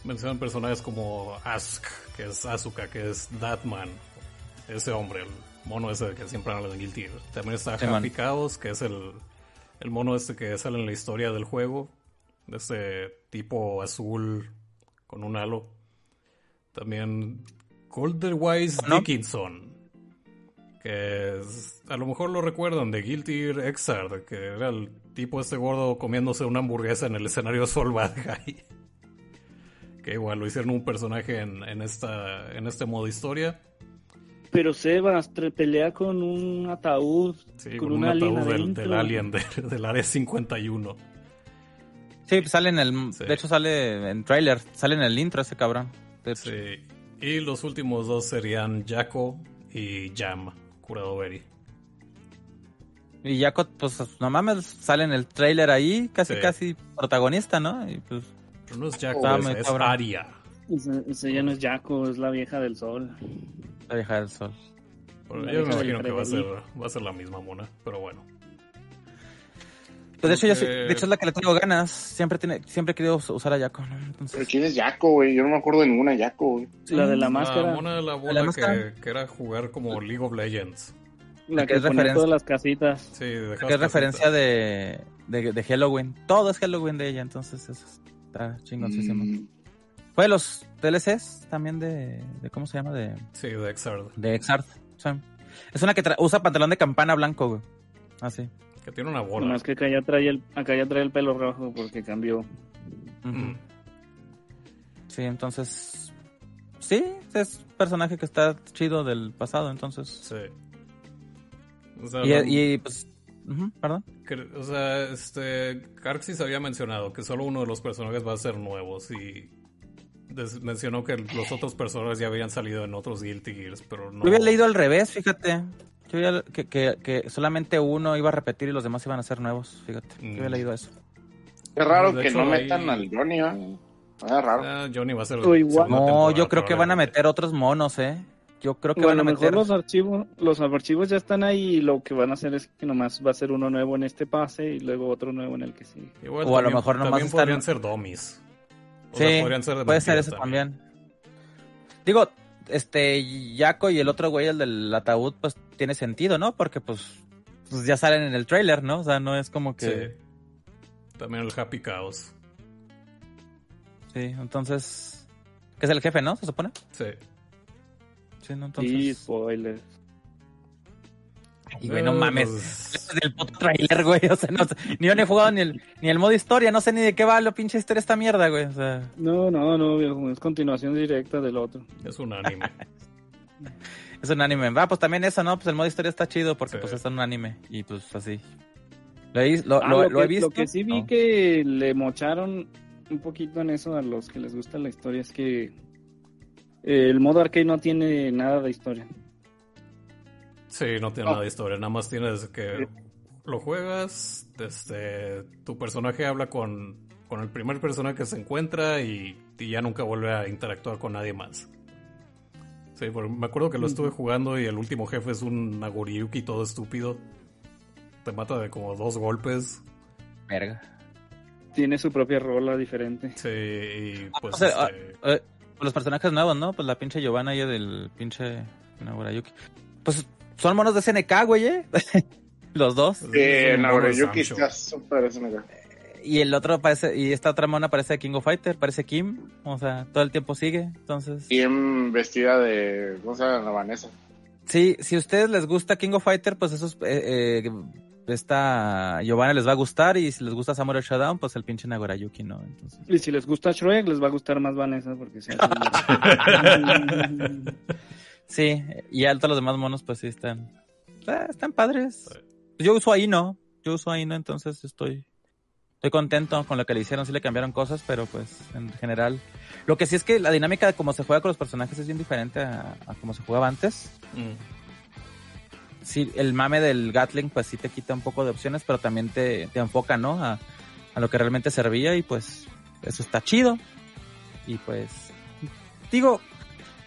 D: mencionan personajes como Ask, que es Asuka, que es Datman, ese hombre, el mono ese que siempre habla en Guilty. Gear. También está
B: man.
D: Happy Chaos, que es el, el mono este que sale en la historia del juego, de ese tipo azul con un halo. También Golderwise
B: ¿No?
D: Dickinson, que es- a lo mejor lo recuerdan de Guilty Gear Exard, que era el tipo este gordo comiéndose una hamburguesa en el escenario de Sol Bad Guy. Que igual lo hicieron un personaje en, en esta en este modo historia.
E: Pero Sebas pelea con un ataúd,
D: Sí,
E: con,
D: con
E: un
D: ataúd del, alien de- del área 51.
B: Sí, pues sale en el,
D: Sí.
B: de hecho sale en trailer, sale en el intro ese cabrón.
D: Sí. Y los últimos dos serían Jaco y Jam, Curado Berry.
B: Y Jaco, pues no mames, sale en el trailer ahí, casi
D: Sí.
B: casi protagonista, ¿no? Y pues,
D: Pero no es Jaco,
B: Está
D: es, es. Aria.
E: Ese, ese ya no es Jaco, es la vieja del sol.
B: la vieja del sol.
D: Pero
E: La
D: yo me imagino que va a ser, va a ser la misma mona, pero bueno.
B: Pues de hecho, yo de hecho es la que le tengo ganas. Siempre tiene, siempre he querido us- usar a Yako, ¿no?
F: Pero
B: Entonces,
F: ¿quién es Yaco, güey? Yo no me acuerdo de ninguna Yaco, güey.
E: La de la
D: La
E: máscara,
D: mona de la
B: la
D: bola que, que era jugar como League of Legends.
E: la
B: que
E: que
B: es
E: ponía
B: referencia.
E: todas las casitas.
D: Sí, dejabas
B: que es referencia de, de, de Halloween. Todo es Halloween de ella, entonces eso está chingoncísimo.
F: Mm,
B: Fue de los DLCs también de, de ¿cómo se llama? De,
D: Sí, de Exard.
B: de Exart. Sí. Es una que usa pantalón de campana blanco, güey. Así.
D: Que tiene una bola.
E: Nomás que acá ya trae el, acá ya trae el pelo rojo porque cambió.
D: Mm.
B: Sí, entonces. Sí, es un personaje que está chido del pasado, entonces.
D: Sí. O sea,
B: Y,
D: no-
B: y, pues. Perdón.
D: que- o sea, este. Carxis había mencionado que solo uno de los personajes va a ser nuevos y. mencionó que los otros personajes ya habían salido en otros Guilty Gears, pero no.
B: Yo había leído al revés, fíjate. Yo había, que, que, que solamente uno iba a repetir y los demás iban a ser nuevos, fíjate. Yo había
D: Mm.
B: leído eso.
F: Qué raro que
D: hecho,
F: no
D: ahí-
F: metan al Johnny, ¿eh? Ah, raro.
D: Ah, Johnny va a ser. Segunda
B: No, yo creo que van a meter otros monos, ¿eh? Yo creo que
E: Bueno,
B: van a
E: mejor
B: meter.
E: los archivos, los archivos ya están ahí y lo que van a hacer es que nomás va a ser uno nuevo en este pase y luego otro nuevo en el que sigue.
D: Igual
B: O a lo
D: también-
B: mejor nomás
D: También
B: están-
D: podrían ser dummies. O
B: Sí,
D: sea, podrían ser de
B: puede ser eso también. Digo, este, Yaco y el otro güey, el del ataúd, pues tiene sentido, ¿no? Porque pues, pues ya salen en el trailer, ¿no? O sea, no es como que...
D: Sí. También el Happy Chaos.
B: Sí, entonces... Que es el jefe, ¿no? Se supone.
D: Sí.
B: Sí, ¿no? Entonces...
E: Y spoilers.
B: Y güey, no mames.
D: pues,
B: del puto trailer, güey. O sea, no sé, ni yo no he jugado ni el, ni el modo historia, no sé ni de qué va la pinche historia esta mierda, güey. O sea,
E: No, no, no, viejo, es continuación directa del otro.
D: es un anime.
B: es un anime. Va, pues también eso, ¿no? Pues el modo historia está chido porque
D: Sí.
B: pues es un anime. Y pues así. Lo he, lo,
E: Ah,
B: lo-
E: lo
B: lo he
E: que-
B: visto.
E: Lo que sí vi
B: No.
E: que le mocharon un poquito en eso a los que les gusta la historia es que el modo arcade no tiene nada de historia.
D: Sí, no tiene nada de historia. Nada más tienes que lo juegas. Este, tu personaje habla con, con el primer personaje que se encuentra y, y ya nunca vuelve a interactuar con nadie más. Sí, porque me acuerdo que lo estuve jugando y el último jefe es un Nagoriyuki todo estúpido. Te mata de como dos golpes.
B: Verga.
E: Tiene su propia rola diferente.
D: Sí, y pues
B: O sea, ah,
D: este,
B: eh, los personajes nuevos, ¿no? Pues la pinche Giovanna y del pinche Nagorayuki. Pues son monos de SNK, güey, ¿eh? los dos.
D: es
F: Eh,
D: Sancho.
F: está súper mega.
B: Y el otro parece, y esta otra mona parece King of Fighter, parece Kim. O sea, todo el tiempo sigue. Entonces.
F: Bien vestida de. ¿Cómo se llama? La Vanessa.
B: Sí, si a ustedes les gusta King of Fighter, pues esos, eh, eh, esta Giovanna les va a gustar y si les gusta Samurai Showdown, pues el pinche Nagorayuki, ¿no? Entonces,
E: Y si les gusta Shrek, les va a gustar más Vanessa porque se
B: sí, y alto los demás monos, pues sí están, eh, están padres. Yo uso ahí, ¿no? Yo uso ahí, ¿no? Entonces estoy, estoy contento con lo que le hicieron, sí le cambiaron cosas, pero pues en general. Lo que sí es que la dinámica de cómo se juega con los personajes es bien diferente a, a cómo se jugaba antes.
D: Mm.
B: Sí, el mame del Gatling, pues sí te quita un poco de opciones, pero también te, te enfoca, ¿no? A, a lo que realmente servía y pues eso está chido. Y pues, digo,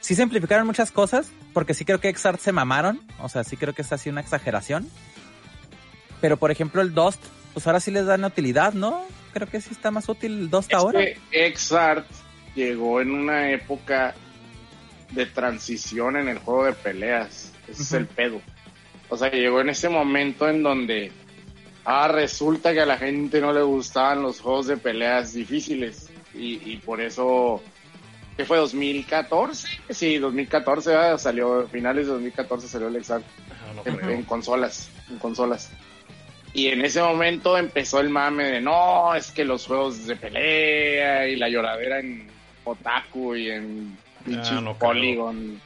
B: sí simplificaron muchas cosas, porque sí creo que Exart se mamaron, o sea, sí creo que es así una exageración. Pero por ejemplo el Dust, pues ahora sí les dan utilidad, ¿no? Creo que sí está más útil el Dust
F: Es
B: ahora.
F: que Exart llegó en una época de transición en el juego de peleas. Ese es el pedo. O sea, llegó en ese momento en donde ah, resulta que a la gente no le gustaban los juegos de peleas difíciles. Y, y por eso, ¿qué fue? ¿2014? Sí, 2014, ¿verdad? salió, finales de 2014 salió el Exart
D: Ah, no
F: en,
D: creo.
F: en consolas, en consolas. Y en ese momento empezó el mame de no, es que los juegos de pelea y la lloradera en Otaku y en
D: Ah, no.
F: Polygon.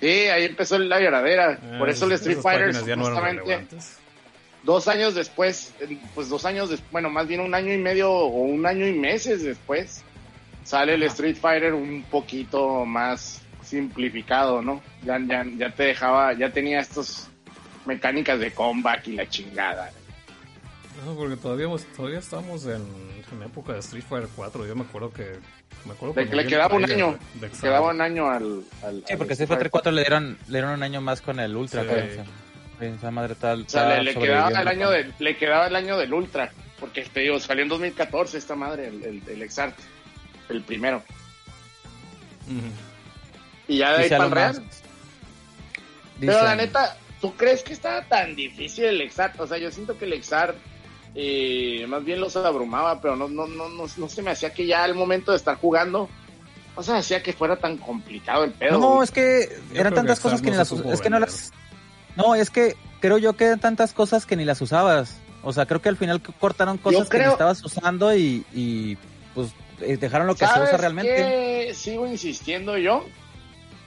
F: Sí, ahí empezó la lloradera.
D: Ah,
F: Por eso el Street Fighter
D: no
F: justamente dos años después, pues dos años después, bueno, más bien un año y medio o un año y meses después, sale el Street Fighter un poquito más simplificado, ¿no? Ya, ya, ya te dejaba, ya tenía estos mecánicas de comeback y la chingada.
D: No, porque todavía, todavía estamos en, en época de Street Fighter 4. Yo me acuerdo que. Me acuerdo
F: De que le quedaba un año.
D: de.
F: Quedaba un año al. al
B: Sí,
F: al
B: porque
F: Street
B: Street Fighter 4 le dieron, le dieron un año más con el Ultra,
D: Sí.
B: esa madre tal.
F: O sea, le, le quedaba el año de, le quedaba el año del Ultra. Porque te digo, salió en 2014 esta madre, el, el, el Exart. El primero. Y ya de ahí para el Real. Pero la neta, ¿tú crees que estaba tan difícil el Exart? O sea, yo siento que el Exart eh, más bien los abrumaba, pero no, no, no, no, no se me hacía que ya al momento de estar jugando, no se me hacía que fuera tan complicado el pedo.
B: No,
F: güey.
B: es que
D: Yo
B: eran tantas
D: que
B: cosas que ni las es que no las No, es que creo yo que eran tantas cosas que ni las usabas. O sea, creo que al final cortaron cosas que ni estabas usando y, y pues eh, dejaron lo que se
F: ¿Sabes
B: usa realmente.
F: qué sigo insistiendo yo?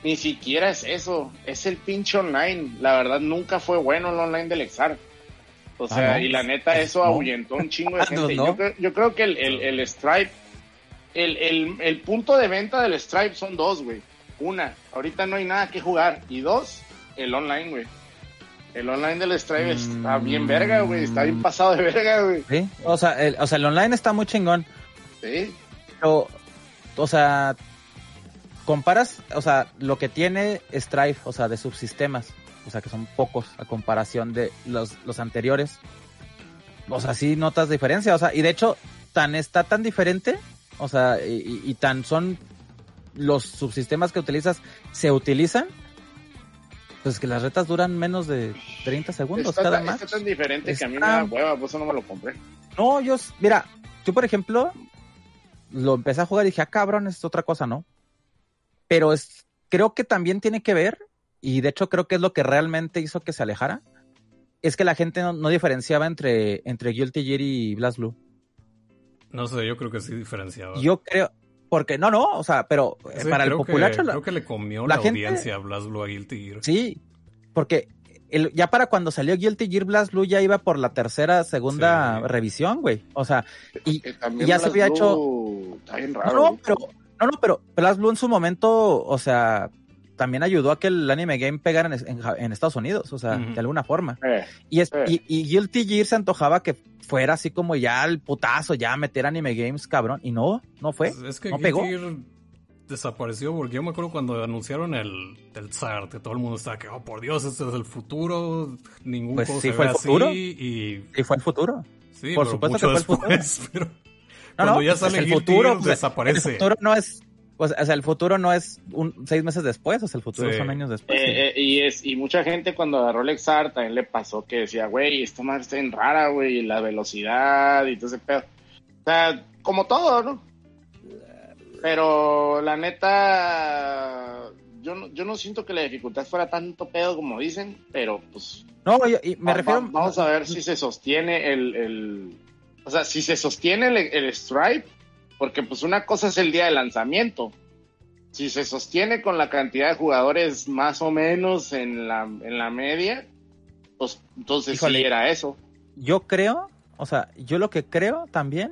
F: Ni siquiera es eso, es el pinche online. La verdad, nunca fue bueno el online del Exar. O
B: Ah,
F: sea,
B: no.
F: y la neta, eso
B: No.
F: ahuyentó un chingo de
B: Ah, no,
F: gente.
B: no.
F: Yo, creo, yo creo que el, el, el Stripe, el, el, el punto de venta del Stripe son dos, güey. Una, ahorita no hay nada que jugar. Y dos, el online, güey. El online del Stripe está
B: Mm.
F: bien verga, güey. Está bien pasado de verga, güey.
B: Sí, o sea, el, o sea, el online está muy chingón.
F: Sí.
B: Pero, o sea, comparas, o sea, lo que tiene Strife, o sea, de subsistemas, o sea, que son pocos a comparación de los, los anteriores. O sea, sí notas diferencia, o sea, y de hecho, tan está tan diferente, o sea, y, tan son los subsistemas que utilizas, se utilizan, pues que las retas duran menos de 30 segundos
F: Está,
B: cada
F: tan-
B: match.
F: está tan diferente que a mí me da hueva, por eso no me lo compré.
B: No, yo, mira, yo por ejemplo, lo empecé a jugar y dije, ah, cabrón, es otra cosa, ¿no? Pero es, creo que también tiene que ver, y de hecho creo que es lo que realmente hizo que se alejara, es que la gente no, no diferenciaba entre, entre Guilty Gear y Blast Blue.
D: No sé, yo creo que sí diferenciaba.
B: Yo creo, porque no, no, o sea, pero eh,
D: Sí,
B: para el
D: creo
B: populacho,
D: que,
B: la-
D: creo que le comió
B: la
D: la,
B: gente-
D: audiencia a Blast Blue a Guilty Gear.
B: sí, porque el, ya para cuando salió Guilty Gear Blast Blue ya iba por la tercera, segunda
D: Sí.
B: revisión, güey. O sea, y, ya se había
F: Blue
B: hecho
F: Está bien
B: No,
F: raro.
B: no, pero, no, no, pero Blast Blue en su momento, o sea, también ayudó a que el anime game pegara en, en Ja- en Estados Unidos, o sea, de alguna forma.
F: Eh,
B: Y, es,
F: Eh.
B: y, y Guilty Gear se antojaba que fuera así como ya el putazo, ya meter anime games, cabrón. Y no, no fue.
D: Es, es que
B: no
D: Guilty
B: pegó.
D: Gear desapareció porque yo me acuerdo cuando anunciaron el, el Zart, que todo el mundo estaba que, oh por Dios, este es el futuro, ningún
B: Pues
D: juego
B: sí
D: se
B: fue
D: ve
B: el futuro.
D: así y
B: Y fue el futuro.
D: sí,
B: Por
D: pero
B: supuesto
D: mucho
B: que fue el
D: después, pero
B: No,
D: cuando
B: no,
D: ya
B: pues,
D: sale
B: el
D: Guilty
B: futuro,
D: Gear,
B: pues,
D: desaparece.
B: El futuro no es, o sea, el futuro no es un, seis meses después, o sea, el futuro
D: Sí.
B: son años después. sí.
F: eh, eh, y es y mucha gente cuando agarró el Exar también le pasó que decía, güey, esta madre está bien rara, güey, la velocidad y todo ese pedo. O sea, como todo, ¿no? Pero la neta, yo no, yo no siento que la dificultad fuera tanto pedo como dicen, pero pues
B: No, yo- y me
F: Va-
B: refiero...
F: va- vamos a ver si se sostiene el, el- o sea, si se sostiene el, el Stripe, porque pues una cosa es el día de lanzamiento. Si se sostiene con la cantidad de jugadores más o menos en la, en la media, pues entonces
B: Híjole.
F: sí era eso.
B: yo creo, o sea, yo lo que creo también,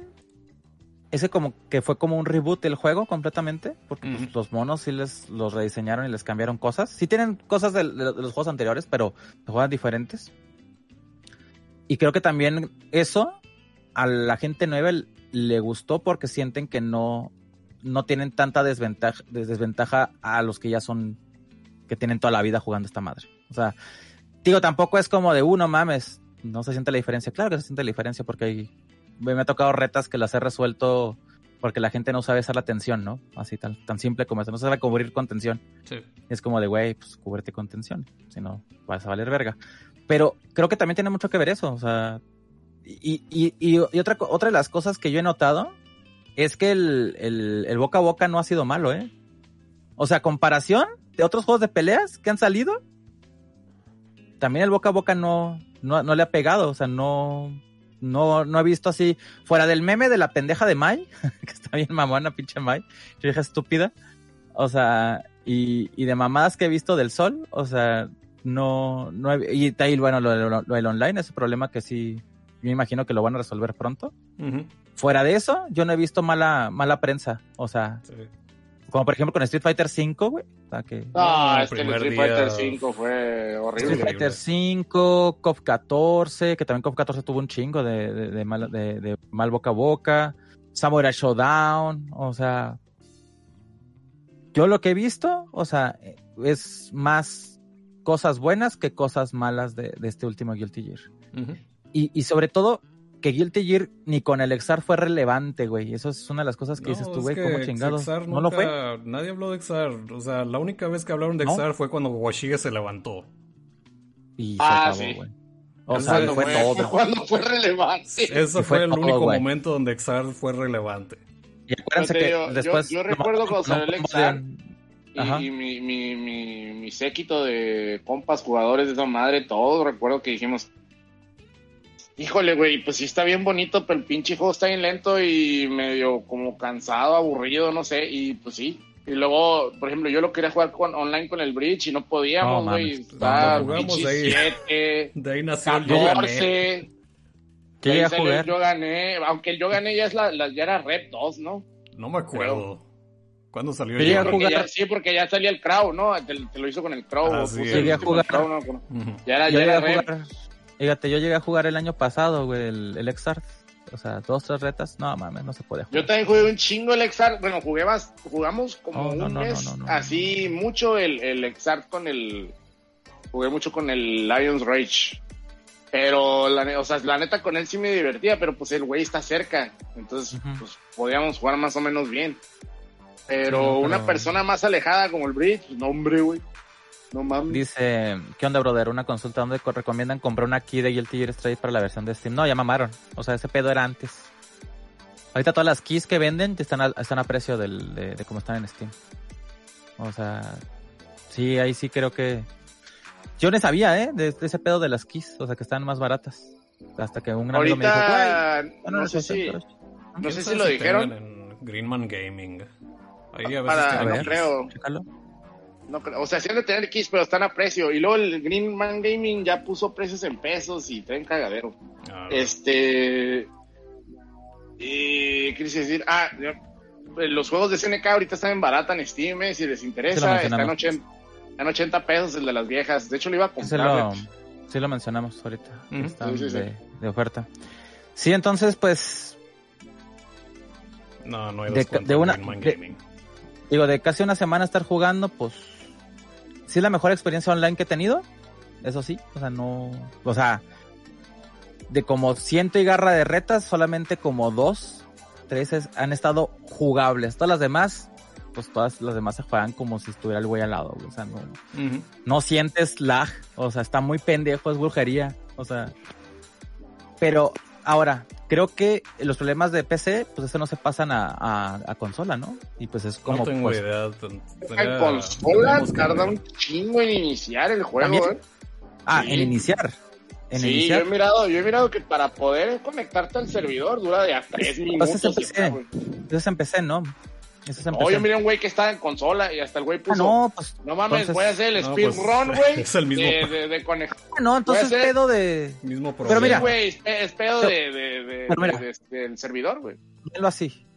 B: ese como que fue como un reboot del juego completamente, porque pues, los monos sí les los rediseñaron y les cambiaron cosas. Sí tienen cosas de, de los juegos anteriores, pero se juegan diferentes. Y creo que también eso a la gente nueva le gustó porque sienten que no, no tienen tanta desventaja, des- desventaja a los que ya son, que tienen toda la vida jugando esta madre. O sea, digo, tampoco es como de uno mames, no se siente la diferencia. Claro que se siente la diferencia porque hay, me me ha tocado retas que las he resuelto porque la gente no sabe hacer la tensión, ¿no? Así tan, tan simple como eso, no sabe cubrir con tensión.
D: Sí.
B: Es como de, güey, pues cúbrete con tensión, si no vas a valer verga. Pero creo que también tiene mucho que ver eso, o sea, y, y, y, y otra, otra de las cosas que yo he notado es que el, el, el boca a boca no ha sido malo, ¿eh? O sea, comparación de otros juegos de peleas que han salido, también el boca a boca no, le ha pegado, o sea, no, he visto así, fuera del meme de la pendeja de Mai, que está bien mamona, pinche Mai, vieja estúpida, o sea, y, y de mamadas que he visto del sol, o sea, no, no he- y ahí, bueno, lo, del online es un problema que sí, yo me imagino que lo van a resolver pronto. Fuera de eso, yo no he visto mala, mala prensa, o sea,
D: Sí.
B: Como por ejemplo con Street Fighter 5, güey. O sea, que
F: Ah, es que el Street
D: día-
F: Fighter 5 fue horrible.
B: Street Fighter 5, COF 14, que también COF 14 tuvo un chingo de, de, de mal, de- de mal boca a boca. Samurai Showdown, o sea. Yo lo que he visto, o sea, es más cosas buenas que cosas malas de, de este último Guilty Gear.
D: Ujú.
B: Y, y sobre todo, que Guilty Gear ni con el Exar fue relevante, güey. Eso es una de las cosas que dices
D: No,
B: tú,
D: es
B: güey, ¿cómo chingados?
D: Exar
B: ¿No lo fue?
D: nunca- Nadie habló de Exar. O sea, la única vez que hablaron de
B: ¿No?
D: Exar fue cuando Washige se levantó.
B: Y se
F: Ah,
B: acabó,
F: sí.
B: güey. O
D: Eso
B: sea, fue
F: fue,
B: todo.
F: cuando fue relevante.
D: Ese fue,
B: fue
D: el
B: todo,
D: único
B: güey.
D: momento donde Exar fue relevante.
B: Y acuérdense que
F: digo, yo-
B: después...
F: yo recuerdo cuando salió el Exar, Y, y mi, mi, mi, mi séquito de compas, jugadores de esa madre, todos recuerdo que dijimos, híjole, güey, pues sí está bien bonito, pero el pinche juego está bien lento y medio como cansado, aburrido, no sé, y pues sí. Y luego, por ejemplo, yo lo quería jugar con, online con el Bridge y no podíamos,
B: No,
F: güey.
D: Cuando jugamos ahí.
F: 7,
D: De ahí nació el yo gané.
F: 14.
B: Yo
F: de ahí
B: llegué a
F: el
B: jugar.
F: Yo gané, aunque el yo gané ya, es la, la- ya era Rep 2, ¿no?
D: No me acuerdo. ¿Cuándo salió el yo
B: jugar-
F: ya- sí, porque ya salía el Crow, ¿no? Te, te lo hizo con el Crow.
D: Ah, sí,
F: puse
D: Llegué
F: el
B: a
F: último
B: jugar.
F: Crow, no me acuerdo.
D: Ujú.
F: Ya era, ya
B: llegué
F: era
B: a
F: Rep.
B: jugar... Fíjate, yo llegué a jugar el año pasado, güey, el, el Exart. O sea, dos, tres retas. No, mames, no se puede
F: Yo
B: jugar.
F: también jugué un chingo el Exart. Bueno, jugué más, jugamos como
B: Oh, no,
F: un
B: no,
F: mes.
B: no,
F: así mucho el, el Exart con el. Jugué mucho con el Lions Rage. Pero, la, o sea, la neta con él sí me divertía, pero pues el güey está cerca. Entonces, pues podíamos jugar más o menos bien. Pero,
B: Sí, pero-
F: una persona más alejada como el Bridge, no, hombre, güey. No mames.
B: Dice, ¿qué onda, brother? Una consulta donde co- recomiendan comprar una key de Guilty Gear Strive para la versión de Steam. No, ya mamaron. O sea, ese pedo era antes. Ahorita todas las keys que venden están a, están a precio del, de, de cómo están en Steam. O sea, sí, ahí sí creo que... Yo no sabía, ¿eh? De, de ese pedo de las keys. O sea, que están más baratas. Hasta que un amigo me dijo, güey,
F: no, sé si,
B: concentres".
F: no
D: ¿Quién
F: sé si lo dijeron.
D: en Greenman Gaming. Ahí a veces
F: Para, creo.
B: Chécalo.
F: No creo. O sea, sí han de tener X, pero están a precio. Y luego el Green Man Gaming ya puso precios en pesos y traen cagadero.
D: Ah,
F: Este. Y, ¿Qué quise decir? Ah, ya, los juegos de SNK ahorita están en barata en Steam, eh, si les interesa. Está en
B: mencionamos.
F: 80, en 80 pesos el de las viejas. De hecho, lo iba a
B: Sí
F: comprar.
B: lo, sí lo mencionamos ahorita.
D: Ujú.
B: Están
F: Sí, sí, sí.
B: De, de oferta. Sí, entonces, pues,
D: No, no hay
B: de- de una- de-
D: Gaming.
B: digo, de casi una semana estar jugando, pues, sí es la mejor experiencia online que he tenido. Eso sí, o sea, no, o sea, de como ciento y garra de retas, solamente como dos, tres es- han estado jugables. Todas las demás, pues todas las demás se juegan como si estuviera el güey al lado, o sea, no, no sientes lag, o sea, está muy pendejo, es brujería, o sea. Pero ahora, creo que los problemas de PC, pues eso no se pasan a, a, a consola, ¿no? Y pues es como...
D: no tengo
B: pues,
D: idea.
F: En consola tarda un chingo en iniciar el juego,
B: También.
F: eh.
B: Ah,
F: Sí.
B: en iniciar. En
F: sí,
B: iniciar.
F: yo he mirado, yo he mirado que para poder conectarte al servidor dura de a tres minutos.
B: Entonces empecé.
F: y güey.
B: Eso es en PC, ¿no? Eso es
F: No, yo miré un güey que estaba en consola y hasta el güey
B: Ah,
F: puso.
B: no, pues...
F: No mames,
B: entonces-
F: voy a hacer el
D: No,
F: speedrun,
D: pues,
F: güey.
D: es el mismo
F: De, de.
B: Ah, no, entonces
F: ser.
B: pedo de...
D: Mismo
B: Pero mira.
F: Güey, es, pe- es pedo de, de, de,
B: Pero mira.
F: de- de- del servidor, güey.
B: Velo así.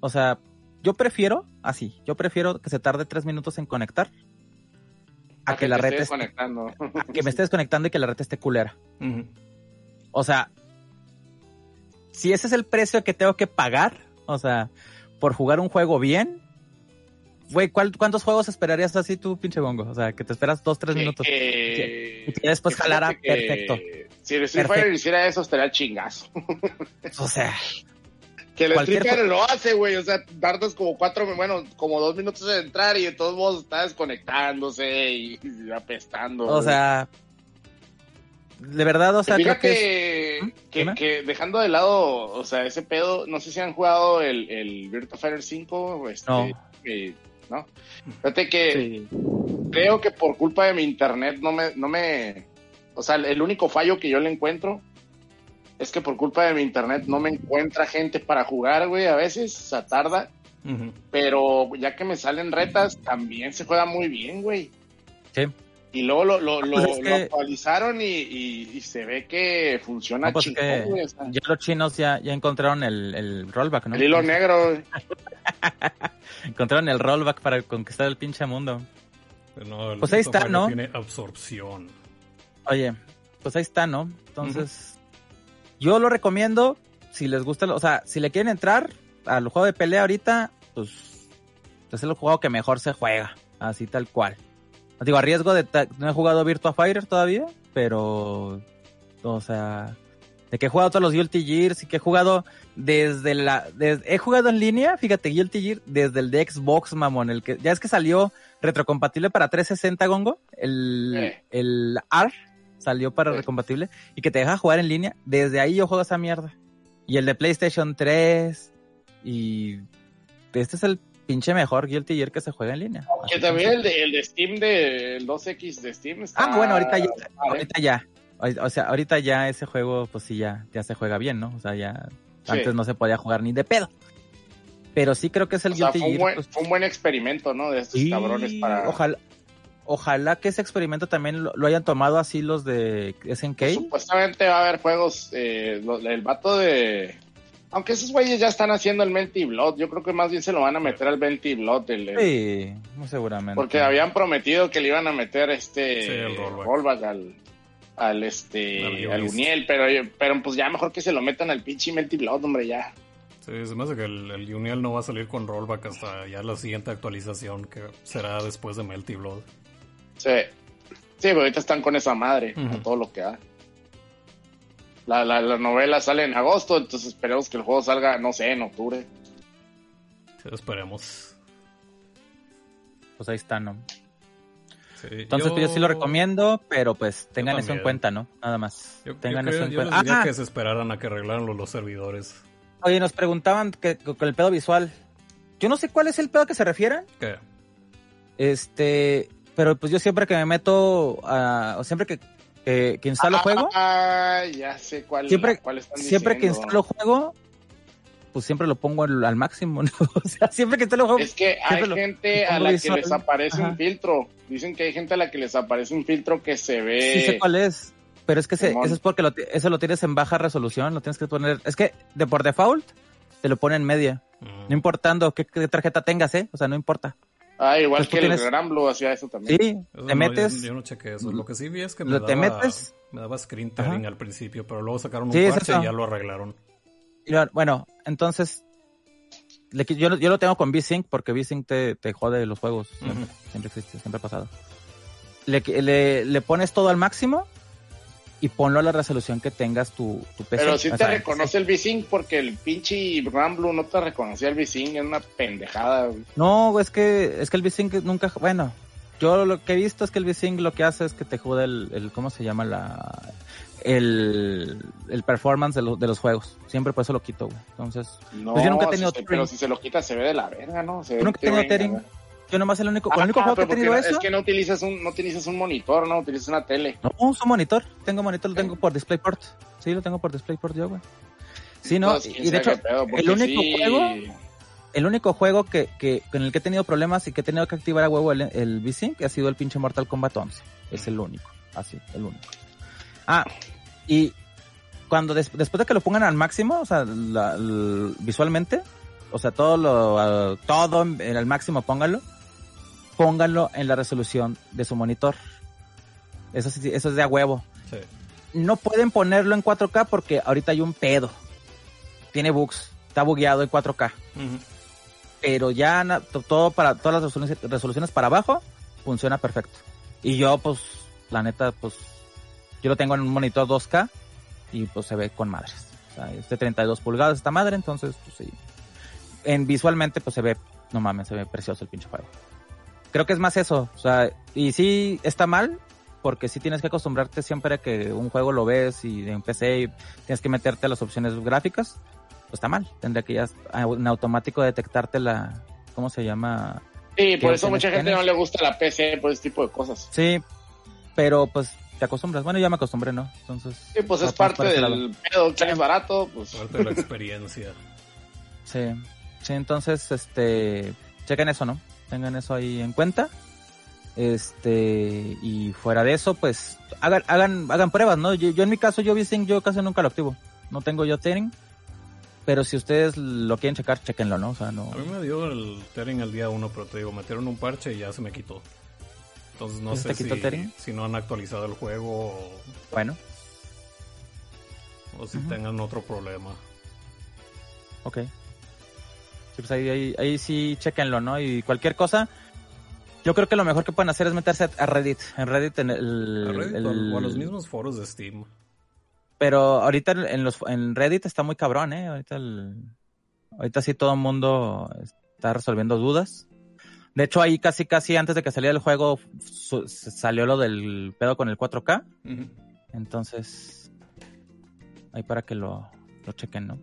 B: O sea, yo prefiero así. Yo prefiero que se tarde tres minutos en conectar a que, la red esté,
F: conectando.
B: a que me esté desconectando y que la red esté culera. O sea, si ese es el precio que tengo que pagar, o sea, por jugar un juego bien, güey, ¿cuál- ¿cuántos juegos esperarías así tú, pinche bongo? O sea, que te esperas dos, tres
F: Que-
B: minutos.
F: que-
B: Y que después jalara
F: que
B: perfecto.
F: Si el Street. Fighter hiciera eso, estaría el chingazo.
B: O sea,
F: Que el Street Fighter lo hace, güey. O sea, tardas como cuatro, bueno, como dos minutos en entrar y de todos modos está desconectándose y, y apestando.
B: o sea, de verdad, o sea, creo
F: Fíjate
B: que es...
F: que,
B: ¿Mm?
F: que, dejando de lado, o sea, ese pedo, no sé si han jugado el, el Virtua Fighter 5, este,
B: No.
F: Fíjate que
E: Sí.
F: creo que por culpa de mi internet no me, no me, o sea, el único fallo que yo le encuentro es que por culpa de mi internet no me encuentra gente para jugar, güey, a veces, o sea, tarda, pero ya que me salen retas, también se juega muy bien, güey.
B: Sí.
F: Y luego lo, lo,
B: Pues
F: lo-
B: es
F: lo
B: que-
F: actualizaron y, y- y se ve que funciona
B: No, pues
F: chingón,
B: que
F: güey, o sea,
B: ya los chinos ya, ya encontraron el, el rollback, ¿no?
F: El hilo negro.
B: Encontraron el rollback para conquistar el pinche mundo.
D: No, el
B: Pues ahí está,
D: juego
B: ¿no?
D: Tiene absorción.
B: Oye, pues ahí está, ¿no? Entonces, yo lo recomiendo si les gusta, o sea, si le quieren entrar al juego de pelea ahorita, pues es el juego que mejor se juega, así tal cual. Digo, a riesgo de no he jugado Virtua Fighter todavía, pero o sea, de que he jugado todos los Guilty Gears y que he jugado desde la des- he jugado en línea, fíjate, Guilty Gear desde el de Xbox, mamón, el que ya es que salió retrocompatible para 360 Gongo, el
F: Eh.
B: el AR salió para
F: Sí.
B: recompatible y que te deja jugar en línea, desde ahí yo juego esa mierda. Y el de PlayStation 3 y este es el pinche mejor Guilty Gear que se juega en línea.
F: Que
B: Así
F: también el de, el de Steam, de, el 2X de Steam. Está,
B: Ah, bueno, ahorita ya, ahorita ya. O o sea, ahorita ya ese juego, pues sí, ya, ya se juega bien, ¿no? O sea, ya
F: Sí.
B: antes no se podía jugar ni de pedo. Pero sí creo que es el
F: O sea,
B: Guilty
F: fue un,
B: Gear.
F: buen,
B: pues,
F: fue un buen experimento, ¿no? De estos
B: sí,
F: cabrones para...
B: ojalá, ojalá que ese experimento también lo, lo hayan tomado así los de SNK.
F: Supuestamente va a haber juegos, eh, lo- el vato de... Aunque esos güeyes ya están haciendo el Melty Blood, yo creo que más bien se lo van a meter al Melty Blood, el- el-
B: Sí, muy seguramente.
F: porque habían prometido que le iban a meter este
D: Sí, el rollback.
F: rollback al, al este
D: Al.
F: Uniel, pero, pero pues ya mejor que se lo metan al pinche Melty Blood, hombre, ya.
D: Sí, se me hace que el, el Uniel no va a salir con rollback hasta ya la siguiente actualización que será después de Melty Blood.
F: Sí. Sí, pero ahorita están con esa madre,
D: Ujú.
F: con todo lo que da. La, la, la novela sale en agosto, entonces esperemos que el juego salga, no sé, en octubre.
D: Sí, esperemos.
B: Pues ahí está, ¿no?
D: Sí,
B: Entonces, pues yo sí lo recomiendo, pero pues tengan eso en cuenta, ¿no? Nada más.
D: Yo, yo
B: tengan
D: creo-
B: eso en
D: yo
B: cuenta.
D: les diría
B: Ah,
D: que se esperaran a que arreglaran los, los servidores.
B: Oye, nos preguntaban que, con el pedo visual. Yo no sé cuál es el pedo que se refieren.
D: ¿Qué?
B: Este, pero pues yo siempre que me meto a, o siempre que, que, que instalo juego,
F: Ah, ya sé cuál,
B: Siempre-
F: cuál están
B: siempre que instalo juego, pues siempre lo pongo al, al máximo, ¿no? O sea, siempre que instalo juego,
F: Es que hay
B: lo-
F: gente a la que les aparece
B: Ajá.
F: un filtro. Dicen que hay gente a la que les aparece un filtro que se ve.
B: sí sé cuál es. Pero es que ese,
F: Simón.
B: eso es porque lo, eso lo tienes en baja resolución, lo tienes que poner, es que de por default te lo pone en media,
D: Mm.
B: no importando qué, qué tarjeta tengas, ¿eh? O sea, no importa.
F: Ah, igual
B: Pues
F: que
B: tienes-
F: el Gran Blue hacía eso también.
B: Sí,
D: Eso
B: te
D: no,
B: metes,
D: Yo, yo no chequé eso. Lo que sí vi es que me daba,
B: te metes-
D: me daba screen tearing al principio, pero luego sacaron un
B: Sí,
D: parche y ya lo arreglaron.
B: Bueno, entonces, yo, yo lo tengo con VSync porque VSync te, te jode los juegos. Siempre, existe, siempre ha pasado. Le, le, le pones todo al máximo y ponlo a la resolución que tengas tu, tu PC.
F: Pero sí te
B: sea,
F: reconoce el V-Sync porque el pinche Gran Blue no te reconocía el V-Sync, es una pendejada. güey.
B: No, es que, es que el VSync nunca, bueno, yo lo que he visto es que el VSync lo que hace es que te jode el, el ¿cómo se llama? la el, el performance de, lo- de los juegos. Siempre por eso lo quito, güey. Entonces,
F: No,
B: Pues yo nunca he
F: si
B: tenido
F: se-
B: tethering.
F: pero si se lo quita se ve de la verga, ¿no? Se
B: Yo nunca he tenido. Yo nomás el único, el único
F: Ah,
B: juego que he tenido
F: no-
B: eso.
F: Es que no utilizas un, no utilizas un monitor, no utilizas una tele.
B: No, uso monitor. Tengo monitor, lo tengo por DisplayPort. Sí, lo tengo por DisplayPort yo, güey. Sí, no,
F: Entonces,
B: y, de hecho,
F: pedo,
B: el único
F: sí-
B: juego- el único juego que, que, con el que he tenido problemas y que he tenido que activar a huevo el, el V-Sync ha sido el pinche Mortal Kombat 11. Es el único. Así, el único. Ah, y cuando des- después de que lo pongan al máximo, o sea, la- visualmente, o sea, todo lo, ah, todo en, al máximo pónganlo, pónganlo en la resolución de su monitor. Eso es de a huevo.
D: Sí.
B: No pueden ponerlo en 4K porque ahorita hay un pedo. Tiene bugs. Está bugueado en 4K.
D: Ujú.
B: Pero ya todo para todas las resoluciones, resoluciones para abajo funciona perfecto. Y yo, pues, la neta, pues, yo lo tengo en un monitor 2K y pues se ve con madres. O sea, es de 32 pulgadas esta madre, entonces, pues sí. En visualmente, pues se ve, no mames, se ve precioso el pinche juego. Creo que es más eso. O sea, y sí está mal, porque sí tienes que acostumbrarte siempre a que un juego lo ves y en PC y tienes que meterte a las opciones gráficas. Pues está mal. Tendría que ya en automático detectarte la, ¿cómo se llama?
F: Sí, por
B: ¿Qué
F: eso mucha gente no le gusta la PC por ese tipo de cosas.
B: Sí, pero pues te acostumbras. Bueno, ya me acostumbré, ¿no? Entonces.
F: Sí, pues es parte del pedo que es barato, pues.
D: Parte de la experiencia.
B: Sí, sí, entonces, este, chequen eso, ¿no? Tengan eso ahí en cuenta. Este, y fuera de eso, pues, hagan, hagan, hagan pruebas, ¿no? Yo, yo en mi caso, yo VSync, yo casi nunca lo activo. No tengo yo Tethering. Pero si ustedes lo quieren checar, chequenlo, ¿no? O sea, no.
D: A mí me dio el Tethering el día uno, pero te digo, metieron un parche y ya se me quitó. Entonces no
B: ¿Ya se
D: sé si, si no han actualizado el juego o,
B: Bueno,
D: o si tengan otro problema.
B: ok. Pues ahí, ahí, ahí sí, chequenlo, ¿no? Y cualquier cosa, yo creo que lo mejor que pueden hacer es meterse a Reddit. En Reddit, en el.
D: A Reddit
B: el-
D: o- a los mismos foros de Steam.
B: Pero ahorita en los en Reddit está muy cabrón, ¿eh? Ahorita el, ahorita sí todo el mundo está resolviendo dudas. De hecho, ahí casi casi antes de que saliera el juego su- salió lo del pedo con el 4K.
D: Ujú.
B: Entonces, ahí para que lo, lo chequen, ¿no?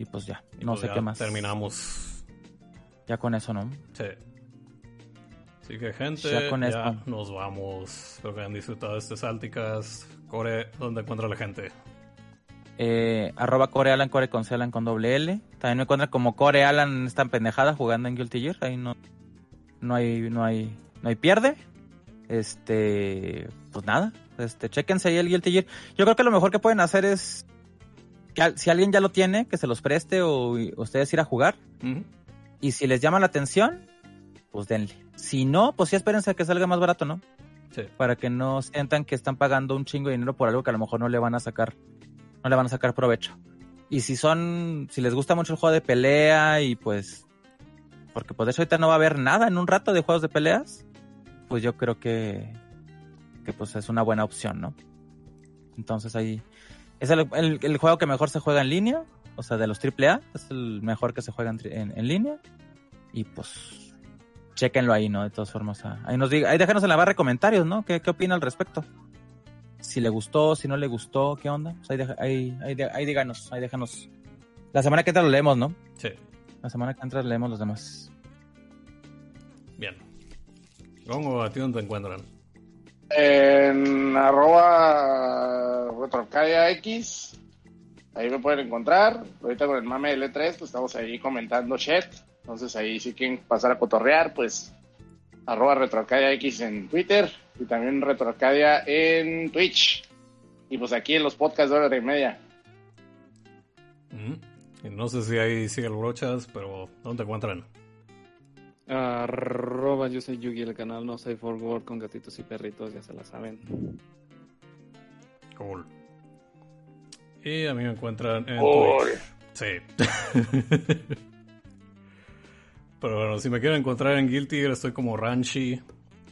B: Y pues ya, no
D: pues
B: sé
D: ya
B: qué más.
D: Terminamos.
B: Ya con eso, ¿no?
D: Sí. Así que gente,
B: Ya con
D: ya
B: esto.
D: nos vamos. Espero que hayan disfrutado de este Salticas. Core, ¿dónde encuentra la gente?
B: Eh, arroba corealan, core con C, Alan con doble L. También me encuentran como corealan esta pendejada jugando en Guilty Gear. Ahí no, no hay, no hay, no hay pierde. Este, pues nada, este, chequense ahí el Guilty Gear. Yo creo que lo mejor que pueden hacer es si alguien ya lo tiene, que se los preste o ustedes ir a jugar. Y si les llama la atención, pues denle. Si no, pues sí espérense a que salga más barato, ¿no?
D: Sí.
B: Para que no sientan que están pagando un chingo de dinero por algo que a lo mejor no le van a sacar, no le van a sacar provecho. Y si son, si les gusta mucho el juego de pelea y pues, porque pues de hecho ahorita no va a haber nada en un rato de juegos de peleas, pues yo creo que, que pues es una buena opción, ¿no? Entonces ahí, es el, el- el juego que mejor se juega en línea, o sea, de los AAA, es el mejor que se juega en, en- en línea. Y pues, chequenlo ahí, ¿no? De todas formas, ah, ahí nos diga, ahí déjanos en la barra de comentarios, ¿no? ¿Qué, qué opina al respecto? Si le gustó, si no le gustó, ¿qué onda? Pues ahí, deja- ahí, ahí, ahí díganos, ahí déjanos. La semana que entra lo leemos, ¿no?
D: Sí.
B: La semana que entra leemos los demás.
D: Bien. Gongo, ¿a ti dónde te encuentran?
F: En arroba X. Ahí me pueden encontrar. Ahorita con el mame del E3, pues estamos ahí comentando chat. Entonces ahí si quieren pasar a cotorrear, pues arroba X en Twitter y también retrocadia en Twitch. Y pues aquí en los podcasts de hora y media.
D: Y no sé si ahí sigue el brochas, pero ¿dónde te encuentran?
E: Arroba yo soy Yugi el canal No Safe for Work con gatitos y perritos, ya se la saben.
D: Cool. Y a mí me encuentran en
F: Cool.
D: Twitch. Sí. Pero bueno, si me quieren encontrar en Guilty, estoy como Ranchi,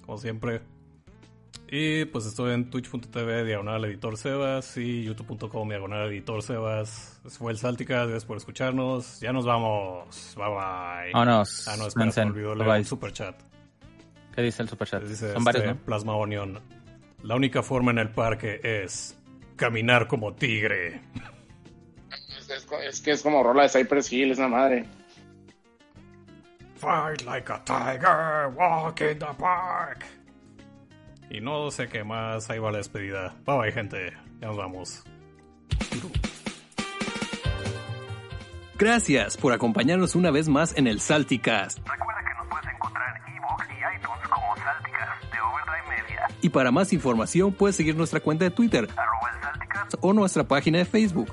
D: como siempre. Y pues estoy en twitch.tv diagonal editor Sebas y youtube.com diagonal editor Sebas. Eso fue el Saltica, gracias por escucharnos. Ya nos vamos. Bye bye.
B: Vámonos.
D: Ah, no, espera, se me olvidó leer
B: bye.
D: un super chat.
B: ¿Qué dice el superchat?
D: Dice
B: Son varios,
D: este,
B: ¿no?
D: Plasma Onion. La única forma en el parque es caminar como tigre.
F: Es, es- es que es como rola de Cypress Hill, es una madre.
D: Fight like a tiger, walk in the park. Y no sé qué más, ahí va la despedida. Bye bye gente, ya nos vamos.
C: Gracias por acompañarnos una vez más en el Salticast.
A: Recuerda que nos puedes encontrar en Evox y iTunes como Salticast de Overdrive Media,
C: Y para más información puedes seguir nuestra cuenta de Twitter
A: arroba el Salticast,
C: o nuestra página de Facebook.